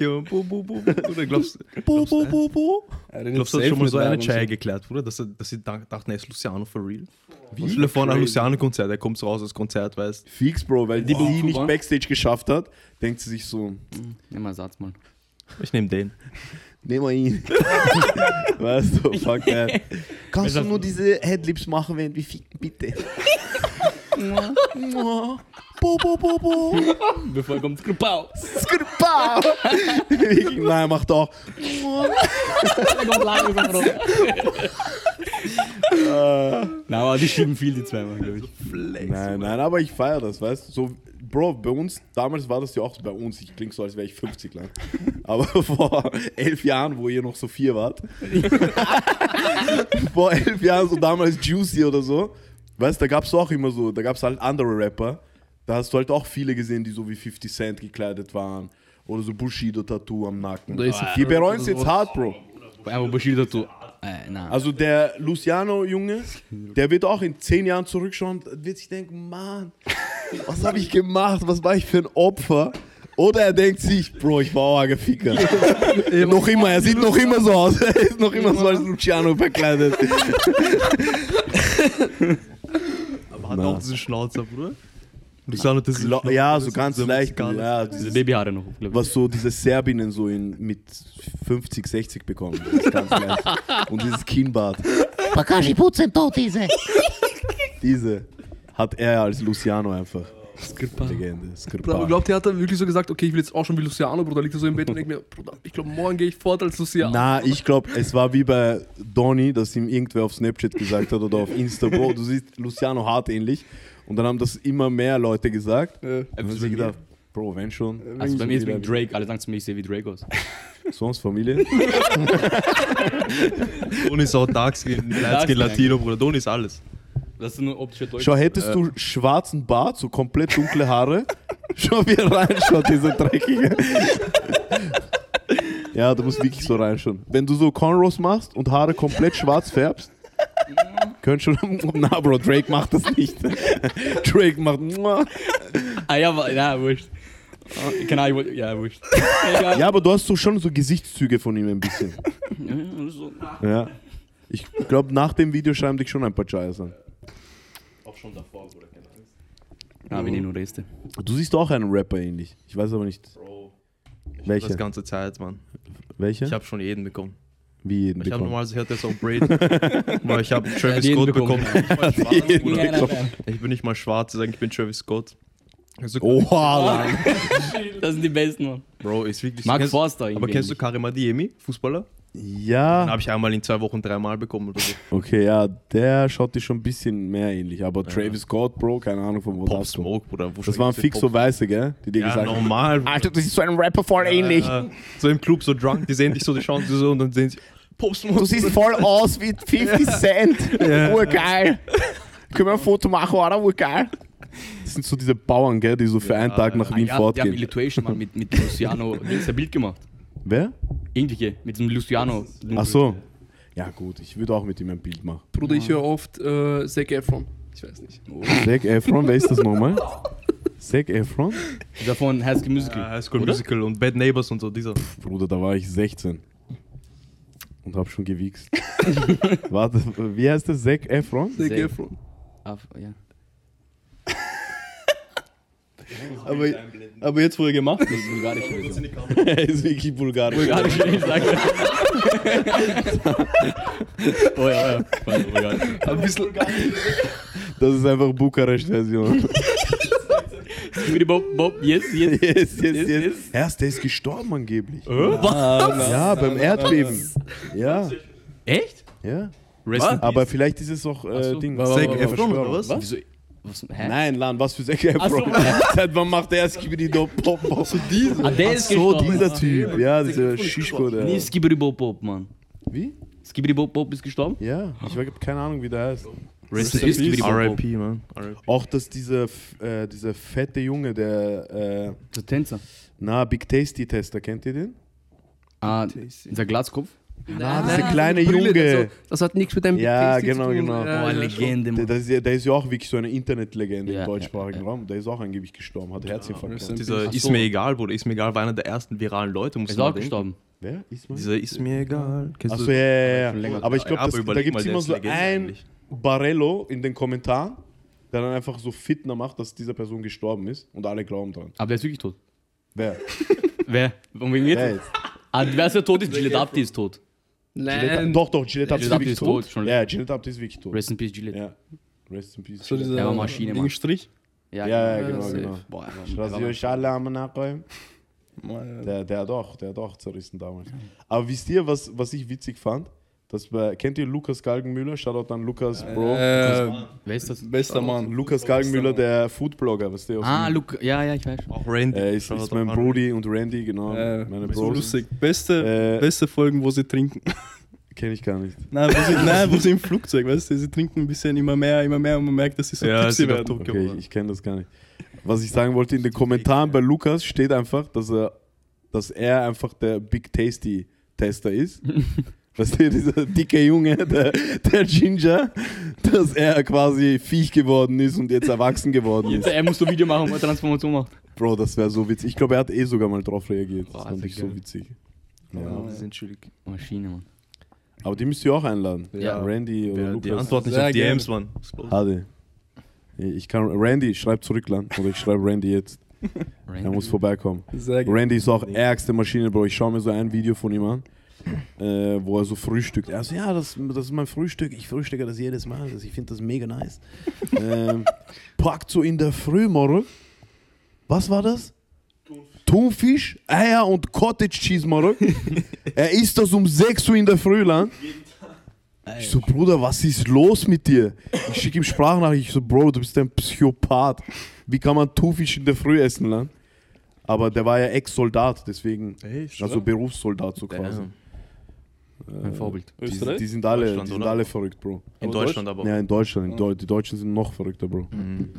Ja, bu, bu, bu. Oder glaubst, Bo, bo, bo, bo. Glaubst du, hast schon mal so eine Chai geklärt, Bruder? Dass, dass sie dach- dachten, er ist Luciano for real? Wie? Stell dir vor, nach Luciano-Konzert, er kommt so raus aus Konzert, weißt Fix, Bro, weil die, Wow. die nicht Backstage geschafft hat, denkt sie sich so, Nimm mal Satz mal. Ich nehme den. nehmen wir ihn. weißt du, fuck that. Kannst du nur diese Headlips machen, wenn wir ficken, bitte? Bo, bo, bo, bo. Bevor kommt. Skripau. Wirklich, Nein, macht auch. Er kommt langsam runter. Na, aber die schieben viel, die zweimal, glaube ich. Nein, nein, aber ich feiere das, weißt du? So, Bro, bei uns, damals war das ja auch so bei uns, ich klinge so, als wäre ich 50 lang. Aber vor elf Jahren, wo ihr noch so vier wart, vor elf Jahren, so damals Juicy oder so, weißt du, da gab es auch immer so, da gab es halt andere Rapper, da hast du halt auch viele gesehen, die so wie 50 Cent gekleidet waren. Oder so Bushido-Tattoo am Nacken. Da ist so Die bereuen es jetzt hart, Bro. Aber Bushido, du. Äh, na. Also der Luciano-Junge, der wird auch in zehn Jahren zurückschauen und wird sich denken, Mann, was habe ich gemacht? Was war ich für ein Opfer? Oder er denkt sich, Bro, ich war auch ein Geficker. noch immer, er sieht noch immer so aus. Er ist noch immer so als Luciano verkleidet. Aber hat auch diesen Schnauzer, Bruder? Luciano hat diesen Lo- Schnauzer, Ja, das so ganz so leicht. Ja, Diese Babyhaare noch, glaube ich. was so diese Serbinnen so in, mit 50, 60 bekommen. Das ganz leicht. Und dieses Kinnbart. Bakashi putzen tot diese. Diese hat er als Luciano einfach. Skripau. Legende. Skripal. aber glaubt, der hat dann wirklich so gesagt, okay, ich will jetzt auch schon wie Luciano, Bruder. Liegt er so im Bett und denkt mir, Bruder, ich glaube, morgen gehe ich fort als Luciano. Na, ich glaube, es war wie bei Donny, dass ihm irgendwer auf Snapchat gesagt hat oder auf Insta, Bro, du siehst Luciano hart ähnlich. Und dann haben das immer mehr Leute gesagt. Ja. Und dann hab ich mir gedacht, Bro, wenn schon. Also bei mir ist wegen Drake. Alle sagen zu mir, ich sehe wie Drake aus. Sonst Familie. Don ist auch Darkskin, Lightskin, Latino, Bruder. Don ist alles. Das ist nur optischer Deutsch. Schau, hättest du schwarzen Bart, so komplett dunkle Haare, schau wie er reinschaut, dieser Dreckige. Ja, du musst wirklich so reinschauen. Wenn du so Cornrows machst und Haare komplett schwarz färbst, könnt schon. Na, Bro, Drake macht das nicht. Drake macht. Ah ja, aber, ja, wurscht. Oh, Keine Ahnung, ja, wurscht. Egal. Ja, aber du hast so schon so Gesichtszüge von ihm ein bisschen. Ja. Ich glaube, nach dem Video schreiben dich schon ein paar Giants an. Auch schon davor, Bruder. Ah, wir nehmen nur Reste. Du siehst auch einen Rapper ähnlich. Ich weiß aber nicht, Bro. Ich Welcher? Das ganze Zeit, Mann. welcher. Ich habe schon jeden bekommen. Wie jeden Ich habe normalerweise hört das auch Braid. Aber ich habe Travis jeden Scott bekommen. bekommen. Ich, bin nicht mal schwarz, Jeden Bruder. bekommen. ich bin nicht mal schwarz, ich sage, ich bin Travis Scott. Also, Oha, Mann. Das sind die besten, Mann. Bro, ist wirklich Mark kennst, Forster Aber kennst du. Karim Adiemi, Fußballer? Dann Ja, habe ich einmal in zwei Wochen dreimal bekommen oder so. okay, ja, der schaut dir schon ein bisschen mehr ähnlich. Aber Travis Scott, Bro, keine Ahnung von wo Pop das. Smoke, Bruder. Das waren fix so Weiße, gell? Die dir Ja, gesagt haben. normal. Alter, das ist so ein Rapper voll ähnlich. Äh, so im Club, so drunk, die sehen dich so, die schauen so und dann sehen sie Pop Smoke. Du siehst voll aus wie 50 Cent. Urgeil. Können wir ein Foto machen, oder? Urgeil. Das sind so diese Bauern, gell, die so für einen Tag nach Ah, Wien ja, die haben fortgehen. Illustration mal mit, mit Luciano ein Bild gemacht. Wer? Irgendwelche, mit dem Luciano. Ach so. Ja gut, ich würde auch mit ihm ein Bild machen. Bruder, ich höre oft äh, Zac Efron. Ich weiß nicht. Zac Efron, wer ist das nochmal? Zac Efron? Der von High School Musical. Ja, High School Oder? Musical und Bad Neighbors und so, dieser. Bruder, da war ich 16. Und hab schon gewichst. Warte, wie heißt das? Zac Efron? Zac. Efron. Ah, ja. Aber, aber jetzt, wo er gemacht Das ist, ist bulgarisch. Er ist wirklich bulgarisch. Bulgarisch, ich sage. oh ja, oh ja. Bulgarisch. Ein bisschen. Das ist einfach Bukarest-Version. Bob, Bob, yes, yes. yes, yes, Yes. Erst, der ist gestorben angeblich. Was? Ja, beim Erdbeben. Ja, Echt? ja. Aber vielleicht ist es auch äh. Ding. Zac Efron oder was? Wieso? Was? Hä? Nein, Lan, was für Zac Ach so. Seit wann macht der Skibidi Pop Pop? So Ah, der ist so, dieser Typ. Ja, dieser Shishko, Nee, der. Skibidi Bob Bob, Mann. Wie? Skibidi Bob Bob ist gestorben? Ja, ich habe keine Ahnung, wie der heißt. RIP, man. Auch, dass dieser, äh, dieser fette Junge, der, äh, Der Tänzer. na, Big Tasty Tester, kennt ihr den? Ah, dieser Glatzkopf. Ah, dieser kleine Brille, Junge. Also, das hat nichts mit dem Ja, Tasty zu genau, tun. genau. Ja, Oh, Legende, Der, Mann. der, ist ja, der ist ja auch wirklich so eine Internetlegende Ja, im deutschsprachigen ja, ja. Raum. Der ist auch angeblich gestorben, hat Herzinfarkt. Ja. Dieser Ach ist so. mir egal, Bruder. Ist mir egal, war einer der ersten viralen Leute. Muss Ist auch denken. gestorben. Wer? Ist man? Dieser ist mir egal. Achso, ja, ja, ja. Aber ich glaube, da gibt es der immer ist so ein. Barello in den Kommentaren, der dann einfach so fitner macht, dass dieser Person gestorben ist und alle glauben dran. Aber der ist wirklich tot. Wer? Wer? Und wegen jetzt? Wer jetzt? Ah, wer ist der tot ist? Gillette Abdi ist tot. Gillette, Nein. doch, doch, Gillette Abdi ist Gillette wirklich ist tot. tot, schon Ja, Gillette Abdi ist wirklich tot. Rest in Peace, Gillette. Ja. Rest in Peace. so dieser Er war Maschine, Mann. Strich. Ja, ja, ja, Ja, genau, safe. genau. Boah, Ich er rasiere euch alle am Nachräumen. Der, der hat auch, der hat auch zerrissen damals. Aber wisst ihr, was, was ich witzig fand? Das war, kennt ihr Lukas Galgenmüller? Shoutout an Lukas, Bro. Äh, Wer ist das? bester Mann. Lukas Galgenmüller, der Foodblogger, weißt du? Ah. Luke. Ja, ja, ich weiß. Auch Randy. Äh, ist, ist mein Brody und Randy, genau. Äh, meine so Bros. lustig. Beste, Äh, beste Folgen, wo sie trinken. Kenne ich gar nicht. Nein, wo sie, nein, wo sie im Flugzeug, weißt du, sie trinken ein bisschen immer mehr, immer mehr und man merkt, dass sie so Ja, tipsy werden. Okay, geworden. ich, ich kenne das gar nicht. Was ich sagen wollte, in den Kommentaren bei Lukas steht einfach, dass er, dass er einfach der Big Tasty Tester ist. Weißt du, dieser dicke Junge, der, der Ginger, dass er quasi Viech geworden ist und jetzt erwachsen geworden ist. Er muss so ein Video machen, wo er Transformation macht. Bro, das wäre so witzig. Ich glaube, er hat eh sogar mal drauf reagiert. Das Boah, fand das ich ist so geil. witzig. Ja, Ja. die sind schuldig. Maschine, Mann. Aber die müsst ihr auch einladen. Ja. Randy oder Ja, Lukas. die Antwort nicht Sehr auf. DMs, Mann. Hade. Ich kann, Randy, schreib zurück, Land. Oder ich schreibe Randy jetzt. Er muss vorbeikommen. Randy ist auch ärgste Maschine, Bro. Ich schaue mir so ein Video von ihm an, äh, wo er so frühstückt. Er so, ja, das, das ist mein Frühstück. Ich frühstücke das jedes Mal. Also ich finde das mega nice. ähm, packt so in der Früh, morgen. Was war das? Thunfisch, Eier und Cottage Cheese, morgen. er isst das um 6 Uhr in der Früh, Land. Ich so, Bruder, was ist los mit dir? Ich schicke ihm Sprachnachricht. Ich so, Bro, du bist ein Psychopath. Wie kann man Thunfisch in der Früh essen, Land? Aber der war ja Ex-Soldat, deswegen, Echt? also Berufssoldat so quasi. Damn. Mein Vorbild. Die, Österreich? die sind alle, die sind oder? alle verrückt, Bro. In Aber Deutschland aber. Ja, in Deutschland. In Deu die Deutschen sind noch verrückter, Bro. Mhm.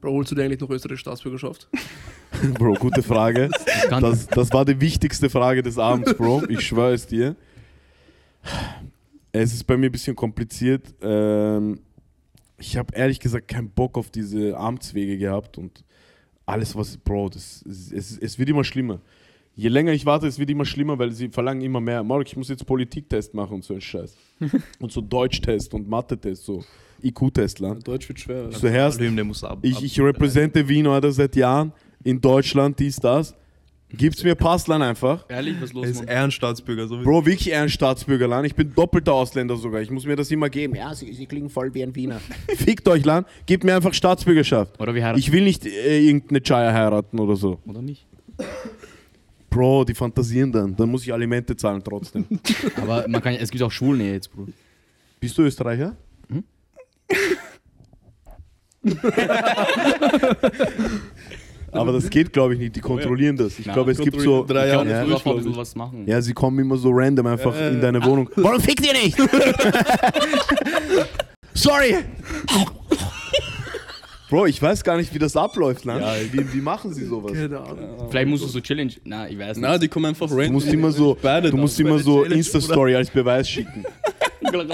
Bro, holst du dir eigentlich noch österreichische Staatsbürgerschaft? Bro, gute Frage. Das, das war die wichtigste Frage des Abends, Bro. Ich schwöre es dir. Es ist bei mir ein bisschen kompliziert. Ähm, ich habe ehrlich gesagt keinen Bock auf diese Amtswege gehabt und alles, was, Bro, das, es, es wird immer schlimmer. Je länger ich warte, es wird immer schlimmer, weil sie verlangen immer mehr. Mark, ich muss jetzt Politiktest machen und so ein Scheiß. und so Deutschtest und Mathe-Test, so IQ-Test. Deutsch wird schwer. So herrscht, Alüm, der muss ab. ich, ich repräsente Wien oder seit Jahren in Deutschland, dies, das. Gibt's mir Passland einfach. Ehrlich, was ist Er los, ist? Ehrenstaatsbürger, so wie Bro, wirklich eher ein Staatsbürgerland. Ich bin doppelter Ausländer sogar. Ich muss mir das immer geben. Ja, sie, sie klingen voll wie ein Wiener. fickt euch Land. Gebt mir einfach Staatsbürgerschaft. Oder wir heiraten. Ich will nicht äh, irgendeine Chaya heiraten oder so. Oder nicht? Bro, die fantasieren dann. Dann muss ich Alimente zahlen trotzdem. Aber man kann, es gibt auch Schwulen jetzt, Bro. Bist du Österreicher? Aber das geht, glaube ich, nicht. Die kontrollieren das. Ich glaube, es gibt so. drei Ich Jahre glaube, Ja, ja, bisschen was machen. Ja, sie kommen immer so random einfach Äh, in deine Wohnung. Warum fickt ihr nicht? Sorry! Bro, ich weiß gar nicht, wie das abläuft, ne? Wie, wie machen sie sowas? Keine Ahnung. Vielleicht musst du so Challenge. Na, ich weiß nicht. Na, die kommen einfach random. Du musst immer so, du musst immer so Insta-Story als Beweis schicken.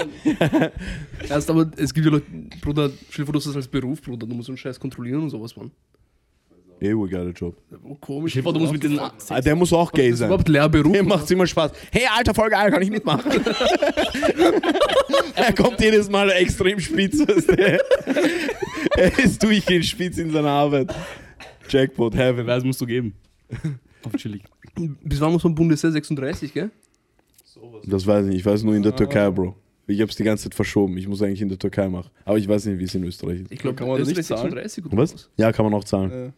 Erst aber, es gibt ja Leute, Bruder, stell dir vor, du hast das als Beruf, Bruder, du musst so einen Scheiß kontrollieren und sowas, Mann. Eh, wohl geiler Job. Komisch. Vor, du musst mit diesen. Ah, der muss auch gay sein. überhaupt Lehrberuf. Dem macht's immer Spaß. Hey, alter, voll geil, kann ich mitmachen? er kommt jedes Mal extrem spitz. er ist durchgehend spitz in seiner Arbeit. Jackpot, Heaven. Beweis musst du geben. Auf chillig. Bis wann muss man Bundeswehr 36, gell? Das weiß ich nicht. Ich weiß nur in der Türkei, Bro. Ich hab's die ganze Zeit verschoben. Ich muss eigentlich in der Türkei machen. Aber ich weiß nicht, wie es in Österreich ist. Ich glaube, Kann man das nicht zahlen? 36 oder Was? Ja, kann man auch zahlen.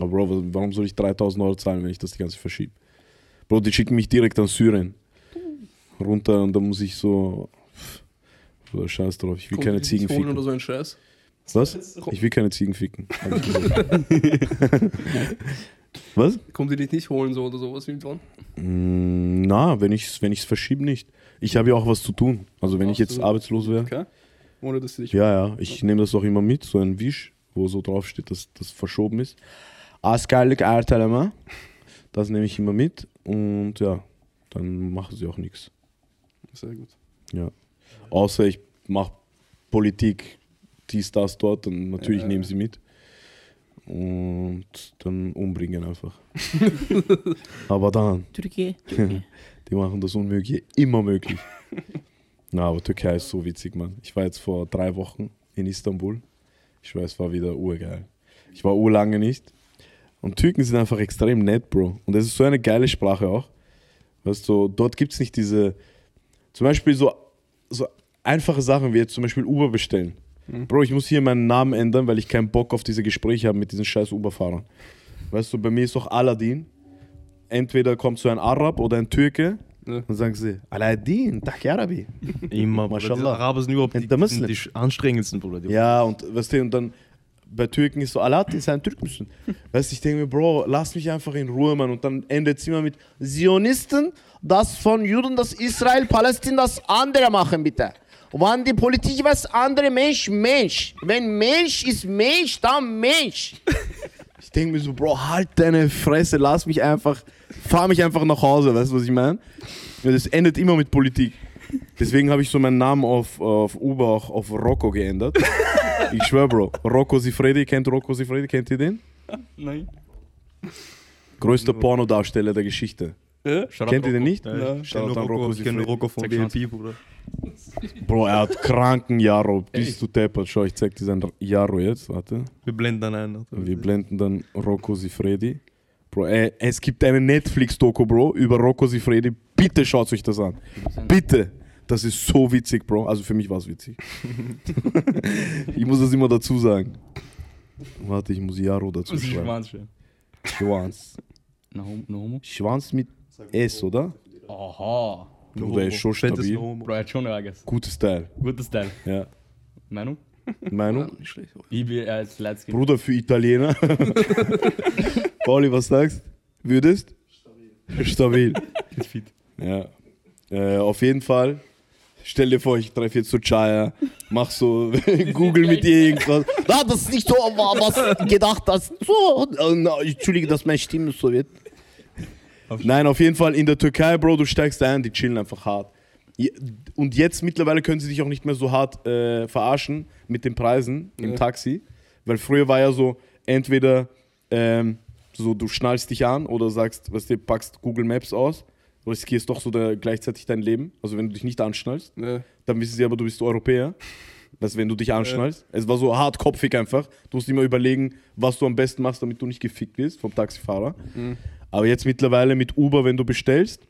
Aber Bro, was- warum soll ich 3000 Euro zahlen, wenn ich das die ganze verschiebe? Bro, die schicken mich direkt an Syrien. Runter und dann muss ich so. Bruder, Scheiß drauf. Ich will Kommt keine Ziegen ficken. oder so ein Scheiß. Was? Ich will keine Ziegen ficken. Was? Kommt die dich nicht holen so oder sowas irgendwann? Mm, Na, wenn ich es wenn ich's verschiebe, nicht. Ich habe ja auch was zu tun. Also, wenn ich jetzt du- arbeitslos wäre. Okay. Ohne dass sie dich. Ja, ja, ich nehme das auch immer mit, so ein Wisch, wo so drauf steht, dass das verschoben ist. Askerlik erteleme. Das nehme ich immer mit und ja, dann machen sie auch nichts. Sehr gut. Außer ich mache Politik, dies, das, dort, dann natürlich Ja. nehmen sie mit. Und dann umbringen einfach. aber dann, Türkei. die machen das Unmögliche immer möglich. Na, aber Türkei ist so witzig, Mann. Ich war jetzt vor drei Wochen in Istanbul. Ich weiß, war wieder urgeil. Ich war urlange nicht. Und Türken sind einfach extrem nett, Bro. Und es ist so eine geile Sprache auch. Weißt du, dort gibt es nicht diese, zum Beispiel so, so einfache Sachen wie jetzt zum Beispiel Uber bestellen. Bro, ich muss hier meinen Namen ändern, weil ich keinen Bock auf diese Gespräche habe mit diesen scheiß Uber-Fahrern. Weißt du, bei mir ist doch Aladdin. Entweder kommt so ein Arab oder ein Türke Ja. und sagen sie, Aladdin, Takyarabi. Immer, Bruder. Mashallah. Die Araber sind überhaupt die, die, sind Muslim. die anstrengendsten, Bruder. Die Ja, und weißt du, und dann bei Türken ist so, Aladdin ist ein Türkmüssen. Weißt du, ich denke mir, Bro, lass mich einfach in Ruhe, Mann. Und dann endet es immer mit Zionisten, das von Juden, das Israel, Palästina, das andere machen, bitte. Wann die Politik was andere Mensch, Mensch. Wenn Mensch ist Mensch, dann Mensch. Ich denke mir so, Bro, halt deine Fresse, lass mich einfach, fahr mich einfach nach Hause, weißt du, was ich meine? Das endet immer mit Politik. Deswegen habe ich so meinen Namen auf, auf Uber auch auf Rocco geändert. Ich schwör, Bro. Rocco Sifredi, kennt Rocco Sifredi, kennt ihr den? Nein. Größter Pornodarsteller der Geschichte. Ja? Kennt ihr den nicht? Ja, kenne an Rocco, Rocco ich kenne. Rocco von BLP, Bruder. Bro, er hat kranken Jaro. Bist du deppert? Schau, ich zeig dir sein Jaro jetzt. Warte. Wir blenden dann ein. Wir blenden dann Rocco Sifredi. Bro, ey, es gibt eine Netflix-Doku, Bro, über Rocco Sifredi. Bitte schaut euch das an. Bitte. Das ist so witzig, Bro. Also für mich war es witzig. ich muss das immer dazu sagen. Warte, ich muss Jaro dazu Das ist schreiben. Schwanz. Schwanz. No homo. No homo. Schwanz mit S, oder? Aha. Bruder, er ist schon stabil. Bro, er hat schon Ärger. Guter Style. Guter Style. Ja. Meinung? Meinung? Nicht schlecht. Ich bin als Letzte. Bruder für Italiener. Pauli, was sagst Würdest? Stabil. Stabil. Ist fit. Ja. Äh, auf jeden Fall. Stell dir vor, ich treffe jetzt so Chaya, mach so Google mit irgendwas. Na, das ist nicht so, was gedacht hast. So, entschuldige, dass meine Stimme so wird. Nein, auf jeden Fall in der Türkei, Bro, du steigst ein, die chillen einfach hart. Und jetzt mittlerweile können sie dich auch nicht mehr so hart äh, verarschen mit den Preisen im Ja. Taxi. Weil früher war ja so, entweder ähm, so, du schnallst dich an oder sagst, was du packst Google Maps aus, riskierst doch so da gleichzeitig dein Leben. Also wenn du dich nicht anschnallst, Ja. dann wissen sie aber, du bist Europäer. Das, wenn du dich anschnallst. Es war so hartkopfig einfach. Du musst immer überlegen, was du am besten machst, damit du nicht gefickt wirst vom Taxifahrer. Mhm. Aber jetzt mittlerweile mit Uber, wenn du bestellst,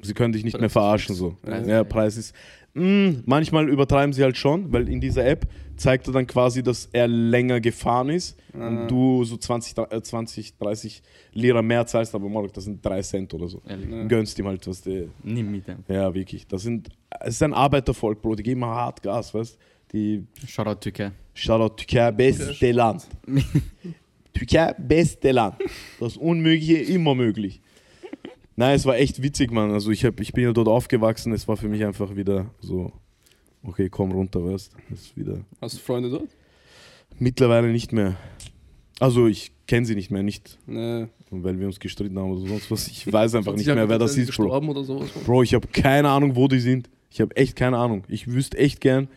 sie können dich nicht Preis mehr verarschen. So. Ja. Ja, Preis ist. Mm, manchmal übertreiben sie halt schon, weil in dieser App zeigt er dann quasi, dass er länger gefahren ist und du so 20, dr- äh, 20 30 Lira mehr zahlst, aber Morg, das sind 3 Cent oder so. Ehrlich. Gönnst ihm halt was. Die, Nimm mit dem. ja, wirklich. Das sind, es ist ein Arbeitervolk, Bro. Die geben hart Gas, weißt Die Shoutout Türkei. Shoutout Türkei, beste Land. Türkei, beste Land. Das Unmögliche immer möglich. Nein, es war echt witzig, Mann. Also ich, hab, ich bin ja dort aufgewachsen. Es war für mich einfach wieder so, okay, komm runter, weißt Das ist wieder. Hast du Freunde dort? Mittlerweile nicht mehr. Also ich kenne sie nicht mehr, nicht Nee. weil wir uns gestritten haben oder sonst was. Ich weiß einfach nicht mehr, wer das ist, Bro. gestorben oder sowas. Bro, ich habe keine Ahnung, wo die sind. Ich habe echt keine Ahnung. Ich wüsste echt gern.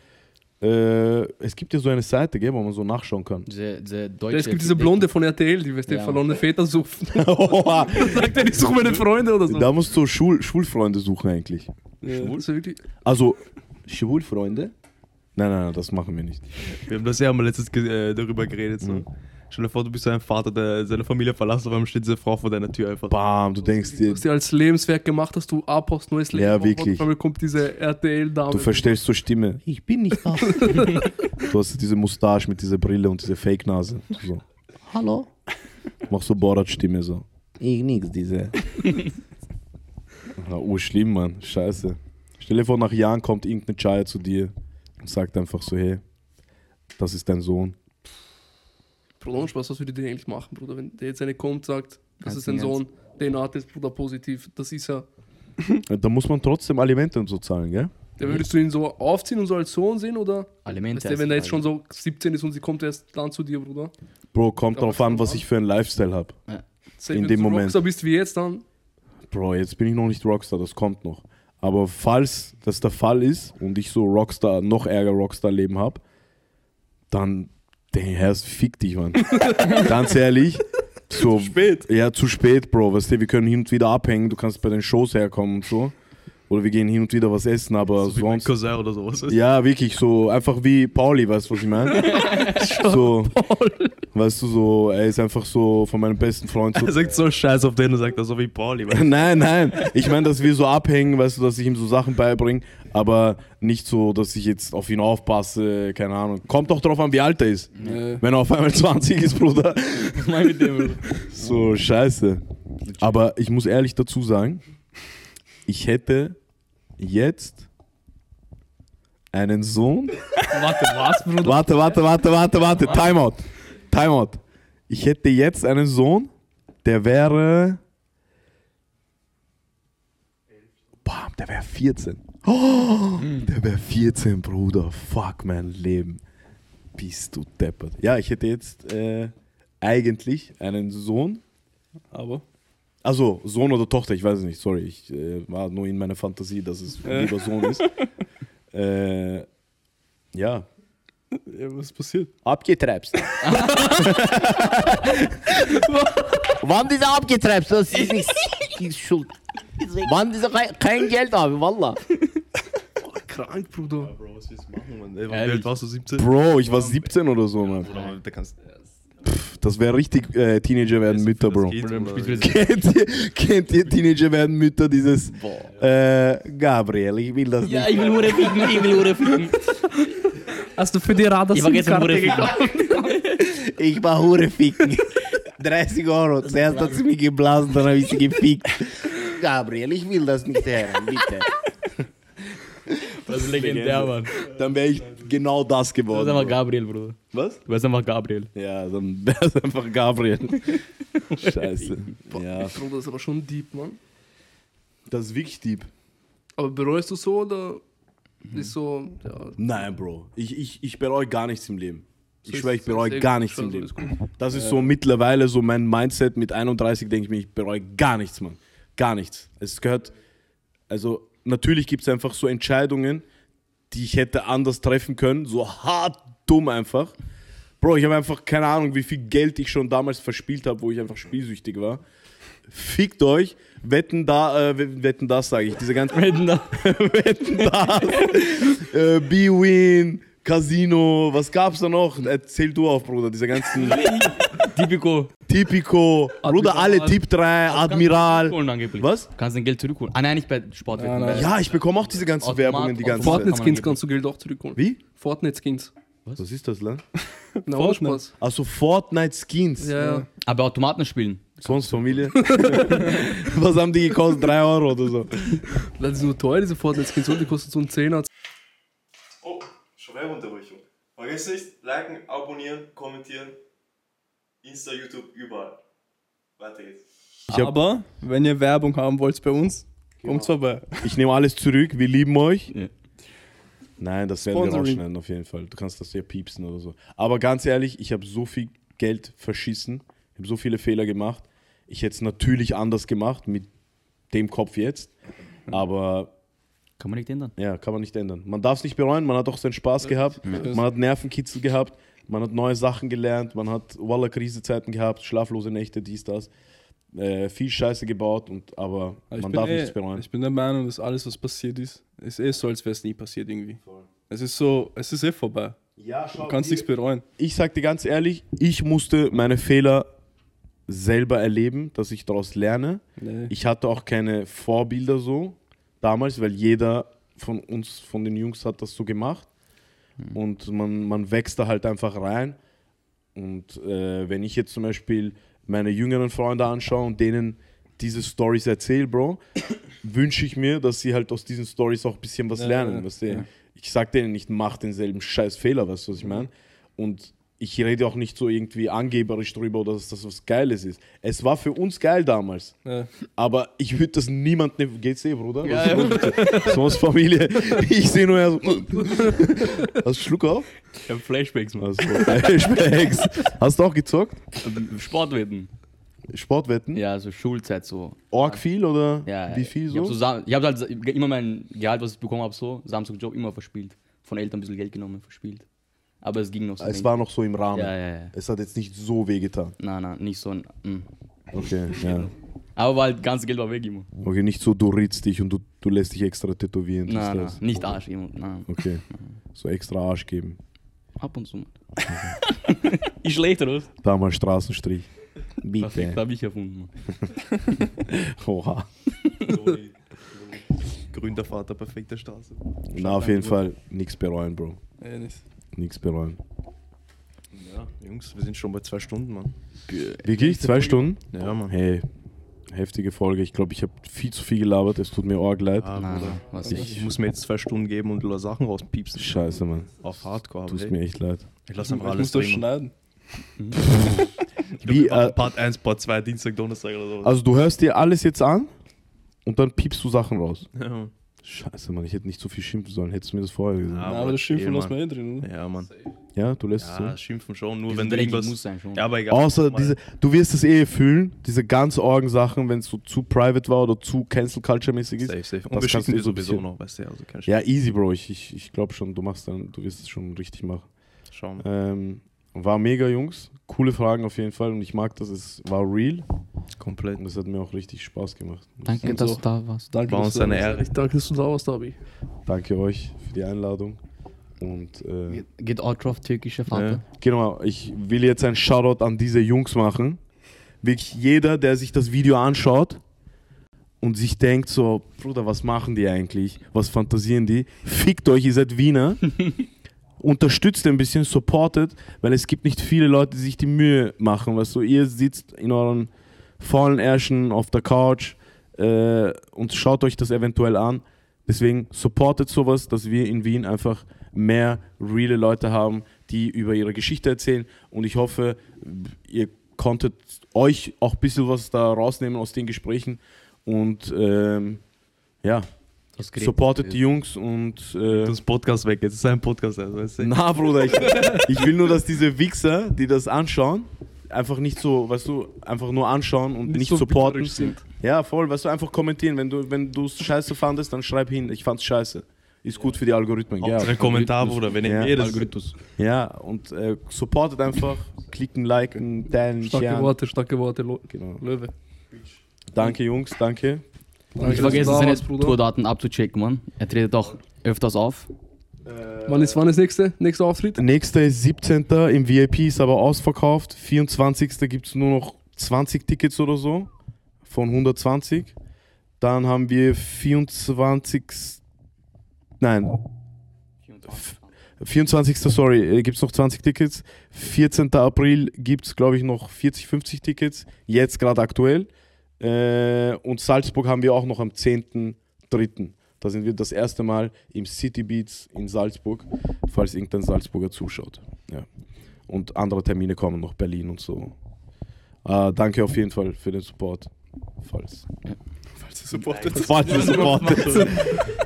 Äh, es gibt ja so eine Seite, gell, wo man so nachschauen kann. Diese, diese deutsche. Es gibt diese Blonde von RTL, die weißt du, Ja. verlorene Väter sucht. Sagt er, ich suche meine Freunde oder so. da musst du Schul Schulfreunde suchen eigentlich. Ja. Wirklich, Also, Schulfreunde? Nein, nein, nein, das machen wir nicht. Wir haben das ja mal letztens ge äh, darüber geredet. So. Mhm. Stell dir vor, du bist so ein Vater, der seine Familie verlassen, auf einmal steht diese Frau vor deiner Tür einfach. Bam, du denkst dir, was dir als Lebenswerk gemacht hast, du Apost neues Leben. Ja, wirklich. Auf einmal kommt diese RTL-Dame. du verstellst zur Stimme. Ich bin nicht da. du hast diese Mustache mit dieser Brille und diese Fake-Nase. So. Hallo? Machst so Borat-Stimme so. Ich nix, diese. Ja, oh, schlimm, Mann. Scheiße. Stell dir vor, nach Jahren kommt irgendeine Chaya zu dir und sagt einfach so, hey, das ist dein Sohn. Bruder, Spaß, was würde der eigentlich machen, Bruder? Wenn der jetzt eine kommt, sagt, das Ganz ist dein Sohn, den hat jetzt Bruder positiv, das ist er. Da muss man trotzdem Alimente und so zahlen, gell? Der würdest du ihn so aufziehen und so als Sohn sehen oder? Alimente. Weißt du, wenn er jetzt schon so 17 ist und sie kommt erst dann zu dir, Bruder? Bro, kommt drauf an, was ich für einen Lifestyle habe. Safe, In wenn dem du so Moment. Rockstar bist wie jetzt, dann Bro, jetzt bin ich noch nicht Rockstar, das kommt noch. Aber falls das der Fall ist und ich so Rockstar, noch ärger Rockstar-Leben habe, dann, der Herr, fick dich, Mann. Ganz ehrlich. So, zu spät. Ja, zu spät, Bro. Weißt du, wir können hin und wieder abhängen, du kannst bei den Shows herkommen und so. Oder wir gehen hin und wieder was essen, aber so wie sonst. Cousin oder sowas. Ja, wirklich so, einfach wie Pauli, weißt du, was ich meine? so, weißt du, so, er ist einfach so von meinem besten Freund so Er sagt so Scheiß auf den und sagt das so wie Pauli. weißt du? nein, nein. Ich meine, dass wir so abhängen, weißt du, dass ich ihm so Sachen beibringe, aber nicht so, dass ich jetzt auf ihn aufpasse, keine Ahnung. Kommt doch drauf an, wie alt er ist. Nee. Wenn er auf einmal 20 ist, Bruder. Was mein mit dem, Bruder? So, scheiße. Aber ich muss ehrlich dazu sagen, ich hätte jetzt einen Sohn. warte, was, Bruder? Warte, warte, warte, warte, warte. Timeout. Timeout. Ich hätte jetzt einen Sohn, der wäre. Bam, der wäre 14. Oh, der wäre 14, Bruder. Fuck mein Leben. Bist du deppert. Ja, ich hätte jetzt äh, eigentlich einen Sohn. Aber. Also, Sohn oder Tochter, ich weiß es nicht. Sorry, ich äh, war nur in meiner Fantasie, dass es Äh. lieber Sohn ist. äh, ja, Ja, was ist passiert? Abgetreibst. Wann ist er abgetreibst? Das ist nicht Schuld. Wann ist er kein, kein Geld haben, Wallah. Krank, Bruder. Bro, was willst du machen, Mann? Ey, alt warst du? 17? Bro, ich war 17 oder so, Mann. Bruder, da kannst Das wäre richtig, äh, Teenager werden Mütter, Bro. Kennt ihr, kennt ihr Teenager werden Mütter, dieses äh, Gabriel, ich will das Ja, nicht. ich will Hure ficken, ich will Hure ficken. Hast du für die Radar Ich war gestern Hure ficken. Ich war Hure ficken. 30 Euro. Zuerst hat sie mich geblasen, dann habe ich sie gefickt. Gabriel, ich will das nicht hören, bitte. Das ist legendär, Mann. Dann wäre ich genau das Du bist geworden. einfach. Gabriel, Bruder. Was? Du bist einfach Gabriel. Ja, dann wäre es einfach Gabriel. Scheiße. Ja, Bruder, das ist aber schon deep, Mann. das ist wirklich deep. Aber bereust du so oder ist so, ja, Nein, Bro. Ich, ich, ich bereue gar nichts im Leben. Ich so schwöre, ich bereue gar nichts im Leben. Das ist so mittlerweile so mein Mindset. Mit 31 denke ich mir, ich bereue gar nichts, Mann. Gar nichts. Es gehört, also natürlich gibt es einfach so Entscheidungen, die ich hätte anders treffen können. So hart dumm einfach. Bro, ich habe einfach keine Ahnung, wie viel Geld ich schon damals verspielt habe, wo ich einfach spielsüchtig war. Fickt euch, wetten da, äh, wetten das sage ich, diese ganzen Wetten da. Wetten das, äh, B-Win, Casino, was gab's da noch? Erzähl du auf, Bruder, diese ganzen Typico. Typico, Bruder, alle Typ 3, Admiral. Zurückholen angeblich. Was? Kannst dein Geld zurückholen. Ah, nein, nicht bei Sportwetten. Ja, nein. Ja, ich bekomme auch diese ganzen Automat- Werbungen die ganze Zeit. Fortnite-Skins kannst du Geld auch zurückholen. Wie? Fortnite-Skins. Was ist das, Lan? Na, Fortnite. Spaß. Also Fortnite-Skins. Ja, ja. Aber Automaten spielen. Sonst Familie. Was haben die gekostet? 3 Euro oder so. Das ist nur teuer, diese Fortnite-Skins. Und die kosten so einen Zehner. Oh, Schwerunterbrechung. Vergesst nicht, liken, abonnieren, kommentieren. Insta, YouTube, überall. Weiter geht's. Ich hab- Aber wenn ihr Werbung haben wollt bei uns, kommt vorbei. Ich nehme alles zurück, wir lieben euch. Ja. Nein, das werden wir rausschneiden auf jeden Fall. Du kannst das ja piepsen oder so. Aber ganz ehrlich, ich habe so viel Geld verschissen. Ich habe so viele Fehler gemacht. Ich hätte es natürlich anders gemacht mit dem Kopf jetzt. Aber Kann man nicht ändern. ja, kann man nicht ändern. Man darf es nicht bereuen, man hat auch seinen Spaß gehabt. Man hat Nervenkitzel gehabt. Man hat neue Sachen gelernt. Man hat Walla Krisezeiten gehabt, schlaflose Nächte, dies, das. Äh, viel Scheiße gebaut, und, aber ich man darf eh, nichts bereuen. Ich bin der Meinung, dass alles, was passiert ist, ist eh so, als wäre es nie passiert irgendwie. Es ist so, es ist eh vorbei. Ja, Du kannst nichts bereuen. ich sag dir ganz ehrlich, ich musste meine Fehler selber erleben, dass ich daraus lerne. Nee. Ich hatte auch keine Vorbilder so damals, weil jeder von uns, von den Jungs hat das so gemacht. Und man, man wächst da halt einfach rein. Und äh, wenn ich jetzt zum Beispiel meine jüngeren Freunde anschaue und denen diese Stories erzähle, Bro, wünsche ich mir, dass sie halt aus diesen Stories auch ein bisschen was Ja, lernen. ja, weißt du? ja. Ich sag denen nicht, mach denselben scheiß Fehler, weißt du, was ich meine? Und ich rede auch nicht so irgendwie angeberisch drüber oder dass das was Geiles ist. Es war für uns geil damals. Ja. Aber ich würde das niemandem. Geht's dir, Bruder? Ja, ja. Sonst Familie. Ich sehe nur ja so. Hast du Schluck auf? Ich hab Flashbacks, Mann. Also, Flashbacks. Hast du auch gezockt? Sportwetten. Sportwetten? Ja, so Schulzeit so. Org viel oder Ja, wie viel Ich so? so Sam- ich hab halt immer mein Gehalt, was ich bekommen habe, so Samstag-Job immer verspielt. Von Eltern ein bisschen Geld genommen, verspielt. Aber es ging noch so. es war noch so im Rahmen. Ja, ja, ja. Es hat jetzt nicht so weh getan. Nein, nein, nicht so ein. Mm. Okay, ja. Aber weil das ganze Geld war weg immer. Okay, nicht so, du ritzt dich und du, du lässt dich extra tätowieren. Nein, nein, das. nicht Arsch immer. Nein. Okay. So extra Arsch geben. Ab und zu mal. ist schlecht, oder was? Damals Straßenstrich. Perfekt, Bitte. hab ich erfunden. Oha. Gründervater, perfekte Straße. Na, auf jeden Fall nichts bereuen, Bro. Eh nicht. Nichts bereuen. Ja, Jungs, wir sind schon bei zwei Stunden, Mann. Wirklich? Zwei Stunden? Ja, Mann. Hey, heftige Folge. Ich glaube, ich habe viel zu viel gelabert. Es tut mir arg leid. Ah, nein, was Ich muss mir jetzt zwei Stunden geben und Sachen rauspiepsen. Scheiße, Mann. Auf Hardcore. Tut hey, mir echt leid. Ich lasse einfach Ich alles drin. schneiden. Wie, äh, Part 1, Part 2, Dienstag, Donnerstag oder so. also du hörst dir alles jetzt an und dann piepst du Sachen raus. ja. Scheiße, Mann. Ich hätte nicht so viel schimpfen sollen. Hättest du mir das vorher gesagt. Ja, Ja, aber aber das Schimpfen lassen wir Mann. eh drin, oder? ja, Mann. Ja, du lässt Ja, es schimpfen schon, nur Wenn wenn du irgendwas... muss sein schon. Ja, aber so. egal. Außer Mal- diese, du wirst es eh fühlen, diese ganz orgen Sachen, wenn es so zu private war oder zu Cancel Culture mäßig ist. Safe, safe. Und wir kannst schicken du dir sowieso bisschen- noch, weißt du, also kein Ja, easy, Bro. Ich, ich, ich glaube schon, du machst dann, du wirst es schon richtig machen. Schauen. Ähm, war mega, Jungs. Coole Fragen auf jeden Fall und ich mag das. Es war real Komplett. und es hat mir auch richtig Spaß gemacht. Danke, dass so. du da warst. Danke, War dass uns du da eine warst. Ehre. Ich danke, dass du da warst, Abi. Danke euch für die Einladung. Und äh, Geht- Outro auf türkischer Vater. Ja. genau, ich will jetzt einen Shoutout an diese Jungs machen. Wirklich jeder, der sich das Video anschaut und sich denkt so, Bruder, was machen die eigentlich? Was fantasieren die? Fickt euch, ihr seid Wiener. Unterstützt ein bisschen, supportet, weil es gibt nicht viele Leute, die sich die Mühe machen. Weißt du, ihr sitzt in euren faulen Ärschen auf der Couch äh, und schaut euch das eventuell an. Deswegen supportet sowas, dass wir in Wien einfach mehr reale Leute haben, die über ihre Geschichte erzählen. Und ich hoffe, ihr konntet euch auch ein bisschen was da rausnehmen aus den Gesprächen. Und ähm, ja, supportet die Jungs und äh, Das Podcast weg, jetzt ist ein Podcast, also, weißt du. na, Bruder, ich, ich will nur, dass diese Wichser, die das anschauen, einfach nicht so, weißt du, einfach nur anschauen und nicht, so supporten. sind. Ja, voll, weißt du, einfach kommentieren. Wenn du wenn du es scheiße fandest, dann schreib hin, ich fand's scheiße. Ist gut für die Algorithmen. Ja, Hauptsache Kommentar, Bruder, wenn Ja. ihr jedes... Algorithmus. ja und äh, supportet einfach, klicken, liken, teilen, Starke. Worte, starke Worte, Lo- Genau. Löwe. Danke, Jungs, danke. Danke, Ich vergesse da seine warst. Tourdaten abzuchecken, Mann. Er tretet auch öfters auf. Wann ist, wann ist nächste, nächster Auftritt? Nächster ist 17. im VIP, ist aber ausverkauft. 24. gibt es nur noch 20 Tickets oder so. Von 120. Dann haben wir 24. Nein, 24. sorry, gibt es noch 20 Tickets. 14. April gibt es, glaube ich, noch 40, 50 Tickets. Jetzt gerade aktuell. Äh, und Salzburg haben wir auch noch am 10.3. Da sind wir das erste Mal im City Beats in Salzburg, falls irgendein Salzburger zuschaut. Ja. Und andere Termine kommen noch, Berlin und so. Äh, danke auf jeden Fall für den Support. Falls. Falls ihr supportet. Falls ihr supportet.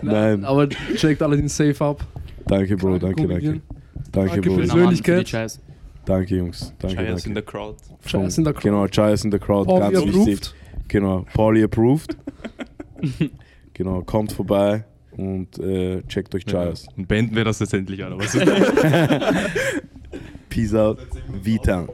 Nein, Aber checkt alle den Safe ab. danke, Bro, danke, danke. Danke, Danke Bro. für Persönlichkeit. Danke, Jungs. Danke, Chayas in danke. the crowd. Chayas in the crowd. Genau, Chayas in the crowd, ganz wichtig. Genau, Pauli approved. genau, kommt vorbei und äh, checkt euch Chayas. Und beenden wir das jetzt endlich. Was Peace out, V-Town.